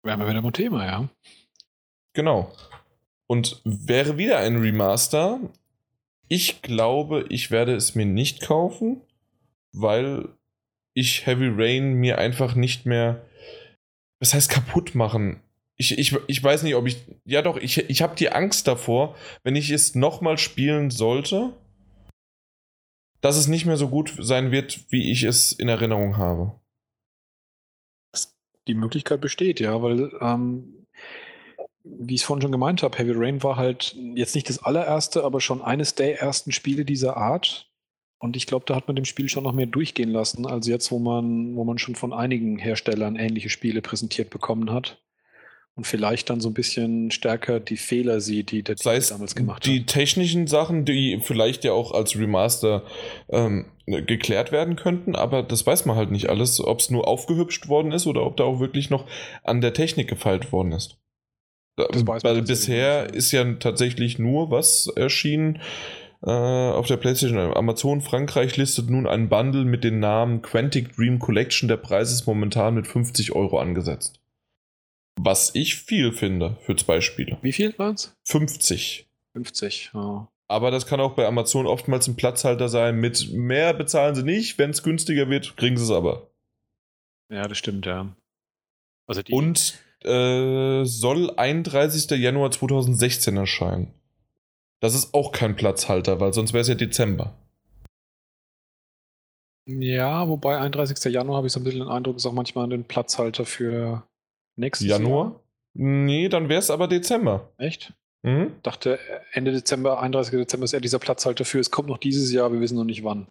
Wären wir wieder beim Thema, ja. Genau. Und wäre wieder ein Remaster. Ich glaube, ich werde es mir nicht kaufen, weil ich Heavy Rain mir einfach nicht mehr. Was heißt kaputt machen? Ich, ich, ich weiß nicht, ob ich. Ja, doch, ich, ich habe die Angst davor, wenn ich es nochmal spielen sollte, dass es nicht mehr so gut sein wird, wie ich es in Erinnerung habe. Die Möglichkeit besteht, ja, weil, ähm, wie ich es vorhin schon gemeint habe, Heavy Rain war halt jetzt nicht das allererste, aber schon eines der ersten Spiele dieser Art. Und ich glaube, da hat man dem Spiel schon noch mehr durchgehen lassen, als jetzt, wo man, wo man schon von einigen Herstellern ähnliche Spiele präsentiert bekommen hat. Und vielleicht dann so ein bisschen stärker die Fehler sieht, die der es damals gemacht die hat. technischen Sachen, die vielleicht ja auch als Remaster ähm, geklärt werden könnten, aber das weiß man halt nicht alles, ob es nur aufgehübscht worden ist oder ob da auch wirklich noch an der Technik gefeilt worden ist. Da- Das weiß Weil bisher ist ja tatsächlich nur was erschienen äh, auf der PlayStation. Amazon Frankreich listet nun einen Bundle mit dem Namen Quantic Dream Collection. Der Preis ist momentan mit 50 Euro angesetzt. Was ich viel finde für zwei Spiele. Wie viel waren es? 50. 50. Ja. Aber das kann auch bei Amazon oftmals ein Platzhalter sein. Mit mehr bezahlen sie nicht. Wenn es günstiger wird, kriegen sie es aber. ja, das stimmt, ja. Also die, Und äh, soll 31. Januar 2016 erscheinen. Das ist auch kein Platzhalter, weil sonst wäre es ja Dezember. ja, wobei 31. Januar habe ich so ein bisschen den Eindruck, ist auch manchmal ein Platzhalter für nächstes Januar? Nee, dann wäre es aber Dezember. Jahr. Echt? Mhm. Dachte Ende Dezember, 31. Dezember ist eher dieser Platzhalter für, es kommt noch dieses Jahr, wir wissen noch nicht wann.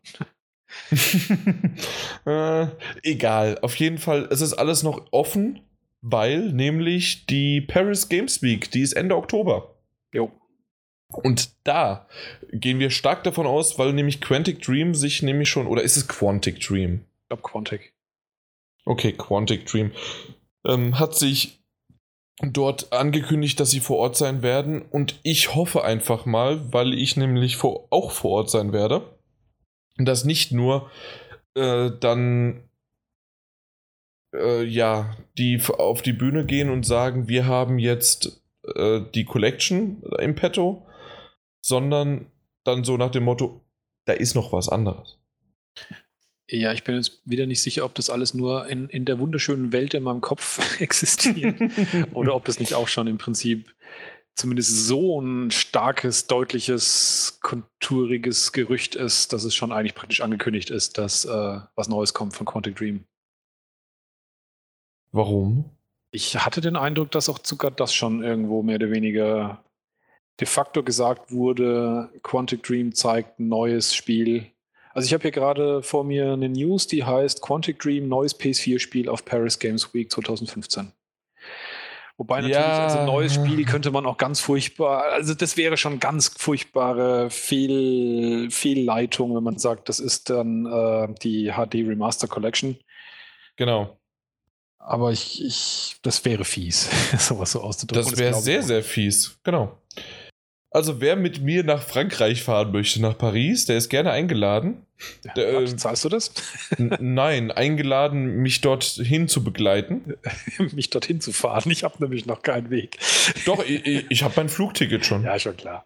äh, egal, auf jeden Fall, es ist alles noch offen, weil nämlich die Paris Games Week, die ist Ende Oktober. Jo. Und da gehen wir stark davon aus, weil nämlich Quantic Dream sich nämlich schon, oder ist es Quantic Dream? Ich glaube Quantic. Okay, Quantic Dream. Ähm, hat sich dort angekündigt, dass sie vor Ort sein werden. Und ich hoffe einfach mal, weil ich nämlich vor, auch vor Ort sein werde, dass nicht nur äh, dann äh, ja, die auf die Bühne gehen und sagen, wir haben jetzt äh, die Collection im Petto, sondern dann so nach dem Motto, da ist noch was anderes. Ja, ich bin jetzt wieder nicht sicher, ob das alles nur in, in der wunderschönen Welt in meinem Kopf existiert oder ob das nicht auch schon im Prinzip zumindest so ein starkes, deutliches, konturiges Gerücht ist, dass es schon eigentlich praktisch angekündigt ist, dass äh, was Neues kommt von Quantic Dream. Warum? Ich hatte den Eindruck, dass auch sogar das schon irgendwo mehr oder weniger de facto gesagt wurde, Quantic Dream zeigt ein neues Spiel. Also ich habe hier gerade vor mir eine News, die heißt Quantic Dream neues PS4-Spiel auf Paris Games Week 2015. Wobei natürlich, Ja. also neues Spiel könnte man auch ganz furchtbar, also das wäre schon ganz furchtbare Fehl, Fehlleitung, wenn man sagt, das ist dann äh, die HD Remaster Collection. Genau. Aber ich, ich, das wäre fies, sowas so auszudrücken. Das wäre sehr, sehr fies. Genau. Also, wer mit mir nach Frankreich fahren möchte, nach Paris, der ist gerne eingeladen. Der, Ja, äh, zahlst du das? Nein, eingeladen, mich dorthin zu begleiten. Mich dorthin zu fahren. Ich habe nämlich noch keinen Weg. Doch, ich, ich, habe mein Flugticket schon. Ja, schon klar.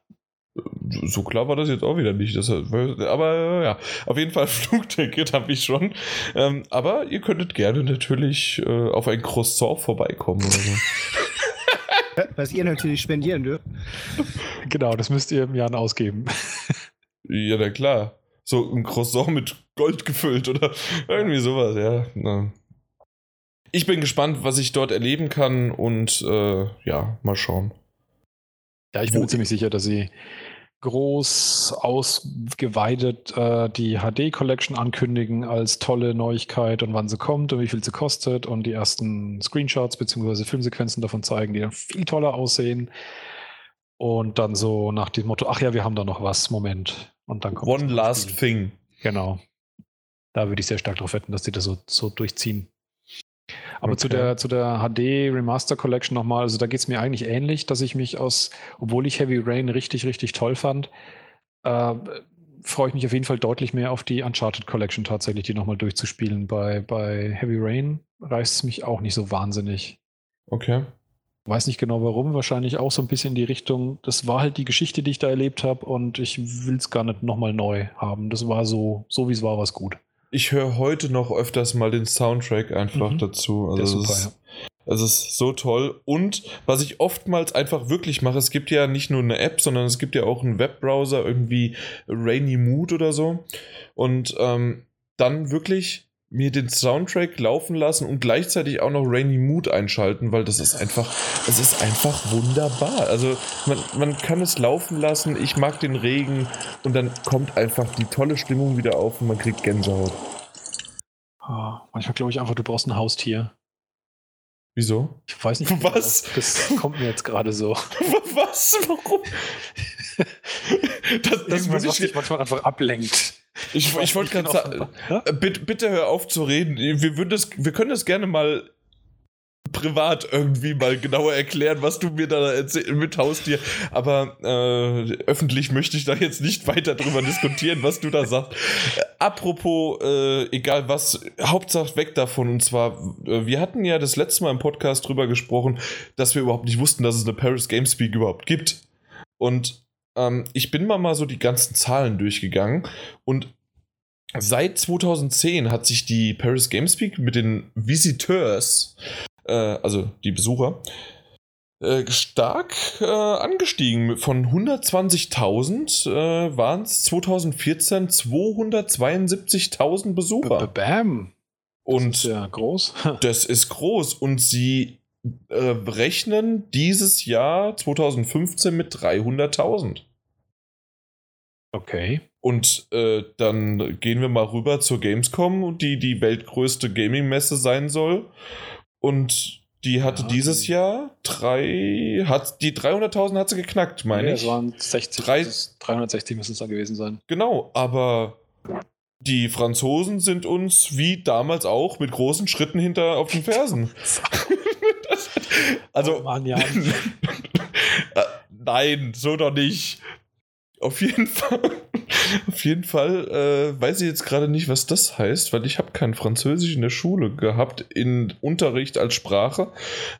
So klar war das jetzt auch wieder nicht. Das, aber ja, auf jeden Fall Flugticket habe ich schon. Ähm, aber ihr könntet gerne natürlich äh, auf ein Croissant vorbeikommen oder so. Was ihr natürlich spendieren dürft. Genau, das müsst ihr im Jahr ausgeben. ja, na klar. So ein Croissant mit Gold gefüllt oder irgendwie sowas, ja. Na. Ich bin gespannt, was ich dort erleben kann und äh, ja, mal schauen. Ja, ich bin Wo- mir ziemlich sicher, dass sie groß ausgeweitet äh, die HD Collection ankündigen als tolle Neuigkeit und wann sie kommt und wie viel sie kostet und die ersten Screenshots bzw. Filmsequenzen davon zeigen, die dann viel toller aussehen. Und dann so nach dem Motto, ach ja, wir haben da noch was, Moment. Und dann kommt One last thing. Genau. Da würde ich sehr stark darauf wetten, dass die das so, so durchziehen. Aber zu Okay. der, zu der HD Remaster Collection nochmal, also da geht es mir eigentlich ähnlich, dass ich mich aus, obwohl ich Heavy Rain richtig, richtig toll fand, äh, freue ich mich auf jeden Fall deutlich mehr auf die Uncharted Collection tatsächlich, die nochmal durchzuspielen. Bei, bei Heavy Rain reißt es mich auch nicht so wahnsinnig. Okay. Weiß nicht genau warum, wahrscheinlich auch so ein bisschen in die Richtung, das war halt die Geschichte, die ich da erlebt habe und ich will es gar nicht nochmal neu haben. Das war so, so wie es war, war es gut. Ich höre heute noch öfters mal den Soundtrack einfach Mhm. dazu. Also ist es super, ist, es ist so toll. Und was ich oftmals einfach wirklich mache, es gibt ja nicht nur eine App, sondern es gibt ja auch einen Webbrowser, irgendwie Rainy Mood oder so. Und ähm, dann wirklich mir den Soundtrack laufen lassen und gleichzeitig auch noch Rainy Mood einschalten, weil das ist einfach, es ist einfach wunderbar. Also man, man kann es laufen lassen, ich mag den Regen und dann kommt einfach die tolle Stimmung wieder auf und man kriegt Gänsehaut. Ah, manchmal glaube ich einfach, du brauchst ein Haustier. Wieso? Ich weiß nicht. Was? genau. Das kommt mir jetzt gerade so. Was? Warum? das, das Irgendwas, was dich ich, manchmal einfach ablenkt. ich, ich wollte gerade sagen, Ja? äh, bitte, bitte hör auf zu reden. Wir, würden das, wir können das gerne mal privat irgendwie mal genauer erklären, was du mir da erzähl- mithaust dir. Aber äh, öffentlich möchte ich da jetzt nicht weiter drüber diskutieren, was du da sagst. Äh, apropos, äh, egal was, Hauptsache weg davon. Und zwar, äh, wir hatten ja das letzte Mal im Podcast drüber gesprochen, dass wir überhaupt nicht wussten, dass es eine Paris Games Week überhaupt gibt. Und ähm, ich bin mal mal so die ganzen Zahlen durchgegangen und seit 2010 hat sich die Paris Games Week mit den Visiteurs, also die Besucher, äh, stark äh, angestiegen. Von 120.000 äh, waren es 2014 272.000 Besucher. Bam. Das Und ist ja groß. das ist groß und sie äh, rechnen dieses Jahr 2015 mit 300.000. Okay. Und äh, dann gehen wir mal rüber zur Gamescom, die die weltgrößte Gaming-Messe sein soll. Und die hatte Ja, dieses die- Jahr drei, hat die 300.000 hat sie geknackt, meine ja, ich. Es waren 60, Drei- das ist 360 müssen es da gewesen sein. Genau, aber die Franzosen sind uns wie damals auch mit großen Schritten hinter auf den Fersen. Das- also, oh Mann, ja. Äh, Nein, so doch nicht. Auf jeden Fall, auf jeden Fall äh, weiß ich jetzt gerade nicht, was das heißt, weil ich habe kein Französisch in der Schule gehabt, in Unterricht als Sprache.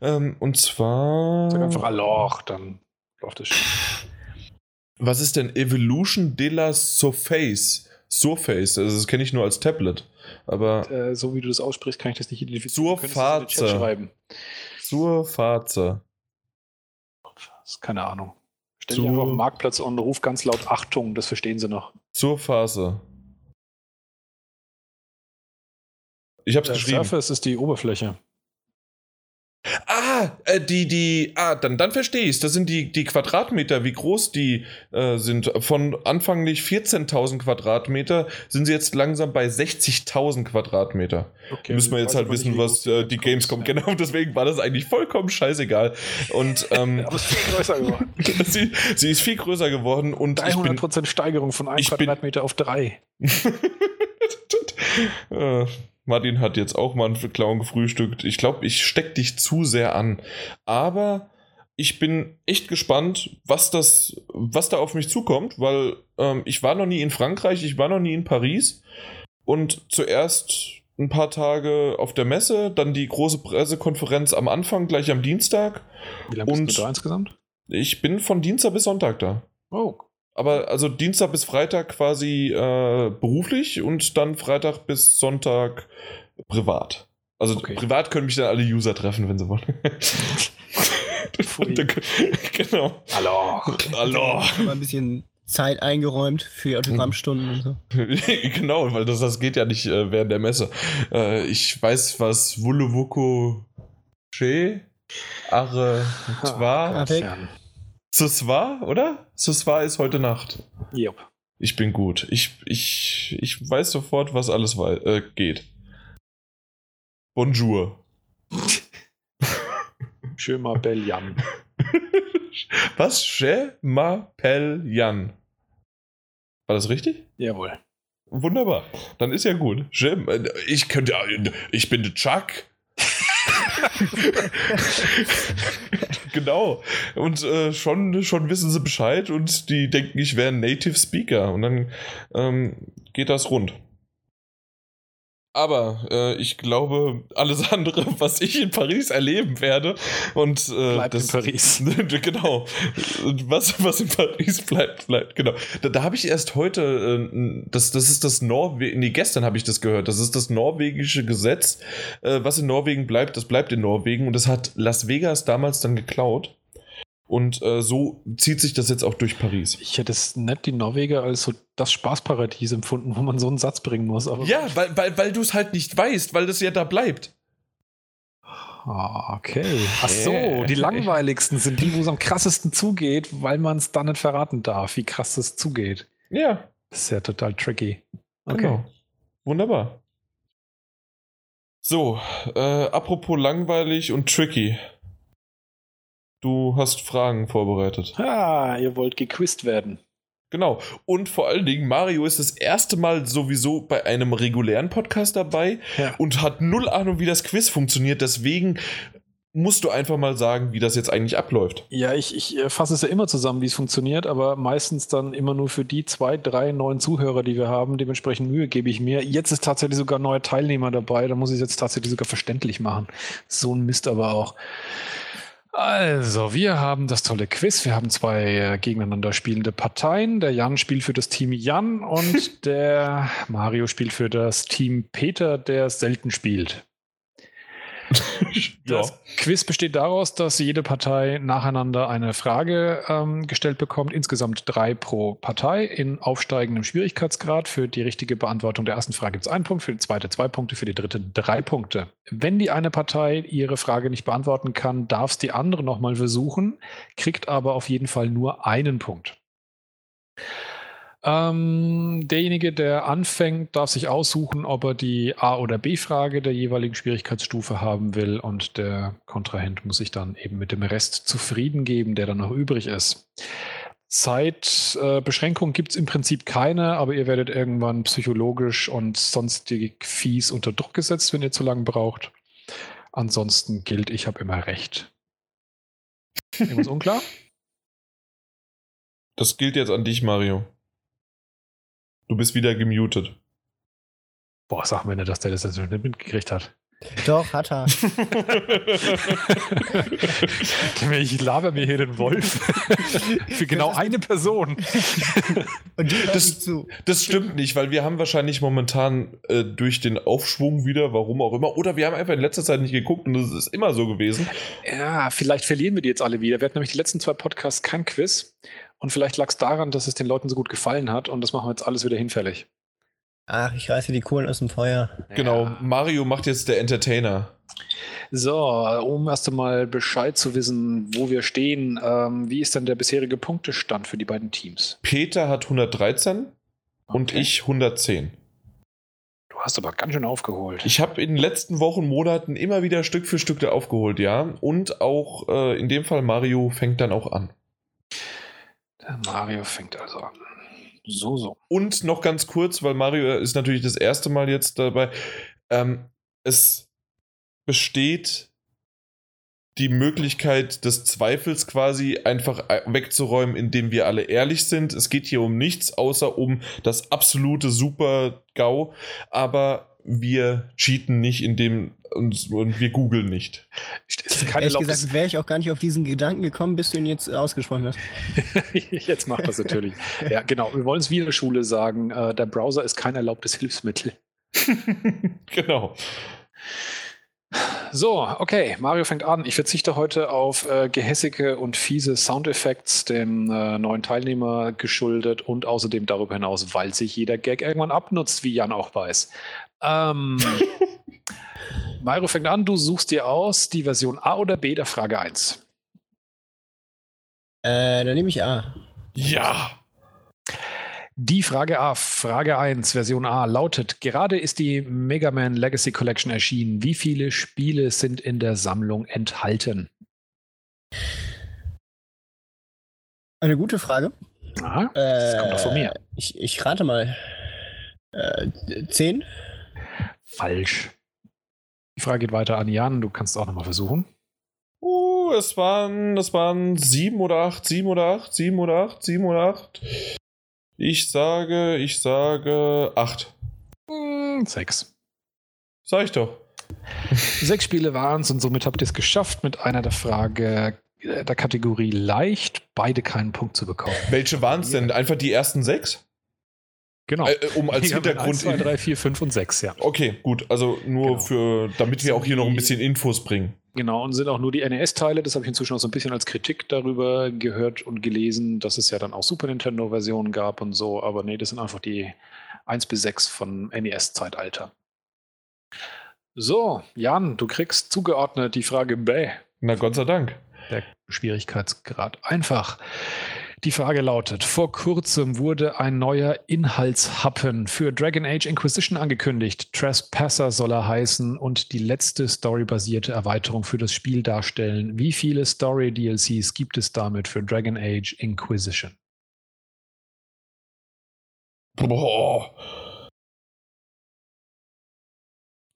Ähm, und zwar... Sag einfach Alors, dann läuft es schon. Was ist denn Evolution de la Surface? Surface, also das kenne ich nur als Tablet. Aber Äh, so wie du das aussprichst, kann ich das nicht identifizieren. Faze. schreiben. Surface. Keine Ahnung. Stell Zur- dich einfach auf den Marktplatz und ruf ganz laut Achtung, das verstehen sie noch. Surface. Ich habe es Der geschrieben. Surface ist die Oberfläche. Ah, äh, die, die, ah, dann, dann verstehe ich es. Das sind die, die Quadratmeter, wie groß die äh, sind. Von anfänglich 14.000 Quadratmeter sind sie jetzt langsam bei 60.000 Quadratmeter. Okay, Müssen wir jetzt halt wissen, was äh, die Gamescom, Ja. genau, deswegen war das eigentlich vollkommen scheißegal. Und ähm, Aber es ist viel größer geworden. sie, sie ist viel größer geworden und ich bin, 300% Steigerung von 1 ich bin- Quadratmeter auf 3. äh, Martin hat jetzt auch mal einen Clown gefrühstückt. Ich glaube, ich steck dich zu sehr an. Aber ich bin echt gespannt, was das, was da auf mich zukommt, weil ähm, ich war noch nie in Frankreich, ich war noch nie in Paris und zuerst ein paar Tage auf der Messe, dann die große Pressekonferenz am Anfang, gleich am Dienstag. Wie lange bist Und- du da insgesamt? Ich bin von Dienstag bis Sonntag da. Oh, Aber also Dienstag bis Freitag quasi äh, beruflich und dann Freitag bis Sonntag privat. Also Okay. privat können mich dann alle User treffen, wenn sie wollen. Genau. hallo. Hallo. Ein bisschen Zeit eingeräumt für Autogrammstunden und so. genau, weil das, das geht ja nicht äh, während der Messe. Äh, ich weiß, was Wuluwuko Che Are Twa. Suswa, oder? Suswa ist heute Nacht. Jupp. Ich bin gut. Ich, ich, ich weiß sofort, was alles äh, geht. Bonjour. Mal Bell Jan. Was? Je m'appelle Jan. War das richtig? Jawohl. Wunderbar. Dann ist ja gut. Je, äh, ich könnte. Ich bin der Chuck. genau. Und äh, schon, schon wissen sie Bescheid und die denken, ich wäre ein Native Speaker. Und dann ähm, geht das rund. Aber äh, ich glaube, alles andere, was ich in Paris erleben werde, und äh, Bleibt in Paris. genau. Was, was in Paris bleibt, bleibt, genau. Da, da habe ich erst heute, äh, das, das ist das Norwegen, nee, gestern habe ich das gehört, das ist das norwegische Gesetz, äh, was in Norwegen bleibt, das bleibt in Norwegen und das hat Las Vegas damals dann geklaut. Und äh, so zieht sich das jetzt auch durch Paris. Ich hätte es nicht die Norweger als so das Spaßparadies empfunden, wo man so einen Satz bringen muss. Aber Ja, weil, weil, weil du es halt nicht weißt, weil das ja da bleibt. Ah, okay. Ach so, die langweiligsten sind die, wo es am krassesten zugeht, weil man es dann nicht verraten darf, wie krass es zugeht. Ja, Das ist ja total tricky. Okay. genau. Wunderbar. So, äh, apropos langweilig und tricky. Du hast Fragen vorbereitet. Ah, ihr wollt gequizt werden. Genau. Und vor allen Dingen, Mario ist das erste Mal sowieso bei einem regulären Podcast dabei Ja. und hat null Ahnung, wie das Quiz funktioniert. Deswegen musst du einfach mal sagen, wie das jetzt eigentlich abläuft. Ja, ich, ich äh, fasse es ja immer zusammen, wie es funktioniert, aber meistens dann immer nur für die zwei, drei neuen Zuhörer, die wir haben. Dementsprechend Mühe gebe ich mir. Jetzt ist tatsächlich sogar ein neuer Teilnehmer dabei. Da muss ich es jetzt tatsächlich sogar verständlich machen. So ein Mist aber auch. Also, wir haben das tolle Quiz. Wir haben zwei äh, gegeneinander spielende Parteien. Der Jan spielt für das Team Jan und der Mario spielt für das Team Peter, der selten spielt. Das Quiz besteht daraus, dass jede Partei nacheinander eine Frage ähm, gestellt bekommt, insgesamt drei pro Partei in aufsteigendem Schwierigkeitsgrad. Für die richtige Beantwortung der ersten Frage gibt es einen Punkt, für die zweite zwei Punkte, für die dritte drei Punkte. Wenn die eine Partei ihre Frage nicht beantworten kann, darf es die andere nochmal versuchen, kriegt aber auf jeden Fall nur einen Punkt. Ähm, derjenige, der anfängt, darf sich aussuchen, ob er die A- oder B-Frage der jeweiligen Schwierigkeitsstufe haben will und der Kontrahent muss sich dann eben mit dem Rest zufrieden geben, der dann noch übrig ist. Zeitbeschränkung gibt es im Prinzip keine, aber ihr werdet irgendwann psychologisch und sonstig fies unter Druck gesetzt, wenn ihr zu lange braucht. Ansonsten gilt, ich habe immer recht. Irgendwas unklar? Das gilt jetzt an dich, Mario. Du bist wieder gemutet. Boah, sag mir nicht, dass der das jetzt nicht mitgekriegt hat. Doch, hat er. ich laber mir hier den Wolf. Für genau eine Person. Und die hört Das-. Das stimmt nicht, weil wir haben wahrscheinlich momentan äh, durch den Aufschwung wieder, warum auch immer, oder wir haben einfach in letzter Zeit nicht geguckt und das ist immer so gewesen. Ja, vielleicht verlieren wir die jetzt alle wieder. Wir hatten nämlich die letzten zwei Podcasts kein Quiz. Und vielleicht lag es daran, dass es den Leuten so gut gefallen hat. Und das machen wir jetzt alles wieder hinfällig. Ach, ich reiße die Kohlen aus dem Feuer. Genau, Ja. Mario macht jetzt der Entertainer. So, um erst einmal Bescheid zu wissen, wo wir stehen. Ähm, wie ist denn der bisherige Punktestand für die beiden Teams? Peter hat 113 und Okay. ich 110. Du hast aber ganz schön aufgeholt. Ich habe in den letzten Wochen, Monaten immer wieder Stück für Stück da aufgeholt, ja. Und auch äh, in dem Fall Mario fängt dann auch an. Der Mario fängt also an. So, so. Und noch ganz kurz, weil Mario ist natürlich das erste Mal jetzt dabei. Ähm, es besteht die Möglichkeit des Zweifels quasi einfach äh, wegzuräumen, indem wir alle ehrlich sind. Es geht hier um nichts außer um das absolute Super-GAU, aber wir cheaten nicht, indem und, und wir googeln nicht. Es ist keine Ehrlich gesagt, wäre ich auch gar nicht auf diesen Gedanken gekommen, bis du ihn jetzt ausgesprochen hast. Jetzt macht das natürlich. ja, genau. Wir wollen es wie in der Schule sagen: äh, Der Browser ist kein erlaubtes Hilfsmittel. genau. So, okay, Mario fängt an. Ich verzichte heute auf äh, gehässige und fiese Soundeffekts dem äh, neuen Teilnehmer geschuldet und außerdem darüber hinaus, weil sich jeder Gag irgendwann abnutzt, wie Jan auch weiß. Ähm, Mario fängt an, du suchst dir aus die Version A oder B der Frage 1. Äh, dann nehme ich A. Ja. Die Frage A, Frage 1, Version A lautet: Gerade ist die Mega Man Legacy Collection erschienen. Wie viele Spiele sind in der Sammlung enthalten? Eine gute Frage. Aha, Äh, das kommt doch von mir. Ich, ich rate mal. Äh, zehn? Falsch. Die Frage geht weiter an Jan. Du kannst auch nochmal versuchen. Uh, es waren, es waren sieben oder acht, sieben oder acht, sieben oder acht, sieben oder acht. Ich sage, ich sage acht. Hm, Sechs. Sag ich doch. Sechs Spiele waren es und somit habt ihr es geschafft, mit einer der Frage äh, der Kategorie leicht beide keinen Punkt zu bekommen. Welche waren es denn? Einfach die ersten six? Genau. Äh, um als Mega Hintergrund. 1, 2, 3, 4, 5 und 6, ja. Okay, gut. Also nur Genau. für, damit wir auch hier noch ein bisschen Infos bringen. Genau, und sind auch nur die NES-Teile. Das habe ich inzwischen auch so ein bisschen als Kritik darüber gehört und gelesen, dass es ja dann auch Super Nintendo-Versionen gab und so. Aber nee, das sind einfach die 1 bis 6 von NES-Zeitalter. So, Jan, du kriegst zugeordnet die Frage B. Na Gott sei Dank. Der Schwierigkeitsgrad einfach. Die Frage lautet: Vor kurzem wurde ein neuer Inhaltshappen für Dragon Age Inquisition angekündigt. Trespasser soll er heißen und die letzte storybasierte Erweiterung für das Spiel darstellen. Wie viele Story-DLCs gibt es damit für Dragon Age Inquisition? Boah.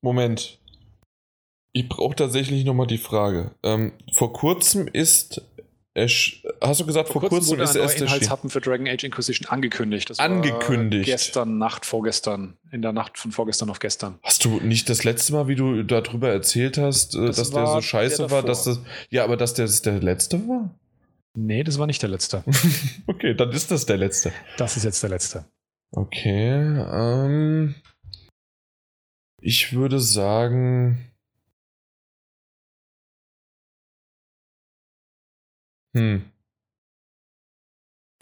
Moment. Ich brauche tatsächlich nochmal die Frage. Ähm, vor kurzem ist. Esch, hast du gesagt, vor, vor kurzem, kurzem ist erst Inhaltshappen für Dragon Age Inquisition angekündigt. Das angekündigt. gestern Nacht, vorgestern. In der Nacht von vorgestern auf gestern. Hast du nicht das letzte Mal, wie du darüber erzählt hast, äh, das dass der so scheiße der war, dass das. Ja, aber dass der das der letzte war? Nee, das war nicht der letzte. okay, dann ist das der letzte. Das ist jetzt der letzte. Okay, ähm. Ich würde sagen. Hm.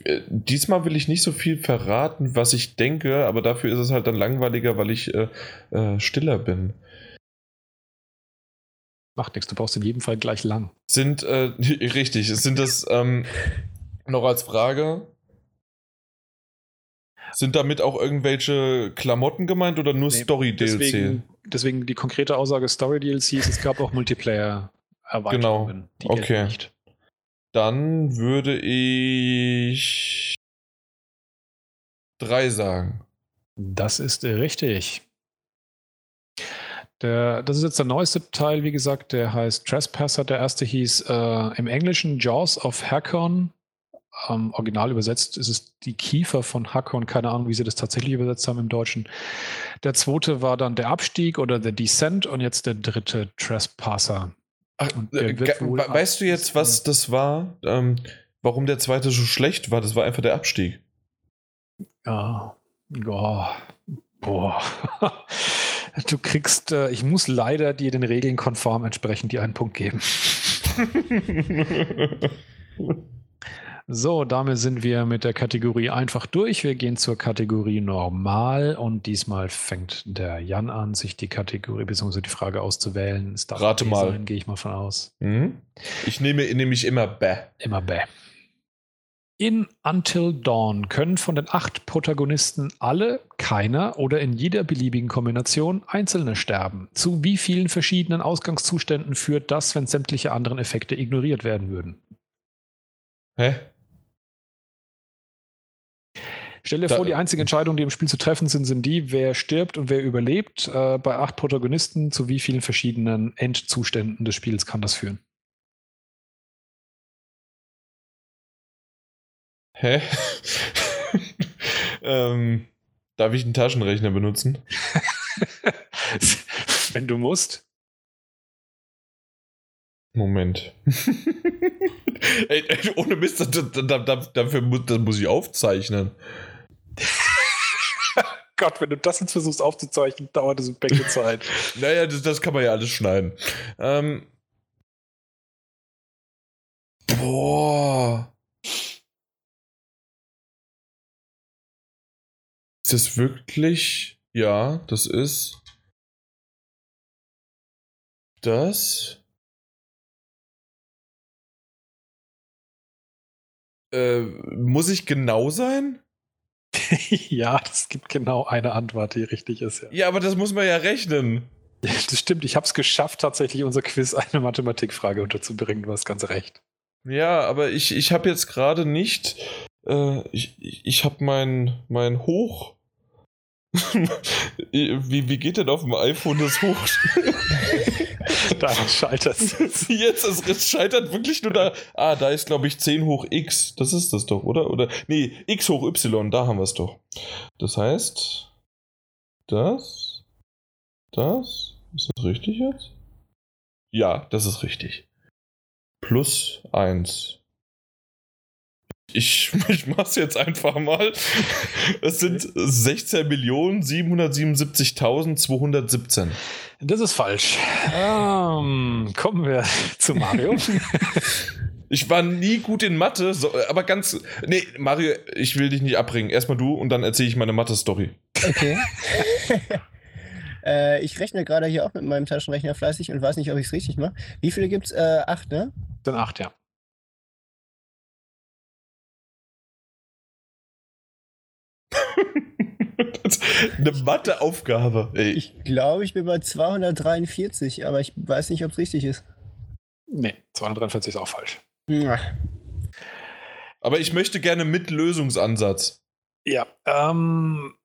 Äh, diesmal will ich nicht so viel verraten, was ich denke, aber dafür ist es halt dann langweiliger, weil ich äh, äh, stiller bin. Macht nichts, du brauchst in jedem Fall gleich lang. Sind, äh, richtig, sind das ähm, noch als Frage, sind damit auch irgendwelche Klamotten gemeint oder nur nee, Story-DLC? Deswegen, deswegen, die konkrete Aussage Story-DLCs, es gab auch Multiplayer-Erweiterungen. Genau. okay. Nicht. Dann würde ich drei sagen. Das ist richtig. Der, das ist jetzt der neueste Teil, wie gesagt, der heißt Trespasser. Der erste hieß äh, im Englischen Jaws of Hakon ähm, original übersetzt ist es die Kiefer von Hakon. Keine Ahnung, wie sie das tatsächlich übersetzt haben im Deutschen. Der zweite war dann der Abstieg oder The Descent und jetzt der dritte Trespasser. Ach, äh, weißt du jetzt, was das war? Ähm, warum der zweite so schlecht war? Das war einfach der Abstieg. Ja, ja. Boah. Du kriegst, äh, ich muss leider dir den Regeln konform entsprechend dir einen Punkt geben. So, damit sind wir mit der Kategorie einfach durch. Wir gehen zur Kategorie normal und diesmal fängt der Jan an, sich die Kategorie bzw. die Frage auszuwählen. Es Rate mal. Sein, gehe ich mal von aus. Mhm. Ich nehme nämlich immer Bäh. Immer Bäh. In Until Dawn können von den acht Protagonisten alle, keiner oder in jeder beliebigen Kombination einzelne sterben. Zu wie vielen verschiedenen Ausgangszuständen führt das, wenn sämtliche anderen Effekte ignoriert werden würden? Hä? Stell dir da, vor, die einzigen Entscheidungen, die im Spiel zu treffen sind, sind die, wer stirbt und wer überlebt. Äh, bei acht Protagonisten, zu wie vielen verschiedenen Endzuständen des Spiels kann das führen? Hä? ähm, darf ich einen Taschenrechner benutzen? Wenn du musst. Moment. ey, ey, ohne Mist, da, da, da, dafür muss, das muss ich aufzeichnen. Gott, wenn du das jetzt versuchst aufzuzeichnen, dauert das eine Menge Zeit. naja, das, das, kann man ja alles schneiden. Ähm. Boah. Ist das wirklich? Ja, das ist. Das. Äh, muss ich genau sein? ja, das gibt genau eine Antwort, die richtig ist. Ja, ja aber das muss man ja rechnen. Das stimmt, ich habe es geschafft, tatsächlich unser Quiz eine Mathematikfrage unterzubringen, du hast ganz recht. Ja, aber ich, ich habe jetzt gerade nicht, äh, ich, ich habe mein, mein Hoch, wie, wie geht denn auf dem iPhone das hoch? da scheitert es. Jetzt, es, scheitert wirklich nur da. Ah, da ist, glaube ich, 10 hoch x. Das ist das doch, oder? Oder nee, x hoch y, da haben wir es doch. Das heißt, das, das, ist das richtig jetzt? Ja, das ist richtig. Plus 1 ich, ich mach's jetzt einfach mal. Es sind 16.777.217. Das ist falsch. Ähm, kommen wir zu Mario. Ich war nie gut in Mathe, so, aber ganz. Nee, Mario, ich will dich nicht abbringen. Erstmal du und dann erzähle ich meine Mathe-Story. Okay. äh, ich rechne gerade hier auch mit meinem Taschenrechner fleißig und weiß nicht, ob ich es richtig mache. Wie viele gibt's? Äh, acht, ne? Sind acht, ja. Eine Matheaufgabe. Ich glaube, ich bin bei 243, aber ich weiß nicht, ob es richtig ist. Nee, 243 ist auch falsch. Ja. Aber ich möchte gerne mit Lösungsansatz. Ja, ähm,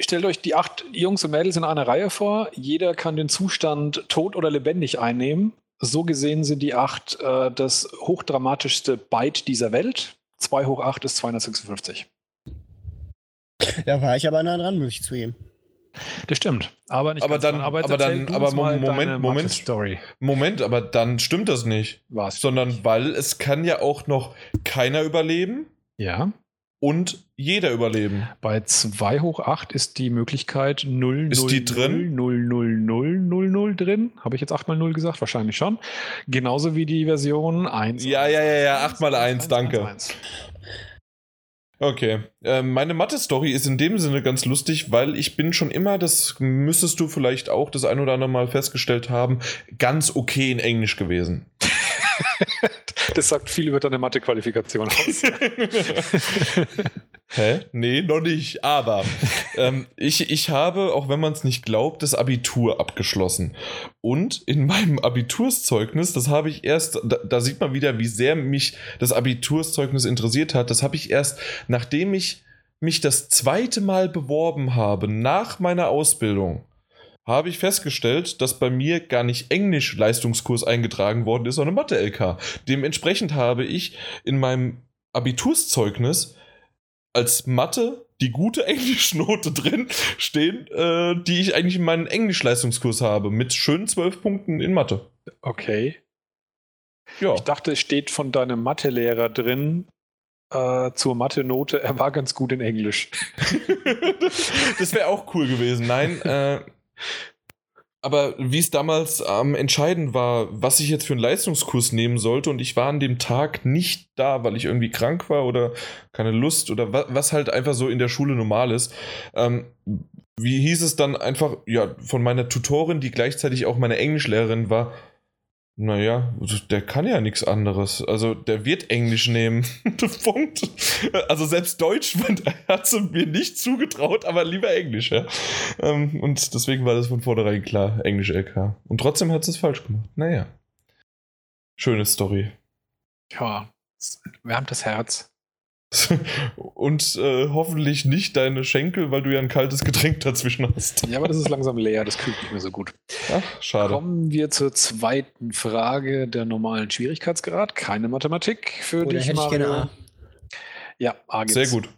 stellt euch die acht Jungs und Mädels in einer Reihe vor. Jeder kann den Zustand tot oder lebendig einnehmen. So gesehen sind die acht äh, das hochdramatischste Byte dieser Welt. 2 hoch 8 ist 256. Da war ich aber nah dran, muss ich zugeben. Das stimmt. Aber nicht Aber dann- aber, dann- aber Moment, Moment. Story. Moment, aber dann stimmt das nicht. Was? Sondern weil es kann ja auch noch keiner überleben Ja. und jeder überleben. Bei 2 hoch 8 ist die Möglichkeit 0, Ist 0, die drin? 0, 0, 0, 0, 0 drin. Habe ich jetzt 8 mal 0 gesagt? Wahrscheinlich schon. Genauso wie die Version 1. Ja, ja, ja, ja, 8 mal 1, danke. Okay. Ähm, meine Mathe-Story ist in dem Sinne ganz lustig, weil ich bin schon immer, das müsstest du vielleicht auch das ein oder andere Mal festgestellt haben, ganz okay in Englisch gewesen. Das sagt viel über deine Mathe-Qualifikation aus. Hä? Nee, noch nicht. Aber ähm, ich, ich habe, auch wenn man es nicht glaubt, das Abitur abgeschlossen. Und in meinem Abiturszeugnis, das habe ich erst, da, da sieht man wieder, wie sehr mich das Abiturszeugnis interessiert hat. Das habe ich erst, nachdem ich mich das zweite Mal beworben habe, nach meiner Ausbildung, habe ich festgestellt, dass bei mir gar nicht Englisch-Leistungskurs eingetragen worden ist, sondern Mathe-LK. Dementsprechend habe ich in meinem Abiturszeugnis als Mathe die gute Englischnote drin stehen, äh, die ich eigentlich in meinem Englisch-Leistungskurs habe, mit schönen zwölf Punkten in Mathe. Okay. Ja. Ich dachte, es steht von deinem Mathelehrer drin äh, zur Mathe-Note, er war ganz gut in Englisch. das wäre auch cool gewesen. Nein, äh, aber wie es damals am entscheidend war, was ich jetzt für einen Leistungskurs nehmen sollte, und ich war an dem Tag nicht da, weil ich irgendwie krank war oder keine Lust oder wa was halt einfach so in der Schule normal ist. Ähm, wie hieß es dann einfach, ja, von meiner Tutorin, die gleichzeitig auch meine Englischlehrerin war, naja, der kann ja nichts anderes. Also der wird Englisch nehmen. Punkt. Also selbst Deutsch hat sie mir nicht zugetraut, aber lieber Englisch, ja. Ähm, und deswegen war das von vornherein klar, Englisch LK. Und trotzdem hat sie es falsch gemacht. Naja. Schöne Story. Ja, es wärmt das Herz. Und äh, hoffentlich nicht deine Schenkel, weil du ja ein kaltes Getränk dazwischen hast. Ja, aber das ist langsam leer, das kühlt nicht mehr so gut. Ach, schade. Kommen wir zur zweiten Frage der normalen Schwierigkeitsgrad. Keine Mathematik für Oder dich, hätte ich gerne A. Ja, A gibt's. Sehr gut.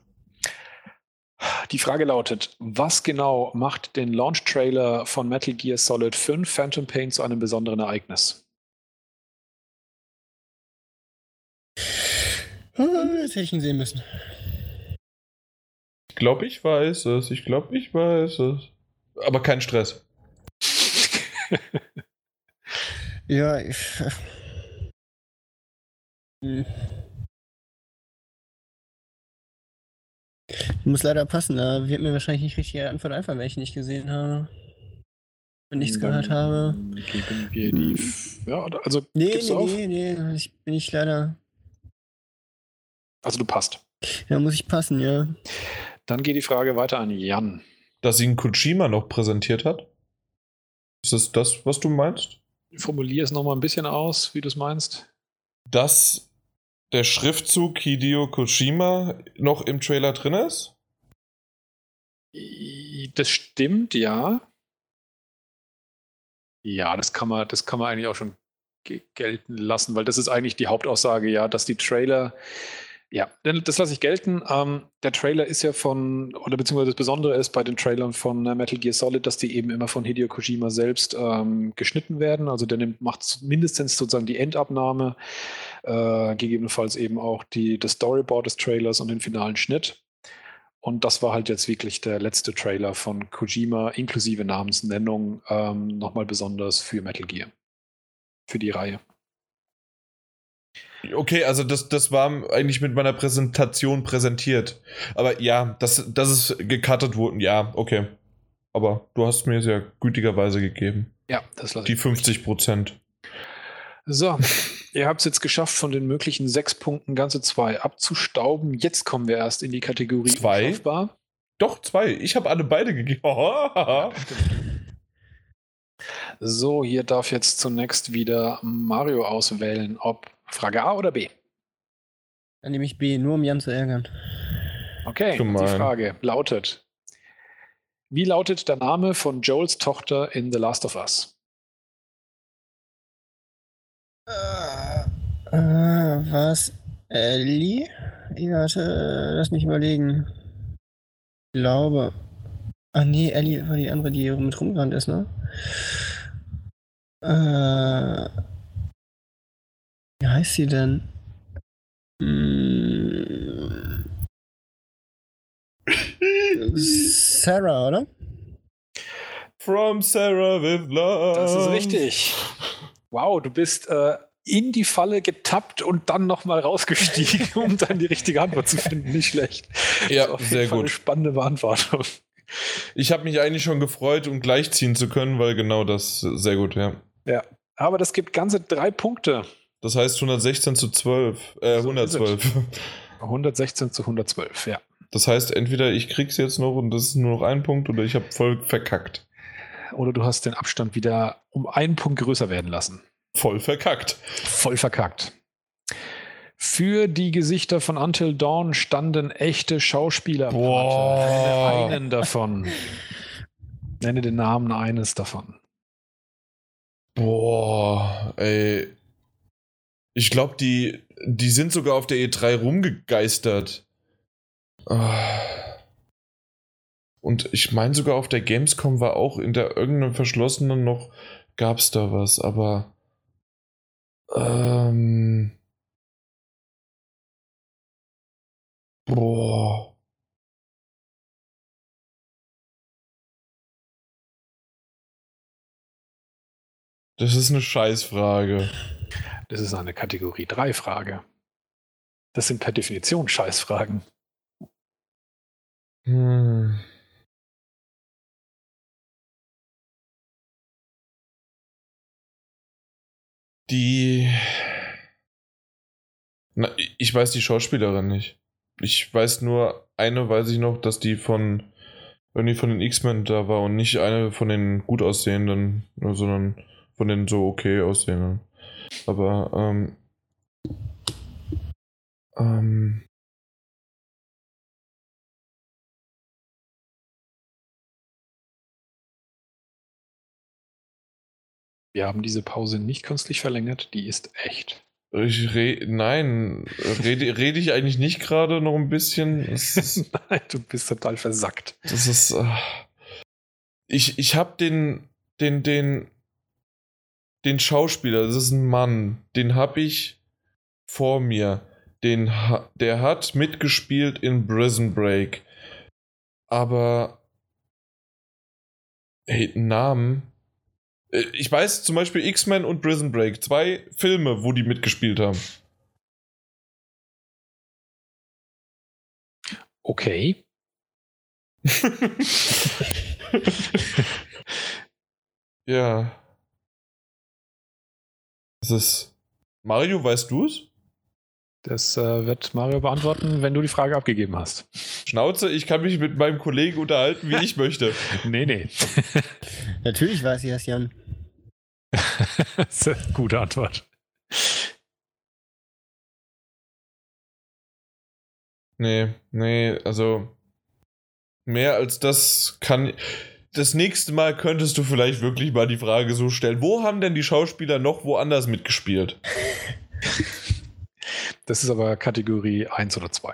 Die Frage lautet: Was genau macht den Launch-Trailer von Metal Gear Solid 5 Phantom Pain zu einem besonderen Ereignis? Ah, Das hätte ich ihn sehen müssen. Ich glaube, ich weiß es. Ich glaube, ich weiß es. Aber kein Stress. Ja, ich. Hm. Muss leider passen, da wird mir wahrscheinlich nicht richtig Antwort einfach, wenn ich ihn nicht gesehen habe. Und nichts gehört habe. Geben wir die. F- Ja, also, Nee, nee, auf? nee, nee, ich bin ich leider. Also du passt. Ja, muss ich passen, ja. Dann geht die Frage weiter an Jan. Dass ihn Kojima noch präsentiert hat? Ist das das, was du meinst? Formulier es nochmal ein bisschen aus, wie du es meinst. Dass der Schriftzug Hideo Kojima noch im Trailer drin ist? Das stimmt, ja. Ja, das kann man, das kann man eigentlich auch schon ge- gelten lassen, weil das ist eigentlich die Hauptaussage, ja, dass die Trailer, ja, denn das lasse ich gelten. Ähm, der Trailer ist ja von, oder beziehungsweise das Besondere ist bei den Trailern von äh, Metal Gear Solid, dass die eben immer von Hideo Kojima selbst ähm, geschnitten werden. Also der nimmt, macht mindestens sozusagen die Endabnahme, äh, gegebenenfalls eben auch die, das Storyboard des Trailers und den finalen Schnitt. Und das war halt jetzt wirklich der letzte Trailer von Kojima, inklusive Namensnennung, ähm, nochmal besonders für Metal Gear. Für die Reihe. Okay, also das, das war eigentlich mit meiner Präsentation präsentiert. Aber ja, dass, dass es gecuttet wurde, ja, okay. Aber du hast mir es ja gütigerweise gegeben. Ja, das lasse Die ich. 50 Prozent. So, ihr habt es jetzt geschafft, von den möglichen sechs Punkten ganze zwei abzustauben. Jetzt kommen wir erst in die Kategorie Zwei? unschaffbar. Doch, zwei. Ich habe alle beide gegeben. So, hier darf jetzt zunächst wieder Mario auswählen, ob Frage A oder B. Dann nehme ich B, nur um Jan zu ärgern. Okay, die Frage lautet: Wie lautet der Name von Joels Tochter in The Last of Us? Äh, äh, was? Ellie? Ich warte, lass mich überlegen. Ich glaube. Ah nee, Ellie war die andere, die hier mit rumgerannt ist, ne? Äh, wie heißt sie denn? Sarah, oder? From Sarah with Love. Das ist richtig. Wow, du bist äh, in die Falle getappt und dann nochmal rausgestiegen, um dann die richtige Antwort zu finden. Nicht schlecht. Ja, Das ist auf jeden sehr Fall Eine gut. spannende Beantwortung. Ich habe mich eigentlich schon gefreut, um gleichziehen zu können, weil genau das sehr gut, ja. Ja. Aber das gibt ganze drei Punkte. Das heißt 116 zu 12, äh, So ist es. 112. 116 zu 112, ja. Das heißt, entweder ich krieg's jetzt noch und das ist nur noch ein Punkt oder ich habe voll verkackt. Oder du hast den Abstand wieder um einen Punkt größer werden lassen. Voll verkackt. Voll verkackt. Für die Gesichter von Until Dawn standen echte Schauspieler. Boah. Einen davon. Nenne den Namen eines davon. Boah, ey. Ich glaube, die, die sind sogar auf der E3 rumgegeistert. Ah. Und ich meine sogar auf der Gamescom war auch in der irgendeinem verschlossenen noch, gab's da was, aber ähm, boah. Das ist eine Scheißfrage. Das ist eine Kategorie 3 Frage. Das sind per Definition Scheißfragen. Hm. Die. Na, ich weiß die Schauspielerin nicht. Ich weiß nur, eine weiß ich noch, dass die von irgendwie von den X-Men da war und nicht eine von den gut aussehenden, sondern von den so okay aussehenden. Aber ähm, ähm, Wir haben diese Pause nicht künstlich verlängert, die ist echt. Ich re nein, rede, rede ich eigentlich nicht gerade noch ein bisschen? Nein, du bist total versackt. das ist ah. ich ich habe den den den den Schauspieler, das ist ein Mann, den habe ich vor mir. Den der hat mitgespielt in Prison Break. Aber hey, Namen Äh, ich weiß zum Beispiel X-Men und Prison Break, zwei Filme, wo die mitgespielt haben. Okay. ja. Das ist. Mario, weißt du es? Das äh, wird Mario beantworten, wenn du die Frage abgegeben hast. Schnauze, ich kann mich mit meinem Kollegen unterhalten, wie ich möchte. Nee, nee. Natürlich weiß ich das, Jan. das ist eine gute Antwort. Nee, nee, also. Mehr als das kann. Das nächste Mal könntest du vielleicht wirklich mal die Frage so stellen: Wo haben denn die Schauspieler noch woanders mitgespielt? Das ist aber Kategorie 1 oder 2.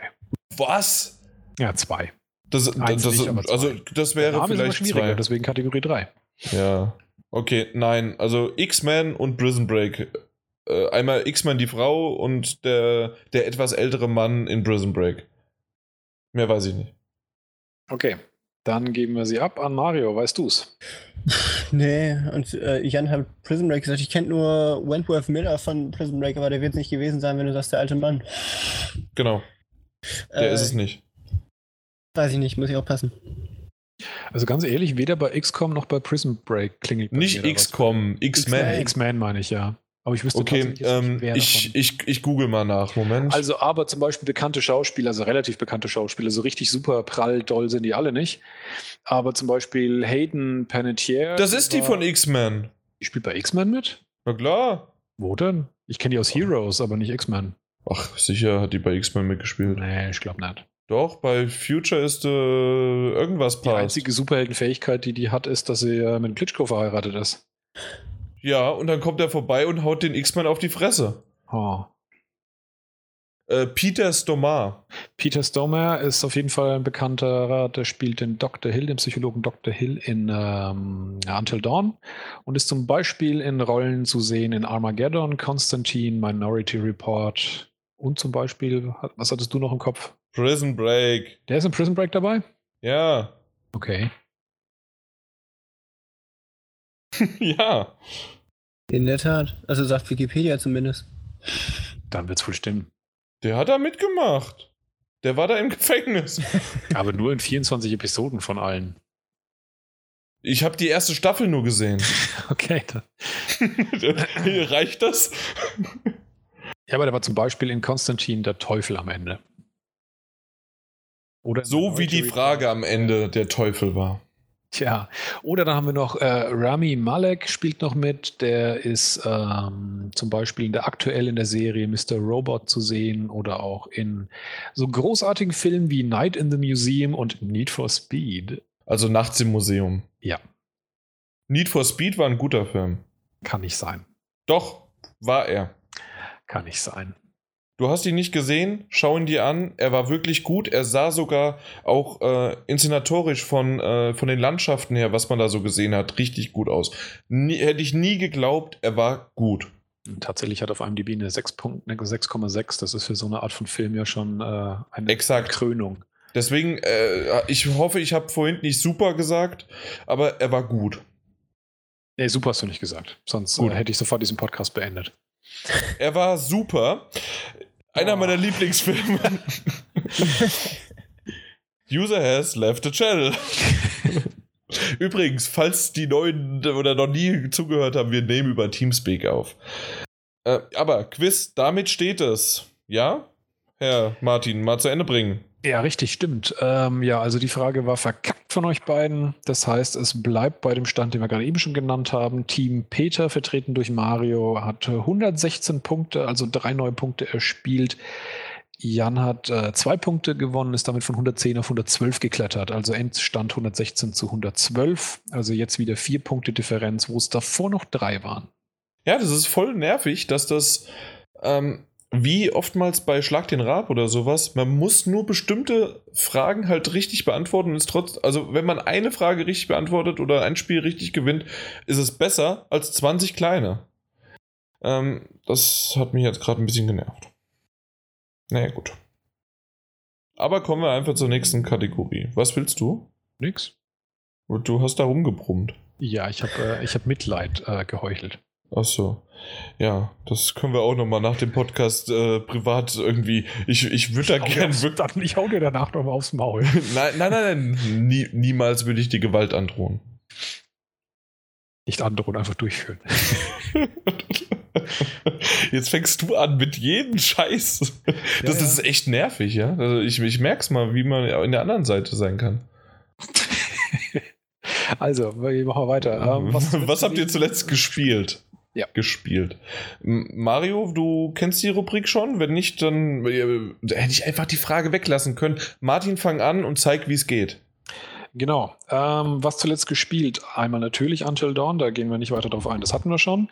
Was? Ja, 2. Das, das, nicht, zwei. also, das wäre Name ist vielleicht schwieriger, zwei. deswegen Kategorie 3. Ja. Okay, nein. Also X-Men und Prison Break. Äh, einmal X-Men die Frau und der, der etwas ältere Mann in Prison Break. Mehr weiß ich nicht. Okay, dann geben wir sie ab an Mario. Weißt du's? Nee, und äh, Jan hat Prison Break gesagt, ich kenne nur Wentworth Miller von Prison Break, aber der wird es nicht gewesen sein, wenn du sagst, der alte Mann. Genau, der Äh, ist es nicht. Weiß ich nicht, muss ich auch passen. Also ganz ehrlich, weder bei XCOM noch bei Prison Break klingelt Nicht. XCOM. X-Men. X-Men meine ich, ja. Aber ich wüsste Okay, ähm, nicht, wer ich, davon. ich, ich google mal nach. Moment. Also, aber zum Beispiel bekannte Schauspieler, also relativ bekannte Schauspieler, so richtig super prall doll sind die alle nicht. Aber zum Beispiel Hayden Panettiere. das ist die war- von X-Men. Die spielt bei X-Men mit? Na klar. Wo denn? Ich kenne die aus Heroes, aber nicht X-Men. Ach, sicher hat die bei X-Men mitgespielt. Nee, ich glaube nicht. Doch, bei Future ist äh, irgendwas Die passt. einzige Superheldenfähigkeit, die die hat, ist, dass sie äh, mit Klitschko verheiratet ist. Ja, und dann kommt er vorbei und haut den X-Men auf die Fresse. Oh. Äh, Peter Stomar. Peter Stormare ist auf jeden Fall ein bekannterer, der spielt den Dr. Hill, den Psychologen Dr. Hill in ähm, Until Dawn und ist zum Beispiel in Rollen zu sehen in Armageddon, Constantine, Minority Report und zum Beispiel, was hattest du noch im Kopf? Prison Break. Der ist in Prison Break dabei? Ja. Okay. ja. In der Tat. Also sagt Wikipedia zumindest. Dann wird's wohl stimmen. Der hat da mitgemacht. Der war da im Gefängnis. Aber nur in 24 Episoden von allen. Ich habe die erste Staffel nur gesehen. Okay. Dann. Reicht das? Ja, aber der war zum Beispiel in Constantine der Teufel am Ende. Oder So wie die. Frage am Ende der Teufel war. Tja, oder dann haben wir noch äh, Rami Malek spielt noch mit. Der ist ähm, zum Beispiel in der aktuell in der Serie Mr. Robot zu sehen oder auch in so großartigen Filmen wie Night in the Museum und Need for Speed. Also nachts im Museum. Ja, Need for Speed war ein guter Film. kann nicht sein. Doch, war er. Kann nicht sein. Du hast ihn nicht gesehen, schau ihn dir an. Er war wirklich gut. Er sah sogar auch äh, inszenatorisch von, äh, von den Landschaften her, was man da so gesehen hat, richtig gut aus. Nie, hätte ich nie geglaubt, er war gut. Tatsächlich hat auf IMDb eine 6 Punkt- eine 6,6. Das ist für so eine Art von Film ja schon äh, eine Exakt. Krönung. Deswegen, äh, ich hoffe, ich habe vorhin nicht super gesagt, aber er war gut. Nee, super hast du nicht gesagt. Sonst äh, hätte ich sofort diesen Podcast beendet. Er war super. Einer Oh. meiner Lieblingsfilme. User has left the channel. Übrigens, falls die neuen oder noch nie zugehört haben, wir nehmen über Teamspeak auf. Äh, aber Quiz, damit steht es. Ja? Herr Martin, mal zu Ende bringen. Ja, richtig, stimmt. Ähm, ja, also die Frage war verkackt von euch beiden. Das heißt, es bleibt bei dem Stand, den wir gerade eben schon genannt haben. Team Peter, vertreten durch Mario, hat 116 Punkte, also drei neue Punkte erspielt. Jan hat äh, zwei Punkte gewonnen, ist damit von 110 auf 112 geklettert. Also Endstand 116 zu 112. Also jetzt wieder vier Punkte Differenz, wo es davor noch drei waren. Ja, das ist voll nervig, dass das, ähm, wie oftmals bei Schlag den Rab oder sowas, man muss nur bestimmte Fragen halt richtig beantworten und ist trotz, also wenn man eine Frage richtig beantwortet oder ein Spiel richtig gewinnt, ist es besser als 20 kleine. Ähm, das hat mich jetzt gerade ein bisschen genervt. Naja, gut. Aber kommen wir einfach zur nächsten Kategorie. Was willst du? Nix. Du hast da rumgebrummt. Ja, ich habe äh, ich hab Mitleid äh, geheuchelt. Ach so. Ja, das können wir auch nochmal nach dem Podcast äh, privat irgendwie. Ich, ich würde da gern wirklich. Ich hau dir danach noch mal aufs Maul. Nein, nein, nein, nein. Nie, niemals würde ich die Gewalt androhen. Nicht androhen, einfach durchführen. Jetzt fängst du an mit jedem Scheiß. Das ja. ist echt nervig, ja. Also ich, ich merk's mal, wie man in der anderen Seite sein kann. Also, wir machen weiter. Ähm, was, was, habt ihr zuletzt gespielt? Ja. Gespielt. Mario, du kennst die Rubrik schon? Wenn nicht, dann äh, hätte ich einfach die Frage weglassen können. Martin, fang an und zeig, wie es geht. Genau. Ähm, was zuletzt gespielt? Einmal natürlich Until Dawn, da gehen wir nicht weiter drauf ein, das hatten wir schon.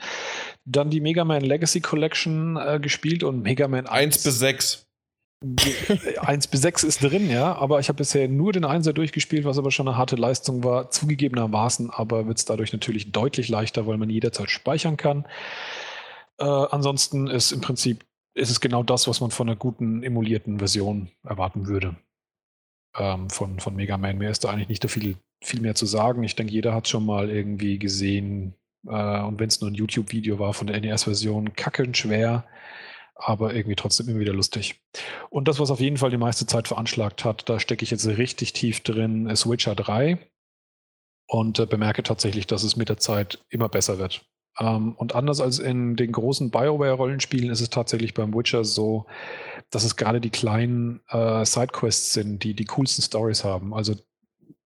Dann die Mega Man Legacy Collection äh, gespielt und Mega Man 1 bis 6. 1 bis 6 ist drin, ja, aber ich habe bisher nur den 1er durchgespielt, was aber schon eine harte Leistung war. Zugegebenermaßen aber wird es dadurch natürlich deutlich leichter, weil man jederzeit speichern kann. Äh, ansonsten ist im Prinzip ist es genau das, was man von einer guten emulierten Version erwarten würde. Ähm, von, von Mega Man. Mehr ist da eigentlich nicht so viel, viel mehr zu sagen. Ich denke, jeder hat schon mal irgendwie gesehen, äh, und wenn es nur ein YouTube-Video war von der NES-Version, kackend schwer, aber irgendwie trotzdem immer wieder lustig. Und das, was auf jeden Fall die meiste Zeit veranschlagt hat, da stecke ich jetzt richtig tief drin, ist Witcher 3 und äh, bemerke tatsächlich, dass es mit der Zeit immer besser wird. Ähm, und anders als in den großen BioWare-Rollenspielen ist es tatsächlich beim Witcher so, dass es gerade die kleinen äh, Sidequests sind, die die coolsten Stories haben. Also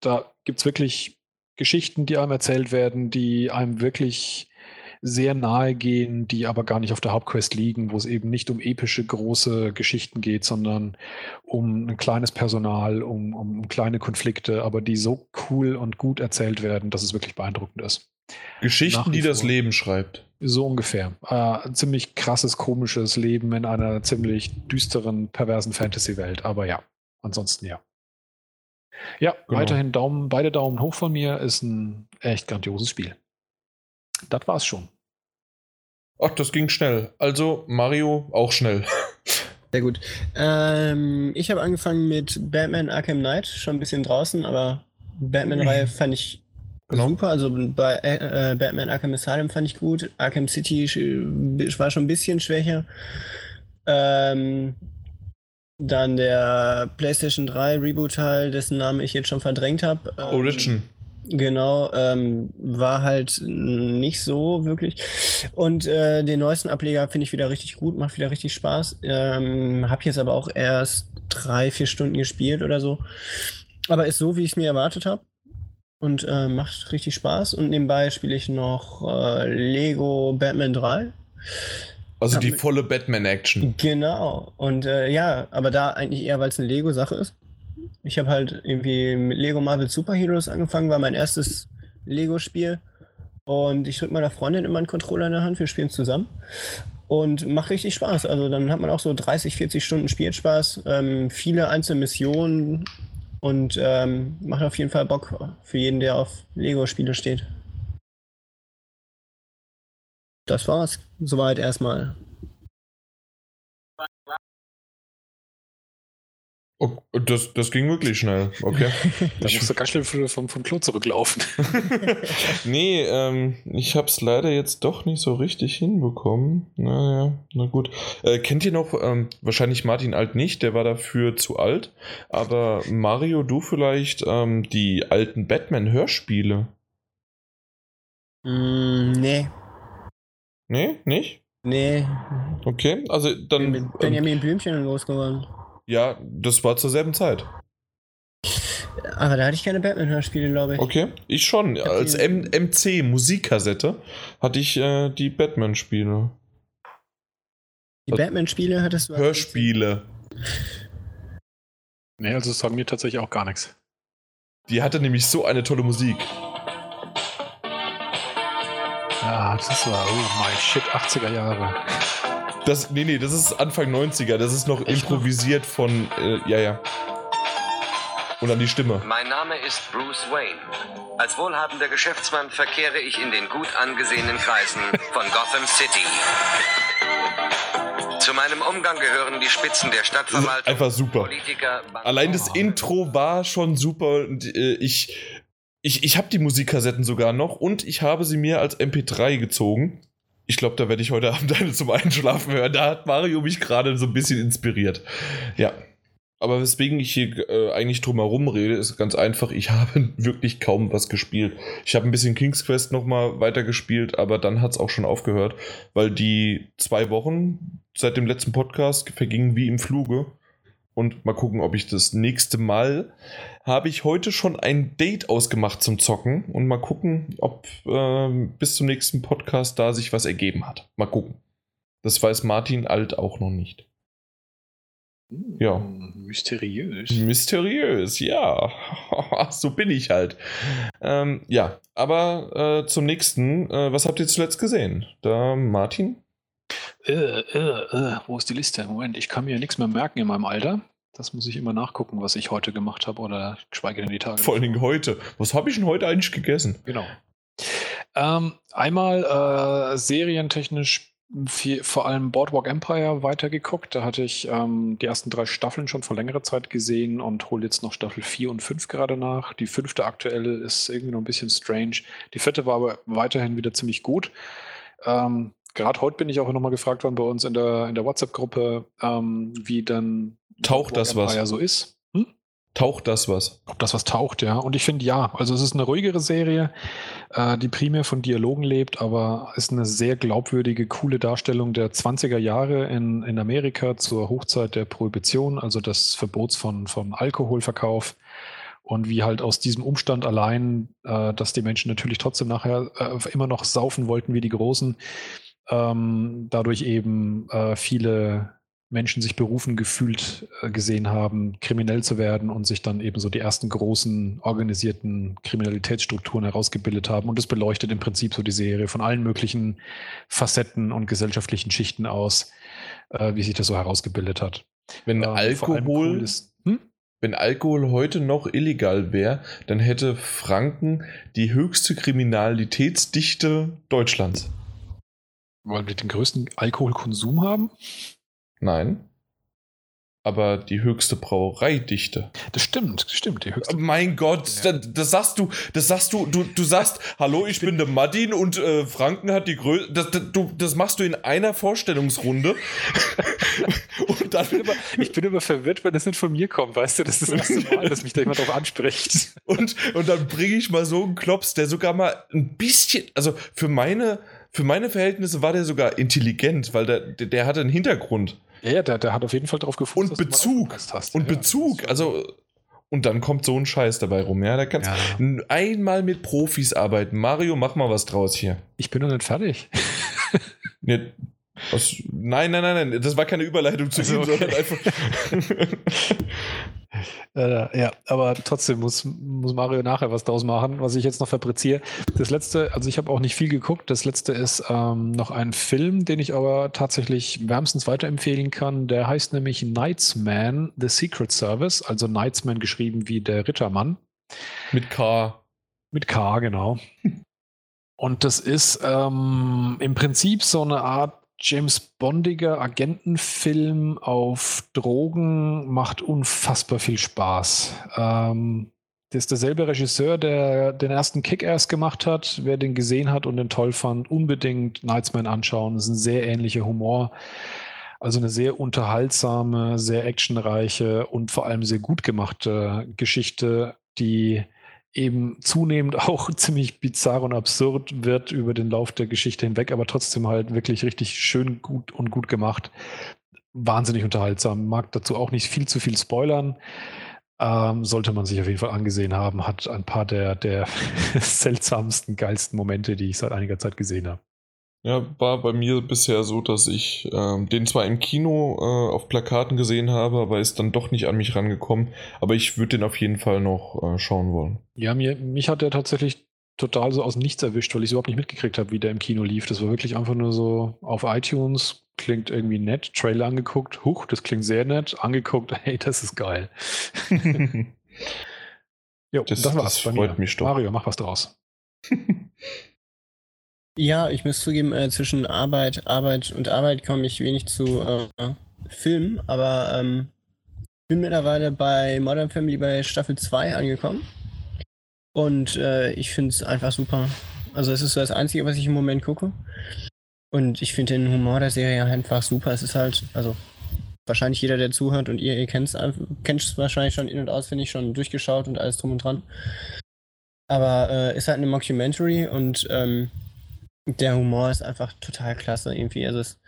da gibt es wirklich Geschichten, die einem erzählt werden, die einem wirklich sehr nahe gehen, die aber gar nicht auf der Hauptquest liegen, wo es eben nicht um epische große Geschichten geht, sondern um ein kleines Personal, um, um kleine Konflikte, aber die so cool und gut erzählt werden, dass es wirklich beeindruckend ist. Geschichten, die das Leben schreibt. So ungefähr. Äh, ein ziemlich krasses, komisches Leben in einer ziemlich düsteren, perversen Fantasy-Welt. Aber ja, ansonsten ja. Ja, genau. weiterhin Daumen, beide Daumen hoch von mir. Ist ein echt grandioses Spiel. Das war's schon. Ach, das ging schnell. Also Mario auch schnell. Sehr gut. Ähm, ich habe angefangen mit Batman Arkham Knight, schon ein bisschen draußen, aber Batman-Reihe fand ich genau. super. Also bei äh, Batman Arkham Asylum fand ich gut. Arkham City war schon ein bisschen schwächer. Ähm, dann der PlayStation 3 Reboot-Teil, dessen Namen ich jetzt schon verdrängt habe. Ähm, Origin. Genau, ähm, war halt nicht so wirklich. Und äh, den neuesten Ableger finde ich wieder richtig gut, macht wieder richtig Spaß. Ähm, habe jetzt aber auch erst drei, vier Stunden gespielt oder so. Aber ist so, wie ich es mir erwartet habe. Und äh, macht richtig Spaß. Und nebenbei spiele ich noch äh, Lego Batman 3. Also die volle Batman-Action. Genau. Und äh, ja, aber da eigentlich eher, weil es eine Lego-Sache ist. Ich habe halt irgendwie mit Lego Marvel Super Heroes angefangen, war mein erstes Lego-Spiel. Und ich drücke meiner Freundin immer einen Controller in der Hand, wir spielen zusammen. Und macht richtig Spaß. Also dann hat man auch so 30, 40 Stunden Spielspaß, ähm, viele einzelne Missionen und ähm, macht auf jeden Fall Bock für jeden, der auf Lego-Spiele steht. Das war's. Soweit erstmal. Oh, das, das ging wirklich schnell, okay. da musst du ganz schnell vom, vom Klo zurücklaufen. nee, ähm, ich hab's leider jetzt doch nicht so richtig hinbekommen. Naja, na gut. Äh, kennt ihr noch, ähm, wahrscheinlich Martin Alt nicht, der war dafür zu alt, aber Mario, du vielleicht ähm, die alten Batman-Hörspiele? Mm, nee. Nee, nicht? Nee. Okay, also dann. Bin mit Benjamin ähm, Blümchen losgeworden. Ja, das war zur selben Zeit. Aber da hatte ich keine Batman-Hörspiele, glaube ich. Okay, ich schon. Ich Als M MC Musikkassette hatte ich äh, die Batman-Spiele. Die Batman-Spiele hattest du? Hörspiele. Nee, also das sagen mir tatsächlich auch gar nichts. Die hatte nämlich so eine tolle Musik. Ja, das war, oh my shit, 80er Jahre. Das, nee, nee, das ist Anfang 90er. Das ist noch Echt improvisiert von. Äh, ja, ja. Und dann die Stimme. Mein Name ist Bruce Wayne. Als wohlhabender Geschäftsmann verkehre ich in den gut angesehenen Kreisen von Gotham City. Zu meinem Umgang gehören die Spitzen der Stadtverwaltung. Einfach super. Politiker, Allein das Intro war schon super. Und, äh, ich ich, ich habe die Musikkassetten sogar noch und ich habe sie mir als MP3 gezogen. Ich glaube, da werde ich heute Abend eine zum Einschlafen hören. Da hat Mario mich gerade so ein bisschen inspiriert. Ja. Aber weswegen ich hier äh, eigentlich drum herum rede, ist ganz einfach. Ich habe wirklich kaum was gespielt. Ich habe ein bisschen King's Quest nochmal weitergespielt, aber dann hat es auch schon aufgehört, weil die zwei Wochen seit dem letzten Podcast vergingen wie im Fluge. Und mal gucken, ob ich das nächste Mal habe ich heute schon ein Date ausgemacht zum Zocken und mal gucken, ob äh, bis zum nächsten Podcast da sich was ergeben hat. Mal gucken. Das weiß Martin Alt auch noch nicht. Hm, ja. Mysteriös. Mysteriös, ja. so bin ich halt. Ähm, ja, aber äh, zum nächsten. Äh, was habt ihr zuletzt gesehen? Da, Martin? Äh, äh, äh, wo ist die Liste? Moment, ich kann mir nichts mehr merken in meinem Alter. Das muss ich immer nachgucken, was ich heute gemacht habe oder geschweige denn die Tage. Vor allen Dingen heute. Was habe ich denn heute eigentlich gegessen? Genau. Ähm, einmal äh, serientechnisch viel, vor allem Boardwalk Empire weitergeguckt. Da hatte ich ähm, die ersten drei Staffeln schon vor längerer Zeit gesehen und hole jetzt noch Staffel 4 und 5 gerade nach. Die fünfte aktuelle ist irgendwie noch ein bisschen strange. Die vierte war aber weiterhin wieder ziemlich gut. Ähm, gerade heute bin ich auch nochmal gefragt worden bei uns in der, in der WhatsApp-Gruppe, ähm, wie dann Taucht das was? Ja so ist. Hm? Taucht das was? Ob das was taucht, ja. Und ich finde ja. Also es ist eine ruhigere Serie, äh, die primär von Dialogen lebt, aber ist eine sehr glaubwürdige, coole Darstellung der 20er Jahre in, in Amerika zur Hochzeit der Prohibition, also des Verbots von, von Alkoholverkauf. Und wie halt aus diesem Umstand allein, äh, dass die Menschen natürlich trotzdem nachher äh, immer noch saufen wollten wie die Großen, ähm, dadurch eben äh, viele Menschen sich berufen gefühlt äh, gesehen haben, kriminell zu werden und sich dann eben so die ersten großen organisierten Kriminalitätsstrukturen herausgebildet haben. Und das beleuchtet im Prinzip so die Serie von allen möglichen Facetten und gesellschaftlichen Schichten aus, äh, wie sich das so herausgebildet hat. Wenn ähm, Alkohol cool ist, hm? Wenn Alkohol heute noch illegal wäre, dann hätte Franken die höchste Kriminalitätsdichte Deutschlands. Weil wir den größten Alkoholkonsum haben? Nein. Aber die höchste Brauereidichte. Das stimmt, das stimmt. Die höchste mein Gott, ja. das, das, sagst du, das sagst du, du, du sagst, hallo, ich, bin, der Martin und äh, Franken hat die größte. Das, das, das machst du in einer Vorstellungsrunde. und dann. Ich bin, immer, ich bin immer verwirrt, wenn das nicht von mir kommt, weißt du, das ist das erste Mal, dass mich da jemand drauf anspricht. Und, und dann bringe ich mal so einen Klops, der sogar mal ein bisschen, also für meine, für meine Verhältnisse war der sogar intelligent, weil der, der hatte einen Hintergrund. Ja, ja der, der hat auf jeden Fall darauf gefunden, und Bezug. Und ja, Bezug. Also, und dann kommt so ein Scheiß dabei rum. Ja, da kannst ja. einmal mit Profis arbeiten. Mario, mach mal was draus hier. Ich bin noch nicht fertig. ja, was, nein, nein, nein, nein. Das war keine Überleitung zu also, ihm, okay. sondern einfach. Äh, ja, aber trotzdem muss, muss Mario nachher was draus machen, was ich jetzt noch fabriziere. Das letzte, also ich habe auch nicht viel geguckt. Das letzte ist ähm, noch ein Film, den ich aber tatsächlich wärmstens weiterempfehlen kann. Der heißt nämlich Knightsman, The Secret Service, also Knightsman geschrieben wie der Rittermann. Mit K. Mit K, genau. Und das ist ähm, im Prinzip so eine Art James Bondiger Agentenfilm auf Drogen macht unfassbar viel Spaß. Ähm, das ist derselbe Regisseur, der den ersten Kick-Ass gemacht hat. Wer den gesehen hat und den toll fand, unbedingt Nightsman anschauen. Das ist ein sehr ähnlicher Humor. Also eine sehr unterhaltsame, sehr actionreiche und vor allem sehr gut gemachte Geschichte, die eben zunehmend auch ziemlich bizarr und absurd wird über den Lauf der Geschichte hinweg, aber trotzdem halt wirklich richtig schön gut und gut gemacht. Wahnsinnig unterhaltsam. Mag dazu auch nicht viel zu viel spoilern. Ähm, sollte man sich auf jeden Fall angesehen haben. Hat ein paar der, der seltsamsten, geilsten Momente, die ich seit einiger Zeit gesehen habe. Ja, war bei mir bisher so, dass ich ähm, den zwar im Kino äh, auf Plakaten gesehen habe, aber ist dann doch nicht an mich rangekommen. Aber ich würde den auf jeden Fall noch äh, schauen wollen. Ja, mir, mich hat der tatsächlich total so aus dem Nichts erwischt, weil ich überhaupt nicht mitgekriegt habe, wie der im Kino lief. Das war wirklich einfach nur so auf iTunes, klingt irgendwie nett, Trailer angeguckt, huch, das klingt sehr nett, angeguckt, hey, das ist geil. jo, das, das war's das freut mir. Mich doch. Mario, mach was draus. Ja, ich muss zugeben, äh, zwischen Arbeit, Arbeit und Arbeit komme ich wenig zu äh, Filmen, aber ähm, bin mittlerweile bei Modern Family bei Staffel 2 angekommen. Und äh, ich finde es einfach super. Also es ist so das Einzige, was ich im Moment gucke. Und ich finde den Humor der Serie einfach super. Es ist halt, also wahrscheinlich jeder, der zuhört und ihr, ihr kennt es wahrscheinlich schon in- und auswendig, schon durchgeschaut und alles drum und dran. Aber äh, ist halt eine Mockumentary und ähm, der Humor ist einfach total klasse irgendwie. Also es,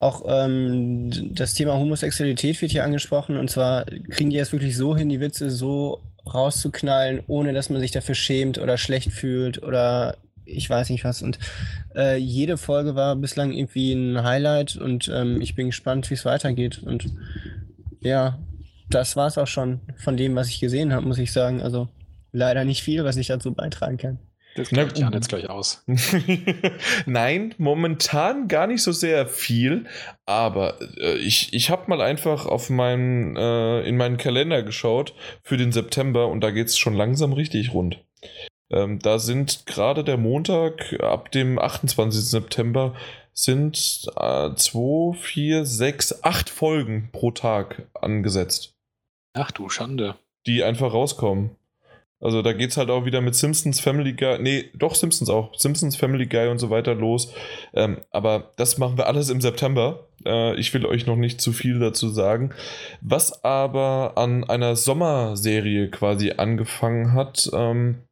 auch ähm, das Thema Homosexualität wird hier angesprochen und zwar kriegen die es wirklich so hin, die Witze so rauszuknallen, ohne dass man sich dafür schämt oder schlecht fühlt oder ich weiß nicht was. Und äh, jede Folge war bislang irgendwie ein Highlight und ähm, ich bin gespannt, wie es weitergeht. Und ja, das war es auch schon von dem, was ich gesehen habe, muss ich sagen. Also leider nicht viel, was ich dazu beitragen kann. Das klingt ja jetzt gleich aus. Nein, momentan gar nicht so sehr viel, aber äh, ich, ich habe mal einfach auf meinen, äh, in meinen Kalender geschaut für den September und da geht es schon langsam richtig rund. Ähm, da sind gerade der Montag ab dem 28. September sind 2, 4, 6, 8 Folgen pro Tag angesetzt. Ach du Schande. Die einfach rauskommen. Also da geht es halt auch wieder mit Simpsons Family Guy, nee, doch Simpsons auch, Simpsons Family Guy und so weiter los. Ähm, aber das machen wir alles im September. Äh, ich will euch noch nicht zu viel dazu sagen. Was aber an einer Sommerserie quasi angefangen hat, ähm,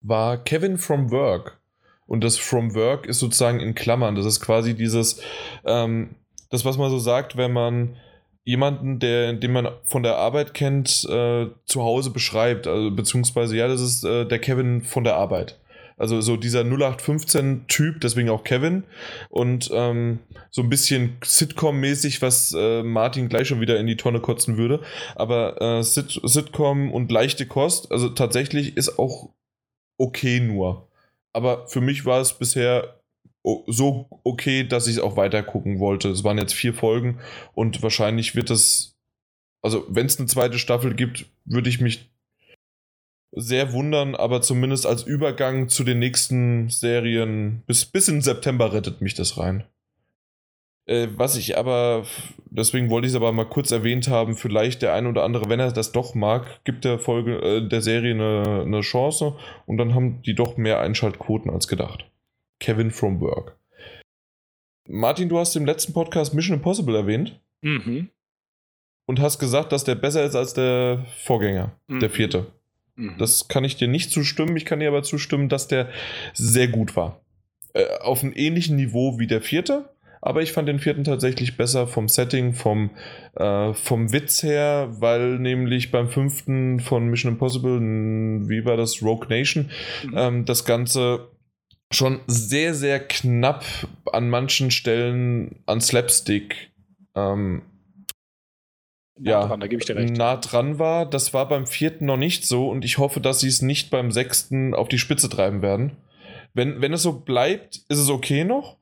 war Kevin from Work. Und das from Work ist sozusagen in Klammern. Das ist quasi dieses, ähm, das, was man so sagt, wenn man jemanden, der, den man von der Arbeit kennt, äh, zu Hause beschreibt. Also, beziehungsweise, ja, das ist äh, der Kevin von der Arbeit. Also so dieser 0815-Typ, deswegen auch Kevin. Und ähm, so ein bisschen Sitcom-mäßig, was äh, Martin gleich schon wieder in die Tonne kotzen würde. Aber äh, Sit Sitcom und leichte Kost, also tatsächlich ist auch okay nur. Aber für mich war es bisher so okay, dass ich es auch weiter gucken wollte. Es waren jetzt vier Folgen und wahrscheinlich wird es, also wenn es eine zweite Staffel gibt, würde ich mich sehr wundern, aber zumindest als Übergang zu den nächsten Serien bis, bis in September rettet mich das rein. Äh, was ich aber, deswegen wollte ich es aber mal kurz erwähnt haben, vielleicht der ein oder andere, wenn er das doch mag, gibt der Folge, äh, der Serie eine, eine Chance und dann haben die doch mehr Einschaltquoten als gedacht. Kevin from Work. Martin, du hast im letzten Podcast Mission Impossible erwähnt. Mhm. Und hast gesagt, dass der besser ist als der Vorgänger, mhm. der vierte. Mhm. Das kann ich dir nicht zustimmen. Ich kann dir aber zustimmen, dass der sehr gut war. Äh, auf einem ähnlichen Niveau wie der vierte. Aber ich fand den vierten tatsächlich besser vom Setting, vom, äh, vom Witz her, weil nämlich beim fünften von Mission Impossible, wie war das, Rogue Nation, mhm. ähm, das Ganze schon sehr, sehr knapp an manchen Stellen an Slapstick ähm, nah ja, dran, da gebe ich dir recht. nah dran war. Das war beim vierten noch nicht so und ich hoffe, dass sie es nicht beim sechsten auf die Spitze treiben werden. Wenn, wenn es so bleibt, ist es okay noch,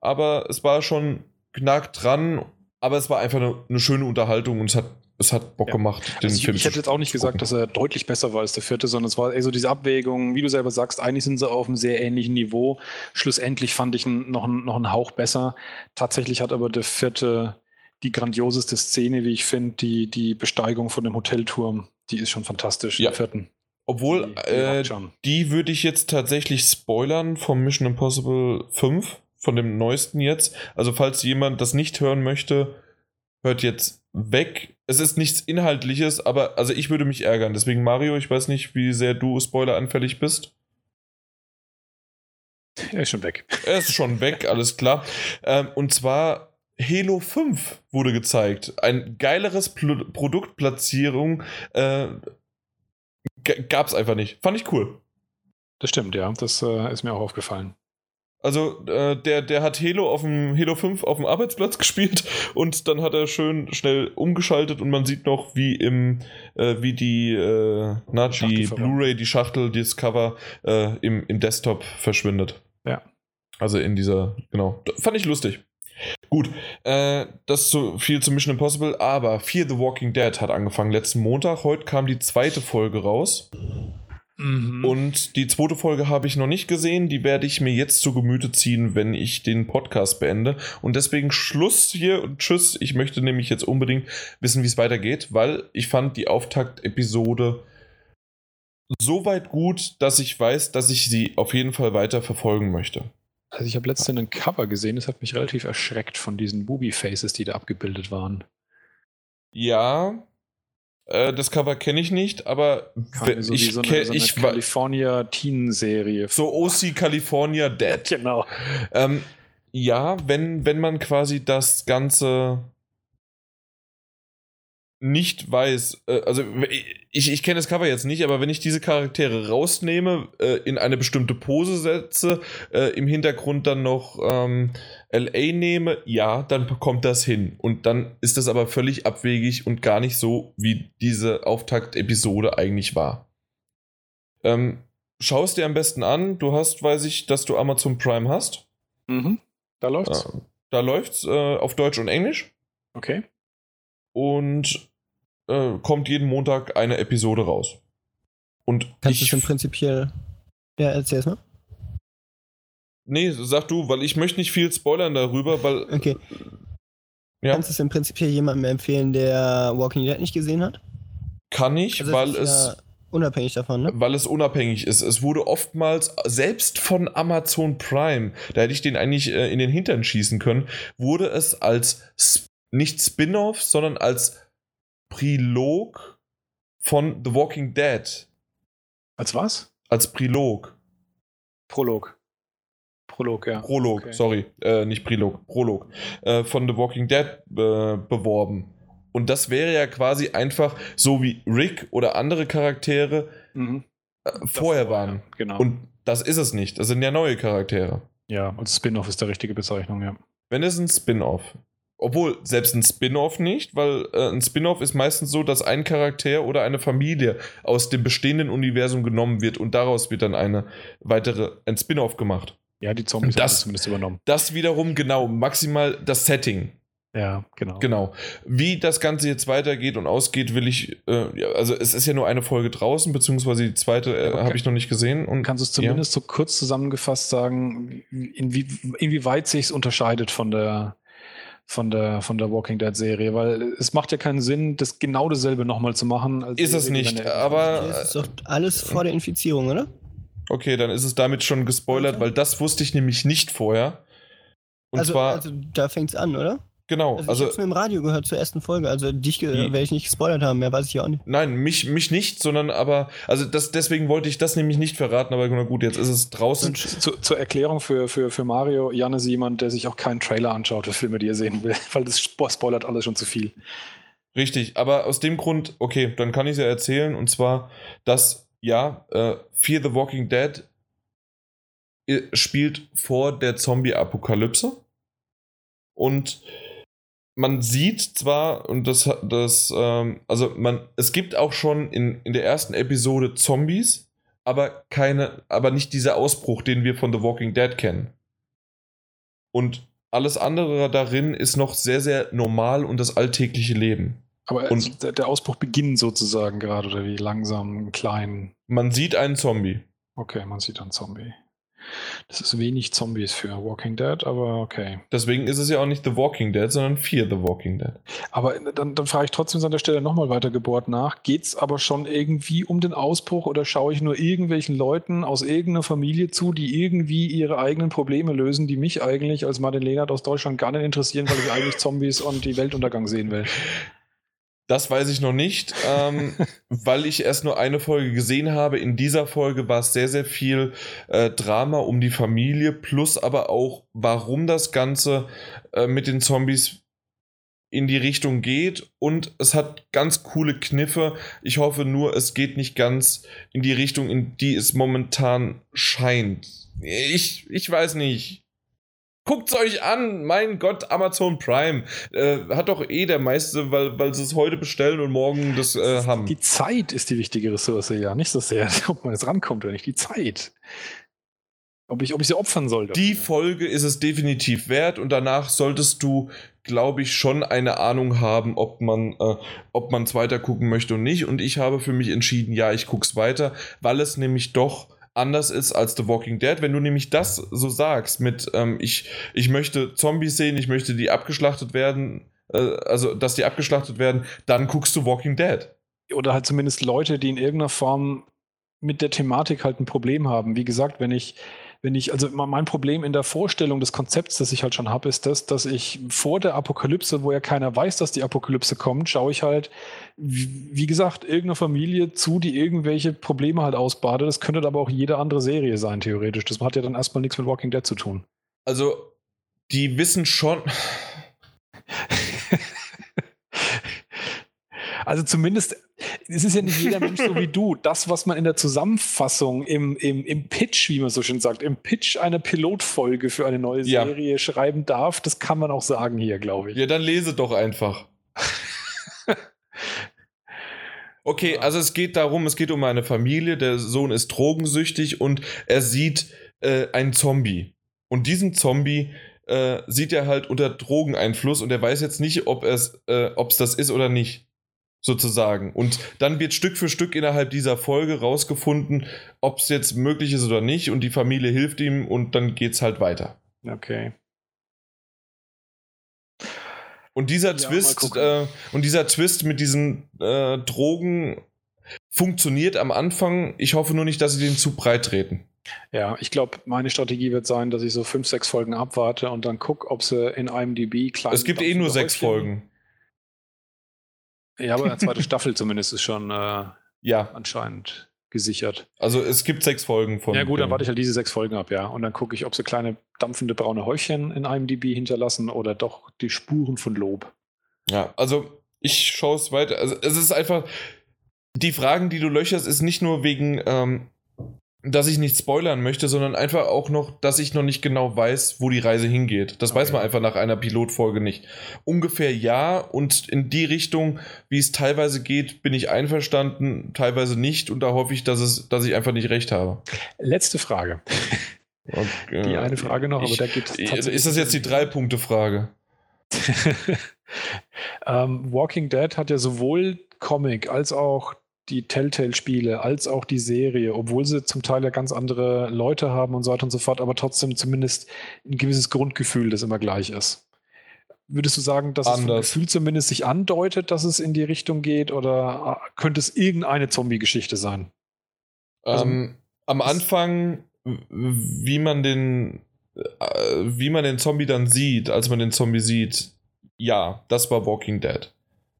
aber es war schon knackt dran, aber es war einfach eine, eine schöne Unterhaltung und es hat es hat Bock ja. gemacht, den also Film ich, ich hätte jetzt auch nicht gesagt, dass er deutlich besser war als der vierte, sondern es war eher so diese Abwägung, wie du selber sagst, eigentlich sind sie auf einem sehr ähnlichen Niveau. Schlussendlich fand ich noch, noch einen Hauch besser. Tatsächlich hat aber der vierte die grandioseste Szene, wie ich finde, die, die Besteigung von dem Hotelturm, die ist schon fantastisch ja. im vierten. Obwohl, die, die, äh, die würde ich jetzt tatsächlich spoilern vom Mission Impossible 5, von dem neuesten jetzt. Also falls jemand das nicht hören möchte, hört jetzt weg. Es ist nichts Inhaltliches, aber also ich würde mich ärgern. Deswegen, Mario, ich weiß nicht, wie sehr du spoileranfällig bist. Er ist schon weg. Er ist schon weg, alles klar. Ähm, und zwar Halo 5 wurde gezeigt. Ein geileres Pl Produktplatzierung äh, gab es einfach nicht. Fand ich cool. Das stimmt, ja. Das äh, ist mir auch aufgefallen. Also äh, der, der hat Halo auf dem Halo 5 auf dem Arbeitsplatz gespielt und dann hat er schön schnell umgeschaltet und man sieht noch, wie im, äh, wie die, äh, na, die Blu-ray, die Schachtel, das Cover äh, im, im Desktop verschwindet. Ja. Also in dieser, genau. Fand ich lustig. Gut, äh, das ist so viel zu Mission Impossible, aber Fear the Walking Dead hat angefangen letzten Montag. Heute kam die zweite Folge raus. Mhm. Und die zweite Folge habe ich noch nicht gesehen. Die werde ich mir jetzt zu Gemüte ziehen, wenn ich den Podcast beende. Und deswegen Schluss hier und Tschüss. Ich möchte nämlich jetzt unbedingt wissen, wie es weitergeht, weil ich fand die Auftakt-Episode so weit gut, dass ich weiß, dass ich sie auf jeden Fall weiter verfolgen möchte. Also ich habe letztens ein Cover gesehen, das hat mich relativ erschreckt von diesen Booby-Faces, die da abgebildet waren. Ja, das Cover kenne ich nicht, aber so ich so eine, so eine California Teen Serie. So OC California Dead. genau. Ähm, ja, wenn, wenn man quasi das Ganze nicht weiß, äh, also ich, ich kenne das Cover jetzt nicht, aber wenn ich diese Charaktere rausnehme, äh, in eine bestimmte Pose setze, äh, im Hintergrund dann noch ähm, LA nehme, ja, dann kommt das hin. Und dann ist das aber völlig abwegig und gar nicht so, wie diese Auftakt-Episode eigentlich war. Ähm, Schau es dir am besten an. Du hast, weiß ich, dass du Amazon Prime hast. Mhm. Da läuft's. Ja, da läuft's äh, auf Deutsch und Englisch. Okay. Und äh, kommt jeden Montag eine Episode raus. Und Kannst du schon prinzipiell. Ja, erzähl's mal. Nee, sag du, weil ich möchte nicht viel spoilern darüber, weil. Okay. Ja. Kannst du es im Prinzip hier jemandem empfehlen, der Walking Dead nicht gesehen hat? Kann ich, also weil es. Ja unabhängig davon, ne? weil es unabhängig ist. Es wurde oftmals, selbst von Amazon Prime, da hätte ich den eigentlich äh, in den Hintern schießen können, wurde es als Sp nicht Spin-off, sondern als Prilog von The Walking Dead. Als was? Als Prilog. Prolog. Prolog, ja. Prolog, Okay. sorry, äh, nicht Prilog, Prolog. Äh, von The Walking Dead äh, beworben. Und das wäre ja quasi einfach so wie Rick oder andere Charaktere Mhm. äh, vorher waren. Genau. Und das ist es nicht. Das sind ja neue Charaktere. ja, also Spin-off ist der richtige Bezeichnung, ja. Wenn es ein Spin-off. Obwohl, selbst ein Spin-off nicht, weil äh, ein Spin-off ist meistens so, dass ein Charakter oder eine Familie aus dem bestehenden Universum genommen wird und daraus wird dann eine weitere, ein Spin-off gemacht. Ja, die Zombies Das- haben es zumindest übernommen. Das wiederum genau, maximal das Setting. Ja, genau. Genau. Wie das Ganze jetzt weitergeht und ausgeht, will ich, äh, ja, also es ist ja nur eine Folge draußen, beziehungsweise die zweite äh, Okay. habe ich noch nicht gesehen. Und Kannst du es zumindest so kurz zusammengefasst sagen, inwie, inwieweit sich es unterscheidet von der, von der, von der Walking Dead Serie? Weil es macht ja keinen Sinn, das genau dasselbe nochmal zu machen. als Ist es nicht, aber- Das ist doch alles vor der Infizierung, oder? Okay, dann ist es damit schon gespoilert, Okay. weil das wusste ich nämlich nicht vorher. Und also, zwar, also da fängt's an, oder? Genau, Also, ich also hab's nur im Radio gehört zur ersten Folge. Also dich Die- werde ich nicht gespoilert haben, mehr weiß ich ja auch nicht. Nein, mich, mich nicht, sondern aber, also das, deswegen wollte ich das nämlich nicht verraten, aber na gut, jetzt ist es draußen. Zu, zur Erklärung für, für, für Mario, Jan ist jemand, der sich auch keinen Trailer anschaut für Filme, die er sehen will, weil das spo- spoilert alles schon zu viel. Richtig, aber aus dem Grund, okay, dann kann ich es ja erzählen, und zwar, dass, ja, äh, Fear the Walking Dead äh, spielt vor der Zombie-Apokalypse. Und man sieht zwar, und das, das ähm, also man, es gibt auch schon in, in der ersten Episode Zombies, aber keine, aber nicht dieser Ausbruch, den wir von The Walking Dead kennen. Und alles andere darin ist noch sehr, sehr normal und das alltägliche Leben. Aber Und- der, der Ausbruch beginnt sozusagen gerade, oder wie langsam, klein. Man sieht einen Zombie. Okay, man sieht einen Zombie. Das ist wenig Zombies für Walking Dead, aber okay. Deswegen ist es ja auch nicht The Walking Dead, sondern Fear the Walking Dead. Aber dann, dann frage ich trotzdem an der Stelle nochmal weiter gebohrt nach. Geht es aber schon irgendwie um den Ausbruch oder schaue ich nur irgendwelchen Leuten aus irgendeiner Familie zu, die irgendwie ihre eigenen Probleme lösen, die mich eigentlich als Martin Lehnert aus Deutschland gar nicht interessieren, weil ich eigentlich Zombies und die Weltuntergang sehen will? Das weiß ich noch nicht, ähm, weil ich erst nur eine Folge gesehen habe. In dieser Folge war es sehr, sehr viel äh, Drama um die Familie, plus aber auch, warum das Ganze äh, mit den Zombies in die Richtung geht. Und es hat ganz coole Kniffe. Ich hoffe nur, es geht nicht ganz in die Richtung, in die es momentan scheint. Ich, ich weiß nicht. Guckt's euch an, mein Gott, Amazon Prime. Äh, hat doch eh der meiste, weil, weil sie es heute bestellen und morgen das äh, haben. Die Zeit ist die wichtige Ressource, ja. Nicht so sehr, ob man jetzt rankommt oder nicht. Die Zeit. Ob ich, ob ich sie opfern soll. dafür. Die Folge ist es definitiv wert und danach solltest du, glaube ich, schon eine Ahnung haben, ob man äh, ob man es weiter gucken möchte und nicht. Und ich habe für mich entschieden, ja, ich guck's weiter, weil es nämlich doch anders ist als The Walking Dead. Wenn du nämlich das so sagst mit ähm, ich, ich möchte Zombies sehen, ich möchte die abgeschlachtet werden, äh, also dass die abgeschlachtet werden, dann guckst du Walking Dead. oder halt zumindest Leute, die in irgendeiner Form mit der Thematik halt ein Problem haben. Wie gesagt, wenn ich, wenn ich, also mein Problem in der Vorstellung des Konzepts, das ich halt schon habe, ist das, dass ich vor der Apokalypse, wo ja keiner weiß, dass die Apokalypse kommt, schaue ich halt, wie gesagt, irgendeiner Familie zu, die irgendwelche Probleme halt ausbadet. Das könnte aber auch jede andere Serie sein, theoretisch. Das hat ja dann erstmal nichts mit Walking Dead zu tun. Also die wissen schon. Also zumindest, es ist ja nicht jeder Mensch so wie du. Das, was man in der Zusammenfassung, im, im, im Pitch, wie man so schön sagt, im Pitch einer Pilotfolge für eine neue Ja. Serie schreiben darf, das kann man auch sagen hier, glaube ich. Ja, dann lese doch einfach. Okay, also es geht darum, es geht um eine Familie, der Sohn ist drogensüchtig und er sieht äh, einen Zombie. Und diesen Zombie äh, sieht er halt unter Drogeneinfluss und er weiß jetzt nicht, ob es äh, ob's das ist oder nicht. Sozusagen. Und dann wird Stück für Stück innerhalb dieser Folge rausgefunden, ob es jetzt möglich ist oder nicht. Und die Familie hilft ihm und dann geht's halt weiter. Okay. Und dieser Ja, Twist, äh, und dieser Twist mit diesen äh, Drogen, funktioniert am Anfang. Ich hoffe nur nicht, dass sie den zu breit treten. Ja, ich glaube, meine Strategie wird sein, dass ich so fünf, sechs Folgen abwarte und dann gucke, ob sie in IMDb klein Es gibt eh nur sechs Folgen. Ja, aber eine zweite Staffel zumindest ist schon äh, Ja, anscheinend gesichert. also es gibt sechs Folgen von. Ja gut, dann warte ich halt diese sechs Folgen ab, ja. Und dann gucke ich, ob sie kleine dampfende braune Häufchen in IMDb hinterlassen oder doch die Spuren von Lob. Ja, also ich schaue es weiter. Also es ist einfach, die Fragen, die du löcherst, ist nicht nur wegen, ähm, dass ich nicht spoilern möchte, sondern einfach auch noch, dass ich noch nicht genau weiß, wo die Reise hingeht. Das weiß Okay. man einfach nach einer Pilotfolge nicht. Ungefähr ja und in die Richtung, wie es teilweise geht, bin ich einverstanden, teilweise nicht und da hoffe ich, dass, es, dass ich einfach nicht recht habe. Letzte Frage. Äh, Die eine Frage noch, aber ich, da geht es Ist das jetzt die Drei-Punkte-Frage? ähm, Walking Dead hat ja sowohl Comic als auch die Telltale-Spiele, als auch die Serie, obwohl sie zum Teil ja ganz andere Leute haben und so weiter und so fort, aber trotzdem zumindest ein gewisses Grundgefühl, das immer gleich ist. Würdest du sagen, dass es vom Anders. Gefühl zumindest sich andeutet, dass es in die Richtung geht, oder äh, könnte es irgendeine Zombie-Geschichte sein? Also, ähm, am Anfang, wie man den, äh, wie man den Zombie dann sieht, als man den Zombie sieht, ja, das war Walking Dead.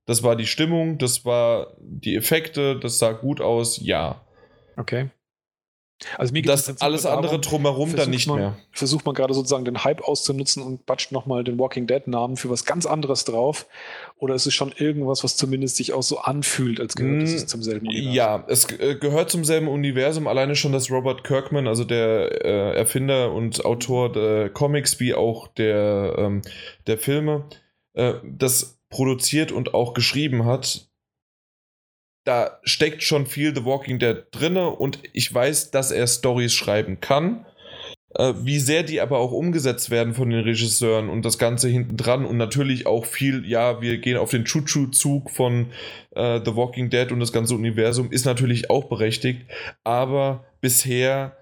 Das war die Stimmung, das war die Effekte, das sah gut aus, ja. Okay. Also mir geht es Das Prinzip alles nur darum, andere drumherum dann nicht man, mehr. Versucht man gerade sozusagen den Hype auszunutzen und batscht nochmal den Walking Dead-Namen für was ganz anderes drauf? Oder ist es schon irgendwas, was zumindest sich auch so anfühlt, als gehört es Mm, ist zum selben Universum? Ja, es äh, gehört zum selben Universum, alleine schon, dass Robert Kirkman, also der äh, Erfinder und Autor der Comics wie auch der, ähm, der Filme, äh, das produziert und auch geschrieben hat. Da steckt schon viel The Walking Dead drinne und ich weiß, dass er Stories schreiben kann. Äh, wie sehr die aber auch umgesetzt werden von den Regisseuren und das Ganze hinten dran und natürlich auch viel, ja, wir gehen auf den Chuchu-Zug von äh, The Walking Dead und das ganze Universum ist natürlich auch berechtigt, aber bisher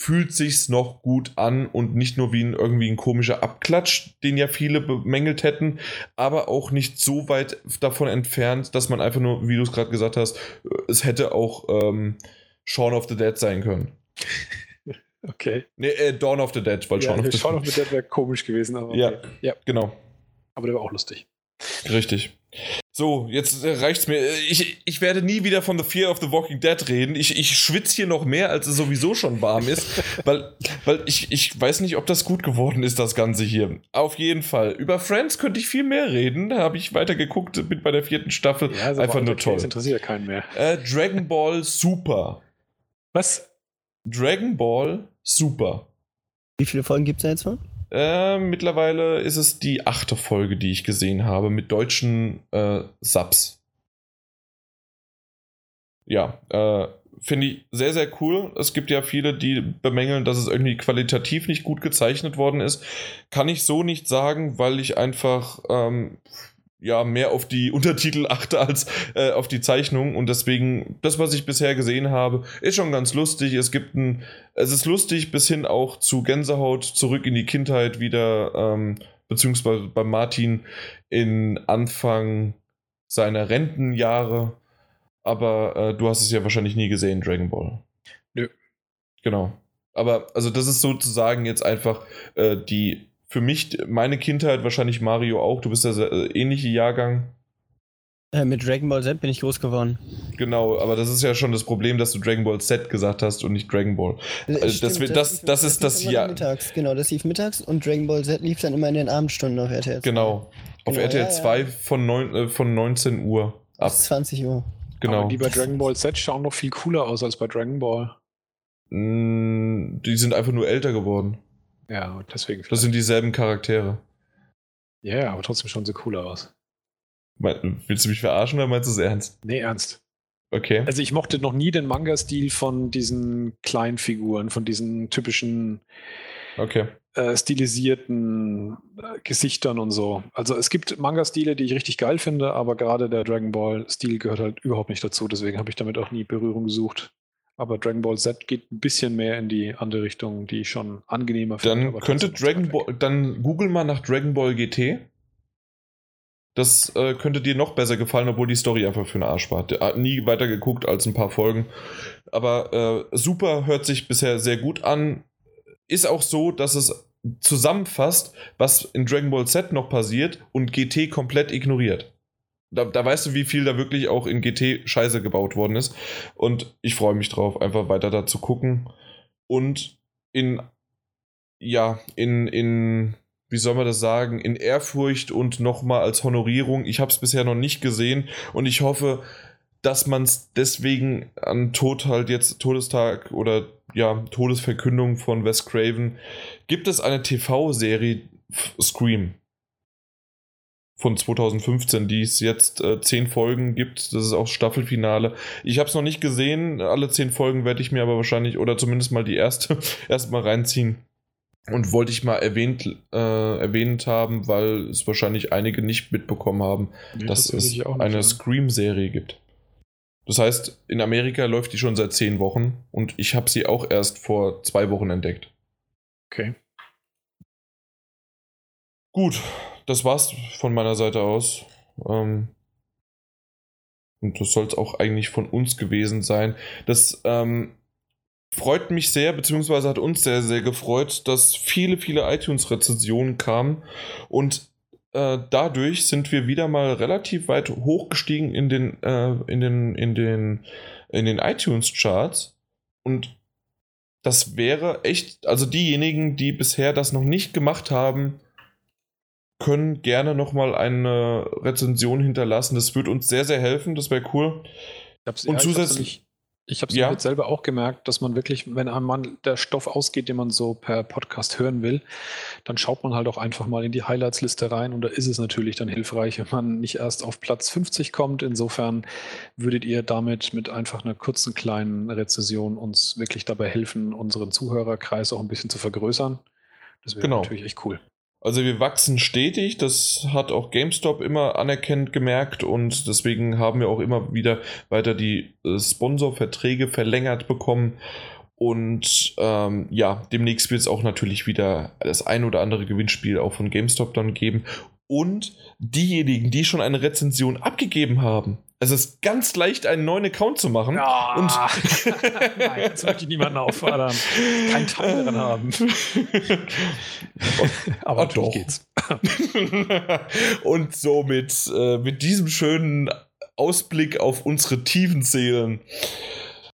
fühlt sich's noch gut an und nicht nur wie ein irgendwie ein komischer Abklatsch, den ja viele bemängelt hätten, aber auch nicht so weit davon entfernt, dass man einfach nur, wie du es gerade gesagt hast, äh, es hätte auch ähm, Shaun of the Dead sein können. Okay. Nee, äh, Dawn of the Dead, weil Ja, Shaun of the Shaun of the Dead wäre komisch gewesen, aber Ja. okay. ja. Genau, Aber der war auch lustig. richtig. So, jetzt äh, reicht's mir. Äh, Ich, ich werde nie wieder von The Fear of the Walking Dead reden. Ich, ich schwitze hier noch mehr, als es sowieso schon warm ist, weil, weil ich, ich weiß nicht, ob das gut geworden ist, das Ganze hier. Auf jeden Fall. Über Friends könnte ich viel mehr reden. Da habe ich weiter geguckt, bin bei der vierten Staffel. Ja, ist aber Einfach nur toll. Das interessiert ja keinen mehr. Äh, Dragon Ball Super. Was? Dragon Ball Super. Wie viele Folgen gibt es da jetzt von? Äh, mittlerweile ist es die achte Folge, die ich gesehen habe, mit deutschen äh, Subs. Ja, äh, finde ich sehr, sehr cool. Es gibt ja viele, die bemängeln, dass es irgendwie qualitativ nicht gut gezeichnet worden ist. Kann ich so nicht sagen, weil ich einfach ähm, ja mehr auf die Untertitel achte als äh, auf die Zeichnung und deswegen das, was ich bisher gesehen habe, ist schon ganz lustig. Es gibt ein, es ist lustig bis hin auch zu Gänsehaut zurück in die Kindheit wieder, ähm, beziehungsweise bei Martin in Anfang seiner Rentenjahre. Aber äh, du hast es ja wahrscheinlich nie gesehen, Dragon Ball. Nö. Genau. Aber also das ist sozusagen jetzt einfach äh, die für mich meine Kindheit, wahrscheinlich Mario auch. Du bist ja sehr, äh, ähnliche Jahrgang. Äh, mit Dragon Ball Z bin ich groß geworden. Genau, aber das ist ja schon das Problem, dass du Dragon Ball Z gesagt hast und nicht Dragon Ball. Äh, Also das wird- das- lief- das ist lief das immer Jahr- Mittags, genau, das lief mittags und Dragon Ball Z lief dann immer in den Abendstunden auf RTL. Genau. Auf Genau, RTL ja, 2 ja. Von, neun, äh, von 19 Uhr ab. Bis 20 Uhr. Genau. Aber die bei Dragon Ball Z schauen noch viel cooler aus als bei Dragon Ball. Mm, Die sind einfach nur älter geworden. Ja, und deswegen. Das sind dieselben Charaktere. ja, ja, aber trotzdem schauen sie cooler aus. Mein- Willst du mich verarschen oder meinst du es ernst? Nee, ernst. Okay. Also ich mochte noch nie den Manga-Stil von diesen kleinen Figuren, von diesen typischen Okay. äh, stilisierten äh, Gesichtern und so. Also es gibt Manga-Stile, die ich richtig geil finde, aber gerade der Dragon Ball-Stil gehört halt überhaupt nicht dazu. Deswegen habe ich damit auch nie Berührung gesucht. Aber Dragon Ball Z geht ein bisschen mehr in die andere Richtung, die ich schon angenehmer finde. Dann könnte Dragon. Ball, dann google mal nach Dragon Ball GT. Das äh, könnte dir noch besser gefallen, obwohl die Story einfach für den Arsch war. Der hat nie weiter geguckt als ein paar Folgen. Aber äh, super, hört sich bisher sehr gut an. Ist auch so, dass es zusammenfasst, was in Dragon Ball Z noch passiert und GT komplett ignoriert. Da, da weißt du, wie viel da wirklich auch in GT Scheiße gebaut worden ist. Und ich freue mich drauf, einfach weiter da zu gucken. Und in, ja, in, in, wie soll man das sagen, in Ehrfurcht und nochmal als Honorierung. Ich habe es bisher noch nicht gesehen und ich hoffe, dass man es deswegen an Tod halt jetzt, Todestag oder ja, Todesverkündung von Wes Craven, gibt es eine TV-Serie Scream von 2015, die es jetzt äh, zehn Folgen gibt. Das ist auch Staffelfinale. Ich habe es noch nicht gesehen. Alle zehn Folgen werde ich mir aber wahrscheinlich, oder zumindest mal die erste, erstmal reinziehen. Und wollte ich mal erwähnt, äh, erwähnt haben, weil es wahrscheinlich einige nicht mitbekommen haben, Nee, dass das es eine. Scream-Serie gibt. Das heißt, in Amerika läuft die schon seit zehn Wochen und ich habe sie auch erst vor zwei Wochen entdeckt. Okay. Gut, das war's von meiner Seite aus. Ähm, und das soll es auch eigentlich von uns gewesen sein. Das ähm, freut mich sehr, beziehungsweise hat uns sehr, sehr gefreut, dass viele, viele iTunes-Rezensionen kamen. Und äh, dadurch sind wir wieder mal relativ weit hochgestiegen in den, äh, in den, in den, in den iTunes-Charts. Und das wäre echt, also diejenigen, die bisher das noch nicht gemacht haben, können gerne nochmal eine Rezension hinterlassen. Das würde uns sehr, sehr helfen. Das wäre cool. Und ja, zusätzlich- Ich habe es Ja. selber auch gemerkt, dass man wirklich, wenn einem Mann der Stoff ausgeht, den man so per Podcast hören will, dann schaut man halt auch einfach mal in die Highlights-Liste rein und da ist es natürlich dann hilfreich, wenn man nicht erst auf Platz 50 kommt. Insofern würdet ihr damit mit einfach einer kurzen kleinen Rezension uns wirklich dabei helfen, unseren Zuhörerkreis auch ein bisschen zu vergrößern. Das wäre Genau. natürlich echt cool. Also wir wachsen stetig, das hat auch GameStop immer anerkennend gemerkt und deswegen haben wir auch immer wieder weiter die äh, Sponsorverträge verlängert bekommen. Und ähm, ja, demnächst wird es auch natürlich wieder das ein oder andere Gewinnspiel auch von GameStop dann geben. Und diejenigen, die schon eine Rezension abgegeben haben, es ist ganz leicht, einen neuen Account zu machen. Und Nein, jetzt möchte ich niemanden auffordern. Kein Teil daran haben. Aber Ah, natürlich doch. geht's. Und somit äh, mit diesem schönen Ausblick auf unsere tiefen Seelen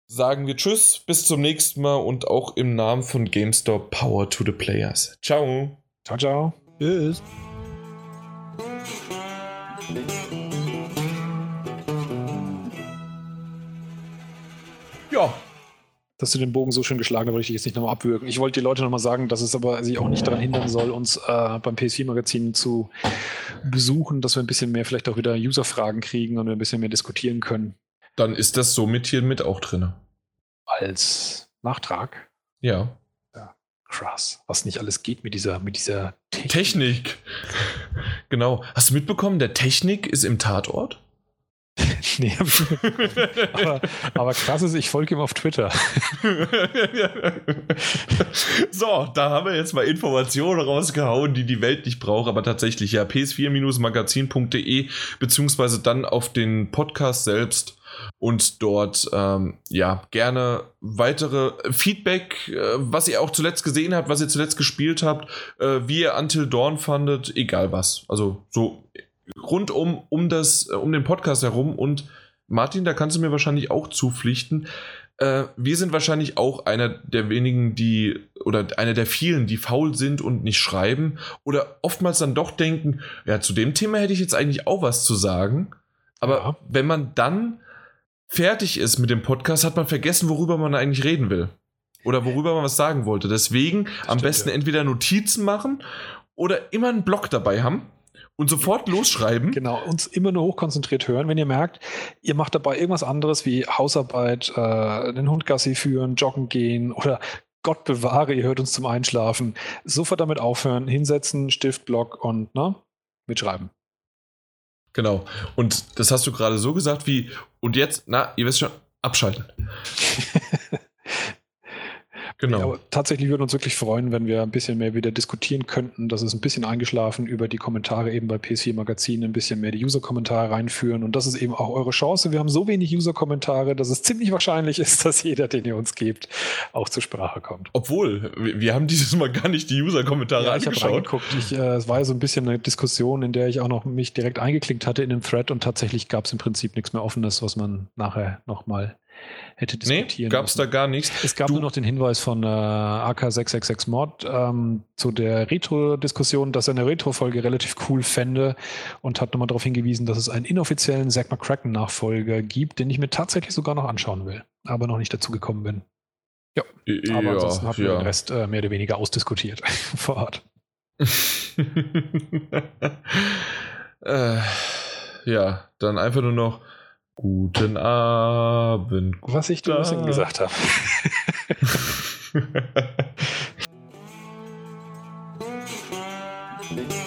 sagen wir Tschüss, bis zum nächsten Mal und auch im Namen von GameStop Power to the Players. Ciao. Ciao, ciao. Tschüss. Ja, Dass du den Bogen so schön geschlagen hast, wollte ich dich jetzt nicht nochmal abwürgen. Ich wollte die Leute nochmal sagen, dass es aber sich auch nicht daran hindern soll, uns äh, beim PS4-Magazin zu besuchen, dass wir ein bisschen mehr vielleicht auch wieder User-Fragen kriegen und wir ein bisschen mehr diskutieren können dann ist das somit hier mit auch drin. als Nachtrag. Ja. Krass, was nicht alles geht mit dieser, mit dieser Technik. Technik. genau. Hast du mitbekommen, der Technik ist im Tatort? nee, aber, aber krass ist, ich folge ihm auf Twitter. so, da haben wir jetzt mal Informationen rausgehauen, die die Welt nicht braucht, aber tatsächlich ja ps4-magazin.de beziehungsweise dann auf den Podcast selbst und dort ähm, ja gerne weitere Feedback, äh, was ihr auch zuletzt gesehen habt, was ihr zuletzt gespielt habt, äh, wie ihr Until Dawn fandet, egal was. Also so rundum um das äh, um den Podcast herum und Martin, da kannst du mir wahrscheinlich auch zupflichten. Äh, wir sind wahrscheinlich auch einer der wenigen, die oder einer der vielen, die faul sind und nicht schreiben oder oftmals dann doch denken, ja, zu dem Thema hätte ich jetzt eigentlich auch was zu sagen. Aber Ja. wenn man dann fertig ist mit dem Podcast, hat man vergessen, worüber man eigentlich reden will. Oder worüber man was sagen wollte. Deswegen am stimmt, besten ja. entweder Notizen machen oder immer einen Blog dabei haben und sofort losschreiben. Genau, uns immer nur hochkonzentriert hören. Wenn ihr merkt, ihr macht dabei irgendwas anderes wie Hausarbeit, äh, den Hund Gassi führen, joggen gehen oder Gott bewahre, ihr hört uns zum Einschlafen. Sofort damit aufhören, hinsetzen, Stift, Block und ne, mitschreiben. Genau. Und das hast du gerade so gesagt wie, und jetzt, na, ihr wisst schon, abschalten. Genau. Aber tatsächlich würde uns wirklich freuen, wenn wir ein bisschen mehr wieder diskutieren könnten. Das ist ein bisschen eingeschlafen über die Kommentare eben bei PS4 Magazin, ein bisschen mehr die User-Kommentare reinführen. Und das ist eben auch eure Chance. Wir haben so wenig User-Kommentare, dass es ziemlich wahrscheinlich ist, dass jeder, den ihr uns gebt, auch zur Sprache kommt. Obwohl, wir haben dieses Mal gar nicht die User-Kommentare Ja, ich habe angeschaut. Ich, äh, es war ja so ein bisschen eine Diskussion, in der ich auch noch mich direkt eingeklinkt hatte in den Thread und tatsächlich gab es im Prinzip nichts mehr Offenes, was man nachher nochmal hätte Nee, diskutieren gab es da gar nichts. Es gab Du- nur noch den Hinweis von äh, AK666 Mod ähm, zu der Retro-Diskussion, dass er eine Retro-Folge relativ cool fände und hat nochmal darauf hingewiesen, dass es einen inoffiziellen Zack McCracken-Nachfolger gibt, den ich mir tatsächlich sogar noch anschauen will, aber noch nicht dazu gekommen bin. Aber ansonsten hat man den Rest äh, mehr oder weniger ausdiskutiert vor Ort. äh, ja, dann einfach nur noch guten Abend. Was ich dir ein bisschen gesagt habe.